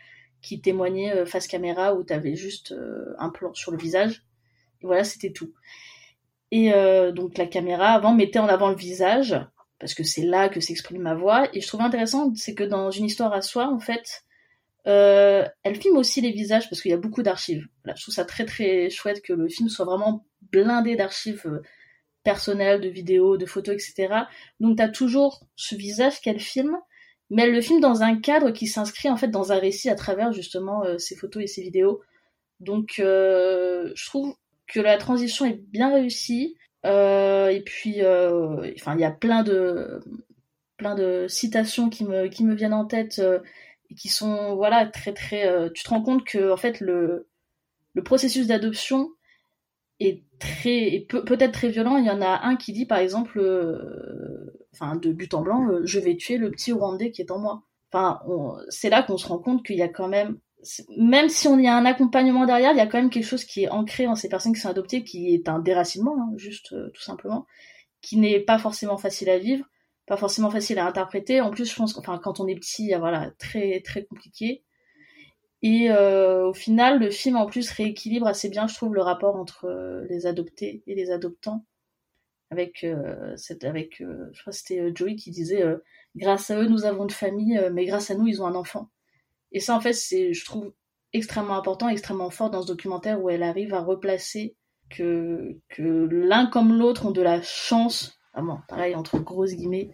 [SPEAKER 3] qui témoignaient euh, face caméra où tu avais juste un plan sur le visage. Voilà, c'était tout. Et donc la caméra avant mettait en avant le visage parce que c'est là que s'exprime ma voix. Et je trouve intéressant, c'est que dans une histoire à soi, en fait, euh, elle filme aussi les visages parce qu'il y a beaucoup d'archives. Voilà, je trouve ça très très chouette que le film soit vraiment blindé d'archives personnel, de vidéos, de photos, etc. Donc tu as toujours ce visage qu'elle filme, mais elle le filme dans un cadre qui s'inscrit en fait dans un récit à travers justement euh, ces photos et ces vidéos. Donc euh, je trouve que la transition est bien réussie. Euh, et puis, euh, enfin, il y a plein de plein de citations qui me qui me viennent en tête euh, et qui sont voilà très très. Tu te rends compte que en fait le le processus d'adoption est très peut, peut-être très violent. Il y en a un qui dit par exemple, enfin de but en blanc, je vais tuer le petit Rwandais qui est en moi. C'est là qu'on se rend compte qu'il y a quand même, même si on y a un accompagnement derrière, il y a quand même quelque chose qui est ancré en ces personnes qui sont adoptées, qui est un déracinement, hein, juste euh, tout simplement, qui n'est pas forcément facile à vivre, pas forcément facile à interpréter. En plus, je pense, enfin, quand on est petit, voilà, très très compliqué. Et euh, au final, le film en plus rééquilibre assez bien, je trouve, le rapport entre euh, les adoptés et les adoptants. Avec, cette, avec je crois que c'était Joey qui disait Grâce à eux, nous avons une famille, mais grâce à nous, ils ont un enfant. Et ça, en fait, c'est, je trouve, extrêmement important, extrêmement fort dans ce documentaire où elle arrive à replacer que, que l'un comme l'autre ont de la chance, vraiment, pareil, entre grosses guillemets,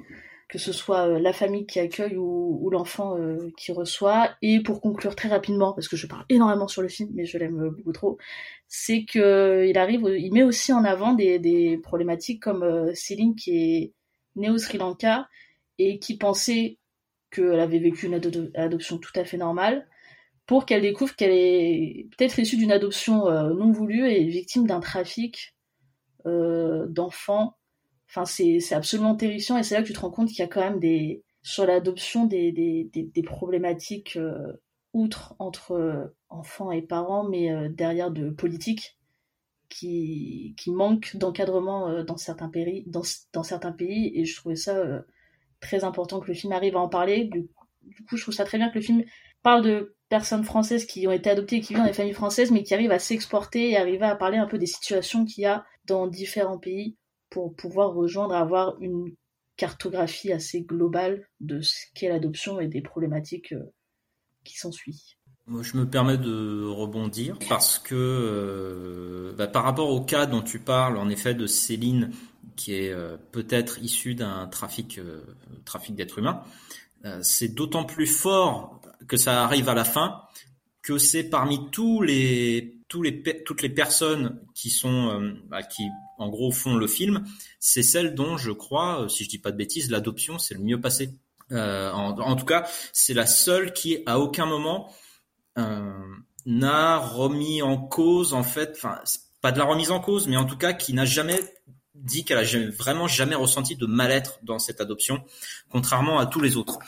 [SPEAKER 3] que ce soit euh, la famille qui accueille ou, l'enfant euh, qui reçoit. Et pour conclure très rapidement, parce que je parle énormément sur le film, mais je l'aime beaucoup trop, c'est que il arrive, il met aussi en avant des, des problématiques comme euh, Céline qui est née au Sri Lanka et qui pensait qu'elle avait vécu une ado adoption tout à fait normale, pour qu'elle découvre qu'elle est peut-être issue d'une adoption euh, non voulue et victime d'un trafic euh, d'enfants. Enfin, c'est, absolument terrifiant et c'est là que tu te rends compte qu'il y a quand même des, sur l'adoption des, des, des, problématiques euh, outre entre euh, enfants et parents, mais derrière de politique qui, qui manque d'encadrement dans, certains pays, dans, dans certains pays. Et je trouvais ça très important que le film arrive à en parler. Du, coup, je trouve ça très bien que le film parle de personnes françaises qui ont été adoptées et qui vivent dans les familles françaises, mais qui arrivent à s'exporter et arriver à parler un peu des situations qu'il y a dans différents pays pour pouvoir rejoindre, avoir une cartographie assez globale de ce qu'est l'adoption et des problématiques euh, qui s'ensuivent.
[SPEAKER 4] Moi, je me permets de rebondir parce que euh, bah, par rapport au cas dont tu parles, en effet, de Céline, qui est euh, peut-être issue d'un trafic, euh, trafic d'êtres humains, euh, c'est d'autant plus fort que ça arrive à la fin que c'est parmi tous les, tous les, toutes les personnes qui sont, euh, bah, qui en gros font le film, c'est celle dont je crois, si je dis pas de bêtises, l'adoption c'est le mieux passé. En, en tout cas, c'est la seule qui à aucun moment n'a remis en cause en fait, enfin pas de la remise en cause, mais en tout cas qui n'a jamais dit qu'elle a vraiment jamais ressenti de mal-être dans cette adoption, contrairement à tous les autres.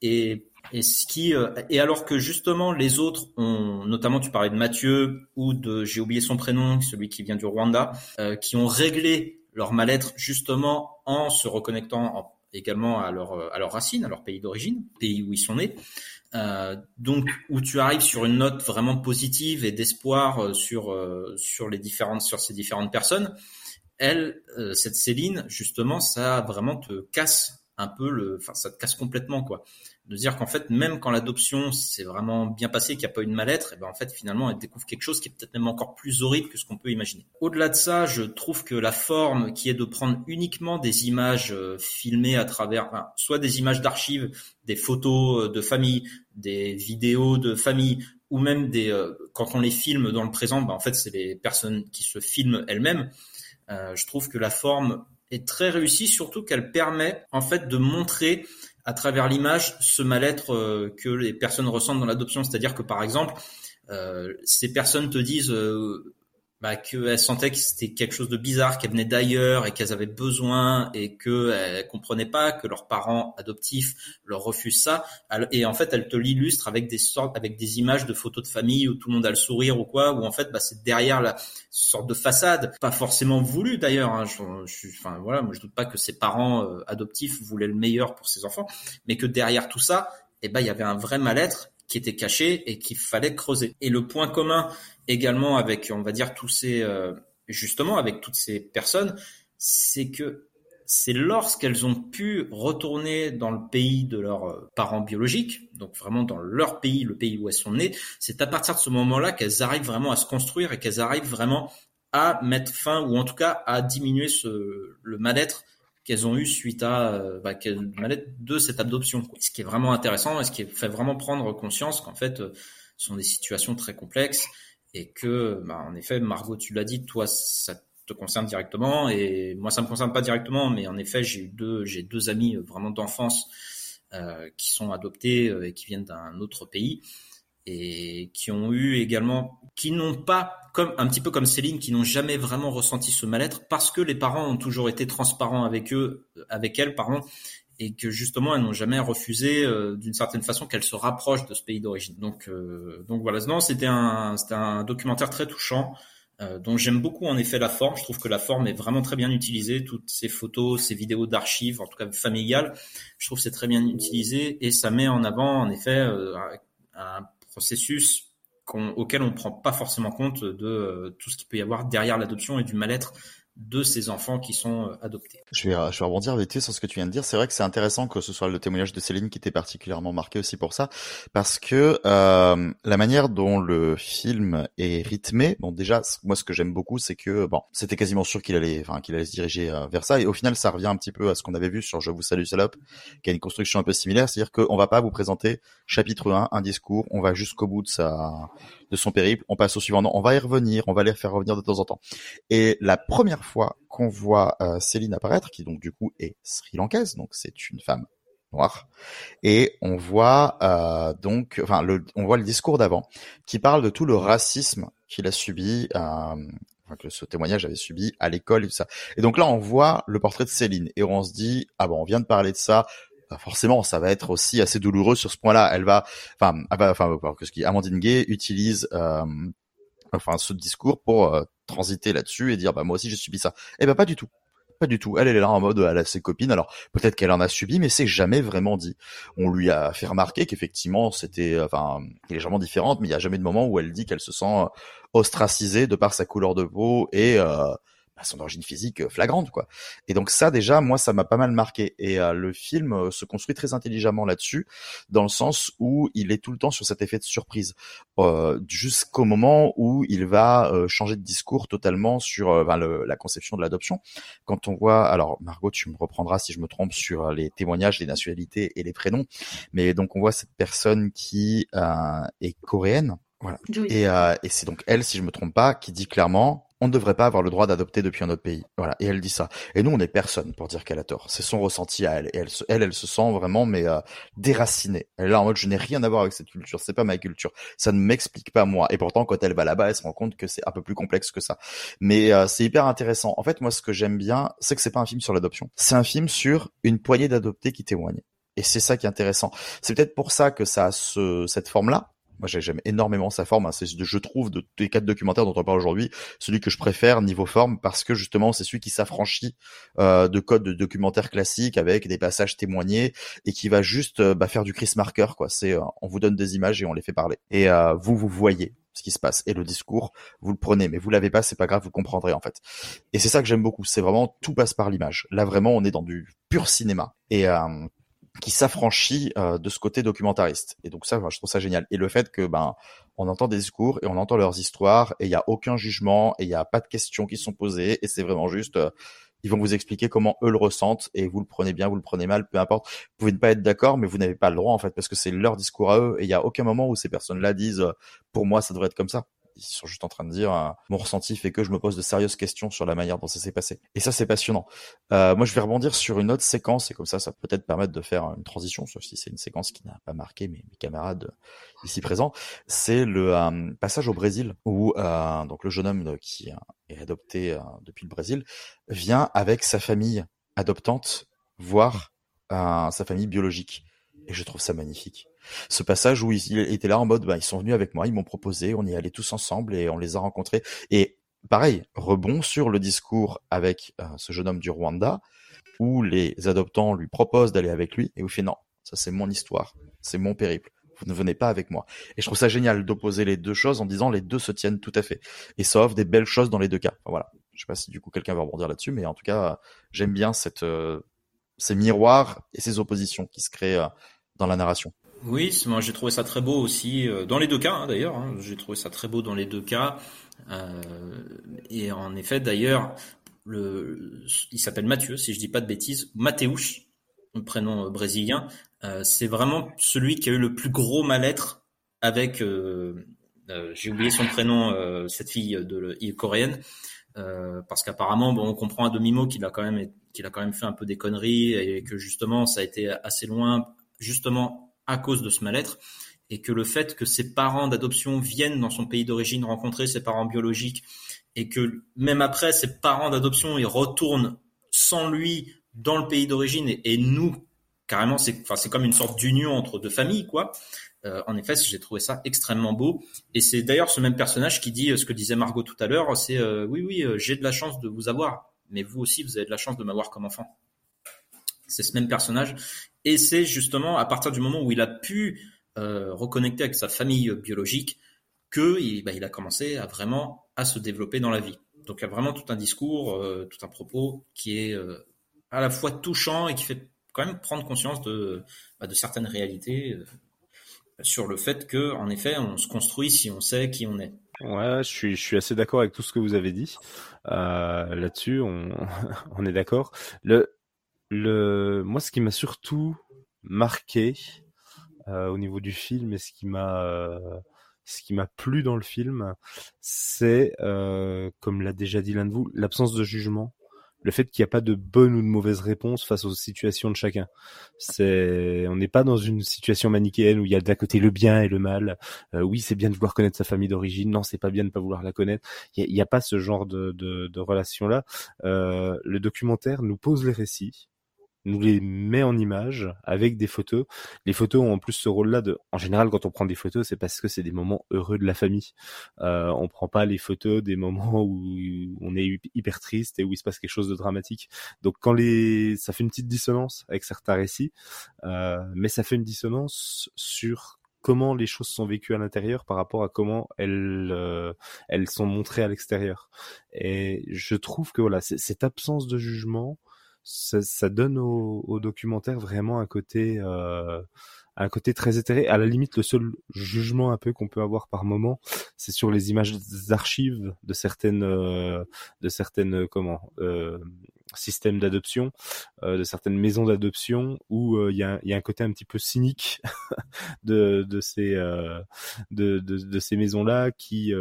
[SPEAKER 4] Et, et ce qui euh, et alors que justement les autres ont, notamment tu parlais de Mathieu ou de j'ai oublié son prénom, celui qui vient du Rwanda, euh, qui ont réglé leur mal-être justement en se reconnectant en- également à leur à leurs racines, à leur pays d'origine, pays où ils sont nés. Euh, donc où tu arrives sur une note vraiment positive et d'espoir euh, sur euh, sur les différentes sur ces différentes personnes. Elle, cette Céline, justement, ça vraiment te casse un peu le, enfin ça te casse complètement quoi. De dire qu'en fait même quand l'adoption s'est vraiment bien passé, qu'il n'y a pas eu de mal-être, et ben en fait finalement elle découvre quelque chose qui est peut-être même encore plus horrible que ce qu'on peut imaginer. Au-delà de ça, je trouve que la forme qui est de prendre uniquement des images euh, filmées à travers, enfin, soit des images d'archives, des photos euh, de famille, des vidéos de famille, ou même des euh, quand on les filme dans le présent, ben en fait c'est les personnes qui se filment elles-mêmes. Euh, je trouve que la forme est très réussie, surtout qu'elle permet en fait de montrer à travers l'image ce mal-être euh, que les personnes ressentent dans l'adoption. C'est-à-dire que par exemple, euh, ces personnes te disent euh, bah, qu'elles sentaient que c'était quelque chose de bizarre, qu'elles venaient d'ailleurs et qu'elles avaient besoin et qu'elles comprenaient pas que leurs parents adoptifs leur refusent ça. Et en fait, elles te l'illustrent avec des sortes, avec des images de photos de famille où tout le monde a le sourire ou quoi, où en fait, bah, c'est derrière la sorte de façade, pas forcément voulu d'ailleurs. Hein, je, je enfin voilà, moi je doute pas que ses parents euh, adoptifs voulaient le meilleur pour ses enfants, mais que derrière tout ça, eh ben il y avait un vrai mal-être qui était caché et qu'il fallait creuser. Et le point commun également avec, on va dire, tous ces, euh, justement, avec toutes ces personnes, c'est que c'est lorsqu'elles ont pu retourner dans le pays de leurs euh, parents biologiques, donc vraiment dans leur pays, le pays où elles sont nées, c'est à partir de ce moment-là qu'elles arrivent vraiment à se construire et qu'elles arrivent vraiment à mettre fin, ou en tout cas à diminuer ce, le mal-être qu'elles ont eu suite à euh, bah, de cette adoption. Ce qui est vraiment intéressant et ce qui fait vraiment prendre conscience qu'en fait, euh, ce sont des situations très complexes et que, bah, en effet, Margot, tu l'as dit, toi, ça te concerne directement et moi, ça me concerne pas directement, mais en effet, j'ai eu deux, amis euh, vraiment d'enfance qui sont adoptés et qui viennent d'un autre pays et qui ont eu également, qui n'ont pas, comme un petit peu comme Céline, qui n'ont jamais vraiment ressenti ce mal-être parce que les parents ont toujours été transparents avec eux, avec elles, pardon, et que justement elles n'ont jamais refusé euh, d'une certaine façon qu'elles se rapprochent de ce pays d'origine. Donc, euh, donc voilà, non, c'était un, c'était un documentaire très touchant. Euh, dont j'aime beaucoup en effet la forme. Je trouve que la forme est vraiment très bien utilisée. Toutes ces photos, ces vidéos d'archives, en tout cas familiales, je trouve c'est très bien utilisé et ça met en avant en effet euh, un processus auquel on ne prend pas forcément compte de euh, tout ce qu'il peut y avoir derrière l'adoption et du mal-être de ces enfants qui sont euh, adoptés.
[SPEAKER 5] Je vais, je vais rebondir vite sur ce que tu viens de dire. C'est vrai que c'est intéressant que ce soit le témoignage de Céline qui t'ait particulièrement marqué aussi pour ça, parce que euh, la manière dont le film est rythmé, bon déjà, moi ce que j'aime beaucoup, c'est que bon, c'était quasiment sûr qu'il allait, enfin qu'il allait se diriger euh, vers ça, et au final, ça revient un petit peu à ce qu'on avait vu sur Je vous salue salope, qui a une construction un peu similaire, c'est-à-dire qu'on va pas vous présenter chapitre 1, un discours, on va jusqu'au bout de sa de son périple, on passe au suivant, non, on va y revenir, on va les faire revenir de temps en temps. Et la première fois qu'on voit euh, Céline apparaître, qui donc du coup est sri-lankaise, donc c'est une femme noire, et on voit euh, donc, enfin, le, on voit le discours d'avant qui parle de tout le racisme qu'il a subi, euh, que ce témoignage avait subi à l'école et tout ça. Et donc là, on voit le portrait de Céline et on se dit, ah bon, on vient de parler de ça. Bah, Forcément, ça va être aussi assez douloureux sur ce point-là. Elle va, enfin, ah bah, enfin, que ce qui Amandine Gay utilise euh, enfin ce discours pour euh, transiter là-dessus et dire bah moi aussi j'ai subi ça. Eh ben pas du tout. Pas du tout. Elle, elle est là en mode, elle a ses copines. Alors peut-être qu'elle en a subi, mais c'est jamais vraiment dit. On lui a fait remarquer qu'effectivement c'était, enfin, légèrement différente, mais il y a jamais de moment où elle dit qu'elle se sent euh, ostracisée de par sa couleur de peau et euh, bah, son origine physique euh, flagrante quoi. Et donc ça déjà moi ça m'a pas mal marqué et euh, le film euh, se construit très intelligemment là-dessus dans le sens où il est tout le temps sur cet effet de surprise euh, jusqu'au moment où il va changer de discours totalement sur ben, le, la conception de l'adoption. Quand on voit alors Margot tu me reprendras si je me trompe sur les témoignages, les nationalités et les prénoms, mais donc on voit cette personne qui est coréenne voilà. Et, euh, et c'est donc elle, si je me trompe pas, qui dit clairement on ne devrait pas avoir le droit d'adopter depuis un autre pays. Voilà. Et elle dit ça. Et nous, on n'est personne pour dire qu'elle a tort. C'est son ressenti à elle. Et elle, elle, elle se sent vraiment mais euh, déracinée. Elle est là en mode je n'ai rien à voir avec cette culture. C'est pas ma culture. Ça ne m'explique pas moi. Et pourtant, quand elle va là-bas, elle se rend compte que c'est un peu plus complexe que ça. Mais euh, c'est hyper intéressant. En fait, moi, ce que j'aime bien, c'est que c'est pas un film sur l'adoption. C'est un film sur une poignée d'adoptés qui témoignent. Et c'est ça qui est intéressant. C'est peut-être pour ça que ça a ce, cette forme-là, moi j'aime énormément sa forme. Hein. C'est, je trouve, de tous les quatre documentaires dont on parle aujourd'hui, celui que je préfère niveau forme parce que justement c'est celui qui s'affranchit euh, de codes de documentaire classiques avec des passages témoignés et qui va juste euh, bah, faire du Chris Marker. Quoi. C'est, euh, on vous donne des images et on les fait parler. Et euh, vous, vous voyez ce qui se passe et le discours, vous le prenez, mais vous l'avez pas, c'est pas grave, vous comprendrez en fait. Et c'est ça que j'aime beaucoup. C'est vraiment tout passe par l'image. Là vraiment, on est dans du pur cinéma. Et qui s'affranchit euh, de ce côté documentariste. Et donc ça, je trouve ça génial. Et le fait que ben on entend des discours et on entend leurs histoires et il y a aucun jugement et il y a pas de questions qui sont posées et c'est vraiment juste euh, ils vont vous expliquer comment eux le ressentent et vous le prenez bien, vous le prenez mal, peu importe. Vous pouvez ne pas être d'accord, mais vous n'avez pas le droit en fait parce que c'est leur discours à eux et il y a aucun moment où ces personnes-là disent euh, pour moi ça devrait être comme ça ils sont juste en train de dire euh, mon ressenti fait que je me pose de sérieuses questions sur la manière dont ça s'est passé. Et ça, c'est passionnant. Euh, moi, je vais rebondir sur une autre séquence et comme ça, ça peut peut-être permettre de faire une transition, sauf si c'est une séquence qui n'a pas marqué mes, mes camarades ici présents. C'est le euh, passage au Brésil où euh, donc le jeune homme qui est adopté depuis le Brésil vient avec sa famille adoptante voir sa famille biologique. Et je trouve ça magnifique ce passage où ils, étaient là en mode, bah, ils sont venus avec moi, ils m'ont proposé, on y allait tous ensemble et on les a rencontrés. Et pareil, rebond sur le discours avec euh, ce jeune homme du Rwanda, où les adoptants lui proposent d'aller avec lui et où il fait non, ça c'est mon histoire, c'est mon périple. Vous ne venez pas avec moi. Et je trouve ça génial d'opposer les deux choses en disant les deux se tiennent tout à fait. Et ça offre des belles choses dans les deux cas. voilà. Je sais pas si du coup quelqu'un va rebondir là-dessus, mais en tout cas, j'aime bien cette, euh, ces miroirs et ces oppositions qui se créent euh, dans la narration.
[SPEAKER 4] Oui, moi j'ai trouvé ça très beau aussi, euh, dans les deux cas hein, d'ailleurs, hein. j'ai trouvé ça très beau dans les deux cas. Euh, et en effet d'ailleurs, le, il s'appelle Mathieu, si je dis pas de bêtises, Mateusz, prénom brésilien, euh, c'est vraiment celui qui a eu le plus gros mal-être avec, j'ai oublié son prénom, cette fille de coréenne, parce qu'apparemment, bon, on comprend à demi-mot qu'il a quand même qu'il a quand même fait un peu des conneries et que justement ça a été assez loin justement à cause de ce mal-être et que le fait que ses parents d'adoption viennent dans son pays d'origine rencontrer ses parents biologiques et que même après ses parents d'adoption ils retournent sans lui dans le pays d'origine et, nous carrément c'est enfin c'est comme une sorte d'union entre deux familles quoi. Euh, en effet j'ai trouvé ça extrêmement beau et c'est d'ailleurs ce même personnage qui dit euh, ce que disait Margot tout à l'heure c'est euh, oui oui j'ai de la chance de vous avoir mais vous aussi vous avez de la chance de m'avoir comme enfant c'est ce même personnage et c'est justement à partir du moment où il a pu euh, reconnecter avec sa famille biologique que bah, il, a commencé à vraiment à se développer dans la vie. Donc il y a vraiment tout un discours, euh, tout un propos qui est euh, à la fois touchant et qui fait quand même prendre conscience de, bah, certaines réalités sur le fait que en effet on se construit si on sait qui on est.
[SPEAKER 6] Ouais, je suis, assez d'accord avec tout ce que vous avez dit. Là-dessus, <laughs> on, est d'accord. Le, moi, ce qui m'a surtout marqué euh, au niveau du film et ce qui m'a euh, ce qui m'a plu dans le film, c'est, euh, comme l'a déjà dit l'un de vous, l'absence de jugement. Le fait qu'il n'y a pas de bonne ou de mauvaise réponse face aux situations de chacun. C'est, on n'est pas dans une situation manichéenne où il y a d'un côté le bien et le mal. Euh, oui, c'est bien de vouloir connaître sa famille d'origine. Non, c'est pas bien de pas vouloir la connaître. Il n'y a, pas ce genre de, de, de relation là. Euh, le documentaire nous pose les récits nous les met en image avec des photos. Les photos ont en plus ce rôle-là de, en général, quand on prend des photos, c'est parce que c'est des moments heureux de la famille. Euh, on prend pas les photos des moments où on est hyper triste et où il se passe quelque chose de dramatique. Donc quand les, ça fait une petite dissonance avec certains récits, euh, mais ça fait une dissonance sur comment les choses sont vécues à l'intérieur par rapport à comment elles euh, elles sont montrées à l'extérieur. Et je trouve que voilà, cette absence de jugement, ça, ça donne au, au, documentaire vraiment un côté euh, un côté très éthéré. À la limite, le seul jugement un peu qu'on peut avoir par moment, c'est sur les images d'archives de certaines, euh, de certaines comment euh, systèmes d'adoption, euh, de certaines maisons d'adoption, où euh, il y, a, y, a, un côté un petit peu cynique <laughs> de, de ces, de, de, de, ces maisons-là qui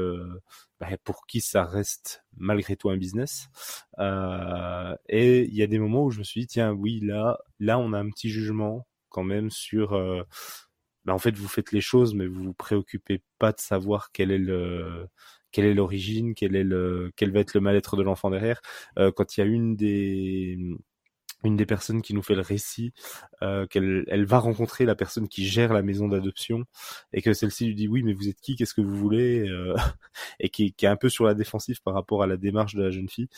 [SPEAKER 6] bah, pour qui ça reste malgré tout un business. Euh, et il y a des moments où je me suis dit tiens oui là là on a un petit jugement quand même sur euh, bah, en fait vous faites les choses mais vous vous préoccupez pas de savoir quel est le quelle est l'origine, quel est le quel va être le mal-être de l'enfant derrière. Euh, quand il y a une des une des personnes qui nous fait le récit, euh, qu'elle elle va rencontrer la personne qui gère la maison d'adoption et que celle-ci lui dit oui mais vous êtes qui, qu'est-ce que vous voulez? Euh, <laughs> et qui, qui, est un peu sur la défensive par rapport à la démarche de la jeune fille.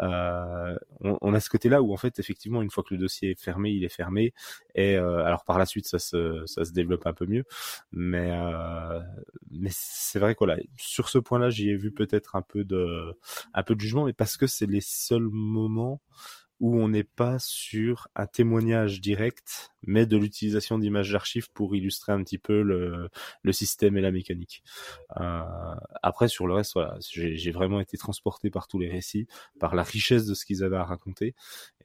[SPEAKER 6] Euh, on, on, a ce côté-là où en fait effectivement une fois que le dossier est fermé, il est fermé et euh, alors par la suite ça se ça se développe un peu mieux, mais euh, mais c'est vrai que voilà sur ce point-là j'y ai vu peut-être un peu de un peu de jugement mais parce que c'est les seuls moments où on n'est pas sur un témoignage direct, mais de l'utilisation d'images d'archives pour illustrer un petit peu le, le système et la mécanique. Euh, après, sur le reste, voilà, j'ai vraiment été transporté par tous les récits, par la richesse de ce qu'ils avaient à raconter,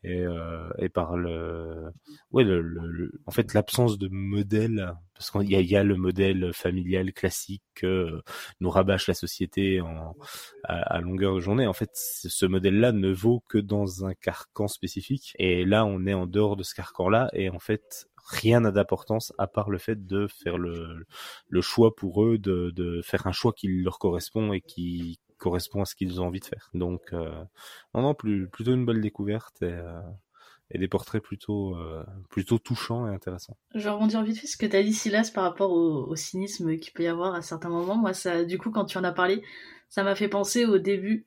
[SPEAKER 6] et, euh, et par le, ouais, le, le, en fait, l'absence de modèle, parce qu'il y a, y a le modèle familial classique que nous rabâche la société en, à, à longueur de journée. En fait, ce modèle-là ne vaut que dans un carcan spécifique, et là, on est en dehors de ce carcan-là, et en fait, rien n'a d'importance à part le fait de faire le, choix pour eux de, faire un choix qui leur correspond et qui correspond à ce qu'ils ont envie de faire. Donc, euh, non, non, plus, plutôt une belle découverte et, euh, et des portraits plutôt, euh, plutôt touchants et intéressants.
[SPEAKER 3] Je rebondir vite fait ce que tu as dit, Silas, par rapport au, au cynisme qu'il peut y avoir à certains moments. Moi, ça, du coup, quand tu en as parlé, ça m'a fait penser au début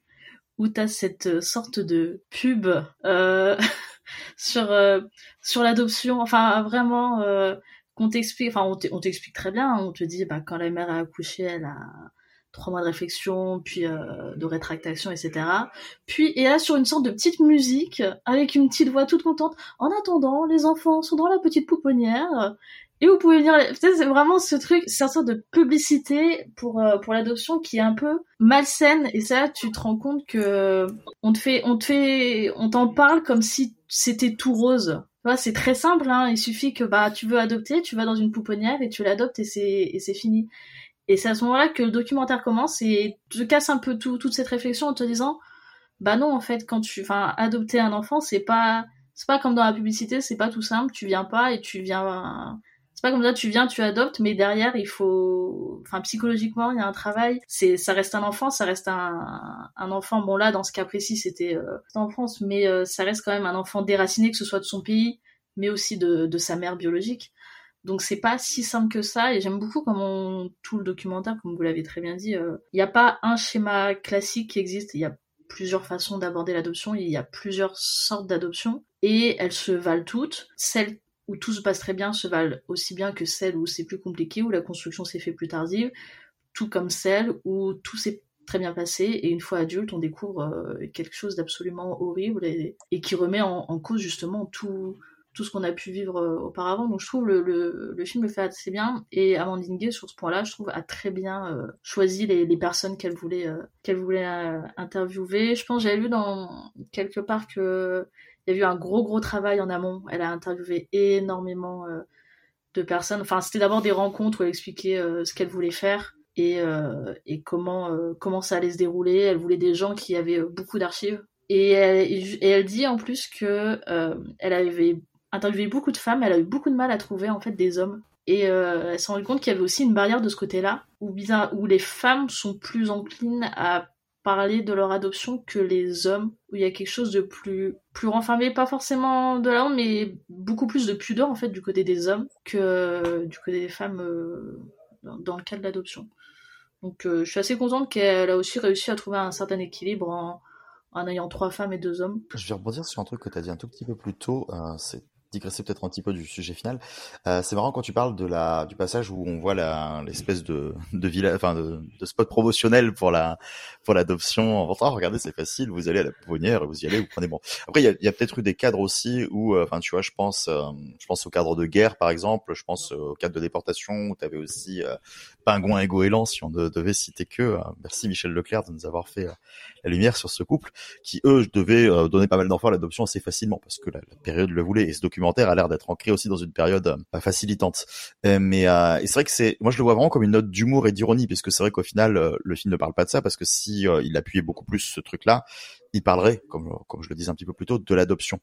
[SPEAKER 3] où tu as cette sorte de pub euh, <laughs> sur, euh, sur l'adoption. Enfin, vraiment, euh, qu'on t'explique, enfin, on t'explique très bien. On te dit, bah, quand la mère a accouché, elle a trois mois de réflexion, puis euh, de rétractation, etc. Puis, et là, sur une sorte de petite musique, avec une petite voix toute contente, en attendant, les enfants sont dans la petite pouponnière, et vous pouvez venir, c'est vraiment ce truc, c'est une sorte de publicité pour, euh, pour l'adoption qui est un peu malsaine, et ça, tu te rends compte que on te fait, on te fait, on t'en parle comme si c'était tout rose. c'est très simple, hein. il suffit que bah tu veux adopter, tu vas dans une pouponnière et tu l'adoptes et c'est et c'est fini. Et c'est à ce moment-là que le documentaire commence et te casse un peu tout, toute cette réflexion en te disant, bah non, en fait, quand tu, enfin, adopter un enfant, c'est pas, c'est pas comme dans la publicité, c'est pas tout simple, tu viens pas et tu viens, c'est pas comme ça, tu viens, tu adoptes, mais derrière, il faut, enfin, psychologiquement, il y a un travail. C'est, ça reste un enfant, ça reste un, enfant. Bon là, dans ce cas précis, c'était euh, en France, mais euh, ça reste quand même un enfant déraciné, que ce soit de son pays, mais aussi de, sa mère biologique. Donc c'est pas si simple que ça et j'aime beaucoup comment tout le documentaire, comme vous l'avez très bien dit, euh, il n'y a pas un schéma classique qui existe, il y a plusieurs façons d'aborder l'adoption, il y a plusieurs sortes d'adoption et elles se valent toutes. Celles où tout se passe très bien se valent aussi bien que celles où c'est plus compliqué, où la construction s'est fait plus tardive, tout comme celles où tout s'est très bien passé et une fois adulte on découvre euh, quelque chose d'absolument horrible et, qui remet en, cause justement tout tout ce qu'on a pu vivre euh, auparavant. Donc je trouve le, le, film le fait assez bien et Amandine Gay sur ce point-là, je trouve a très bien euh, choisi les, personnes qu'elle voulait qu'elle voulait interviewer. Je pense j'avais lu dans quelque part que il y a eu un gros gros travail en amont. Elle a interviewé énormément de personnes. Enfin c'était d'abord des rencontres où elle expliquait ce qu'elle voulait faire. Et, et comment comment ça allait se dérouler. Elle voulait des gens qui avaient beaucoup d'archives et elle, dit en plus que euh, elle avait interviewé beaucoup de femmes, elle a eu beaucoup de mal à trouver en fait des hommes. Et euh, elle s'est rendue compte qu'il y avait aussi une barrière de ce côté-là, où, où les femmes sont plus enclines à parler de leur adoption que les hommes, où il y a quelque chose de plus plus renfermé, pas forcément de la honte, mais beaucoup plus de pudeur en fait du côté des hommes que du côté des femmes euh, dans, le cas de l'adoption. Donc euh, je suis assez contente qu'elle a aussi réussi à trouver un certain équilibre en, en ayant trois femmes et deux hommes.
[SPEAKER 5] Je vais rebondir sur un truc que tu as dit un tout petit peu plus tôt. Euh, c'est digresser peut-être un petit peu du sujet final. Euh, c'est marrant quand tu parles de la du passage où on voit l'espèce de de enfin de, de spot promotionnel pour la pour l'adoption. En ventant, regardez, c'est facile, vous allez à la pouponnière, vous y allez, vous prenez bon. Après, il y a, y a peut-être eu des cadres aussi où, euh, enfin, tu vois, je pense, euh, je pense au cadre de guerre par exemple, je pense au cadre de déportation où tu avais aussi euh, Pingouin et Goéland, si on de- devait citer que. euh, merci Michel Leclerc de nous avoir fait euh, la lumière sur ce couple qui eux devaient euh, donner pas mal d'enfants à l'adoption assez facilement parce que la, la période le voulait et ce a l'air d'être ancré aussi dans une période euh, facilitante. Euh, mais euh, c'est vrai que c'est moi je le vois vraiment comme une note d'humour et d'ironie puisque c'est vrai qu'au final le film ne parle pas de ça parce que si il appuyait beaucoup plus ce truc là il parlerait comme je le disais un petit peu plus tôt de l'adoption.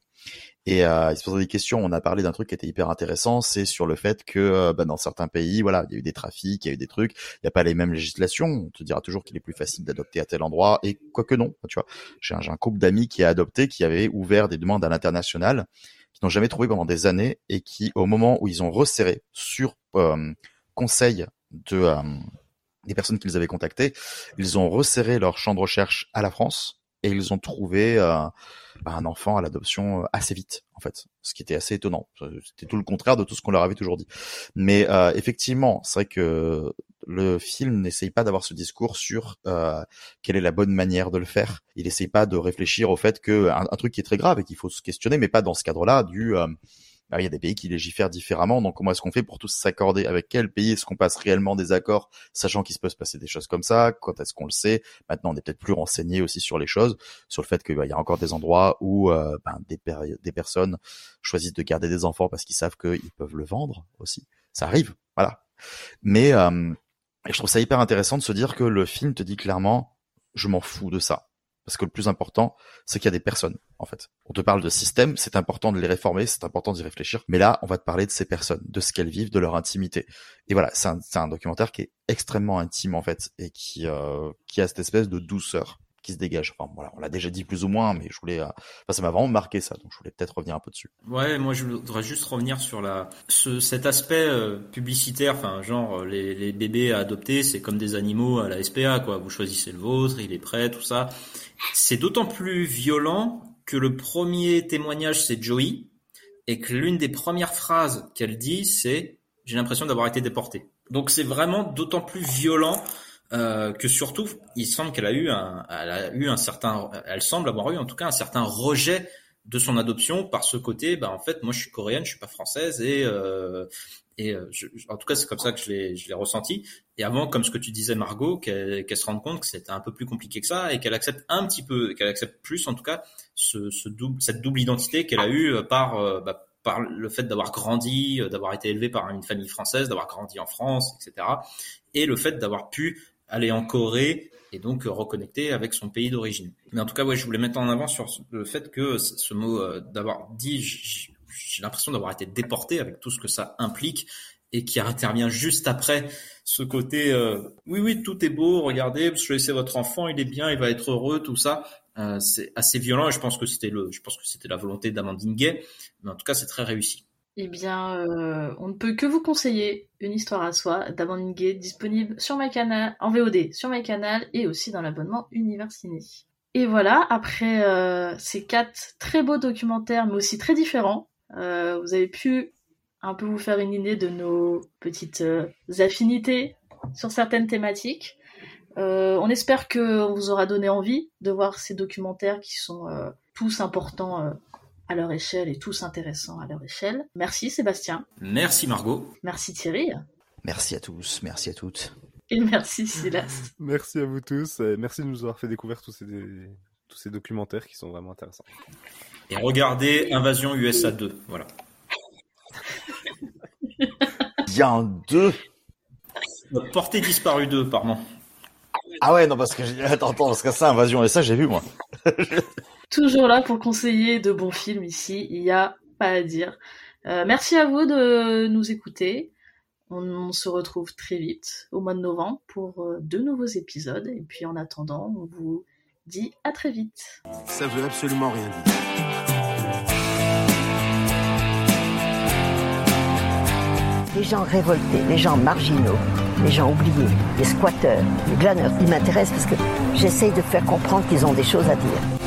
[SPEAKER 5] Et il se posait des questions. On a parlé d'un truc qui était hyper intéressant c'est sur le fait que bah, dans certains pays voilà il y a eu des trafics il y a eu des trucs il n'y a pas les mêmes législations. On te dira toujours qu'il est plus facile d'adopter à tel endroit et quoique non tu vois. J'ai un, un couple d'amis qui a adopté qui avait ouvert des demandes à l'international n'ont jamais trouvé pendant des années et qui au moment où ils ont resserré sur euh, conseil de euh, des personnes qu'ils avaient contactées ils ont resserré leur champ de recherche à la France et ils ont trouvé euh, bah, un enfant à l'adoption euh, assez vite en fait. Ce qui était assez étonnant. C'était tout le contraire de tout ce qu'on leur avait toujours dit. Mais euh, effectivement c'est vrai que le film n'essaye pas d'avoir ce discours sur euh, quelle est la bonne manière de le faire. Il essaye pas de réfléchir au fait que un, truc qui est très grave et qu'il faut se questionner mais pas dans ce cadre-là du euh, ah, il y a des pays qui légifèrent différemment, donc comment est-ce qu'on fait pour tous s'accorder Avec quel pays est-ce qu'on passe réellement des accords, sachant qu'il se peut se passer des choses comme ça? Quand est-ce qu'on le sait? Maintenant, on est peut-être plus renseigné aussi sur les choses, sur le fait qu'il bah, y a encore des endroits où euh, ben, des, des personnes choisissent de garder des enfants parce qu'ils savent qu'ils peuvent le vendre aussi. Ça arrive, voilà. Mais euh, je trouve ça hyper intéressant de se dire que le film te dit clairement, je m'en fous de ça. Parce que le plus important, c'est qu'il y a des personnes, en fait. On te parle de système, c'est important de les réformer, c'est important d'y réfléchir. Mais là, on va te parler de ces personnes, de ce qu'elles vivent, de leur intimité. Et voilà, c'est un, documentaire qui est extrêmement intime, en fait, et qui, euh, qui a cette espèce de douceur qui se dégage. Enfin, voilà, on l'a déjà dit plus ou moins, mais je voulais, euh, enfin, ça m'a vraiment marqué ça, donc je voulais peut-être revenir un peu dessus.
[SPEAKER 4] Ouais, moi je voudrais juste revenir sur la ce, cet aspect euh, publicitaire, enfin genre euh, les, bébés à adopter, c'est comme des animaux à la SPA quoi. Vous choisissez le vôtre, il est prêt, tout ça. C'est d'autant plus violent que le premier témoignage c'est Joey et que l'une des premières phrases qu'elle dit c'est j'ai l'impression d'avoir été déporté. Donc c'est vraiment d'autant plus violent euh, que surtout, il semble qu'elle a eu un, elle a eu un certain, elle semble avoir eu en tout cas un certain rejet de son adoption par ce côté. Bah en fait, moi je suis coréenne, je suis pas française et euh, et euh, je, en tout cas c'est comme ça que je l'ai je l'ai ressenti. Et avant, comme ce que tu disais Margot, qu'elle se rende compte que c'était un peu plus compliqué que ça et qu'elle accepte un petit peu, qu'elle accepte plus en tout cas ce, double cette double identité qu'elle a eue par euh, bah, par le fait d'avoir grandi, d'avoir été élevé par une famille française, d'avoir grandi en France, etc. Et le fait d'avoir pu aller en Corée et donc euh, reconnecter avec son pays d'origine. Mais en tout cas, ouais, je voulais mettre en avant sur le fait que ce mot euh, d'avoir dit, j'ai l'impression d'avoir été déporté avec tout ce que ça implique et qui intervient juste après ce côté euh, oui oui tout est beau regardez choisissez votre enfant il est bien il va être heureux tout ça Euh, c'est assez violent et je pense que c'était le je pense que c'était la volonté d'Amandine Gay mais en tout cas c'est très réussi
[SPEAKER 3] Eh bien, euh, on ne peut que vous conseiller Une histoire à soi d'Amandine disponible sur MyCanal, en VOD sur MyCanal et aussi dans l'abonnement Universiné. Et voilà, après euh, ces quatre très beaux documentaires, mais aussi très différents, euh, vous avez pu un peu vous faire une idée de nos petites affinités sur certaines thématiques. On espère que on vous aura donné envie de voir ces documentaires qui sont tous importants à leur échelle et tous intéressants à leur échelle. Merci Sébastien,
[SPEAKER 4] merci Margot
[SPEAKER 3] merci Thierry
[SPEAKER 5] Merci à tous, merci à toutes.
[SPEAKER 3] et merci Silas. <laughs>
[SPEAKER 6] Merci à vous tous. et merci de nous avoir fait découvrir tous ces, tous ces documentaires qui sont vraiment intéressants.
[SPEAKER 4] et regardez Invasion USA 2 voilà <laughs>
[SPEAKER 5] Bien deux.
[SPEAKER 4] Portée disparue 2 pardon
[SPEAKER 5] Ah ouais, non, parce que j'ai, attends, attends, parce que ça, Invasion, et ça, j'ai vu, moi. <laughs>
[SPEAKER 3] Toujours là pour conseiller de bons films ici, il n'y a pas à dire. Euh, merci à vous de nous écouter. On, on se retrouve très vite au mois de novembre pour euh, de nouveaux épisodes. Et puis en attendant, on vous dit à très vite.
[SPEAKER 30] Ça veut absolument rien dire.
[SPEAKER 39] Les gens révoltés, les gens marginaux, les gens oubliés, les squatteurs, les glaneurs, ils m'intéressent parce que j'essaye de faire comprendre qu'ils ont des choses à dire.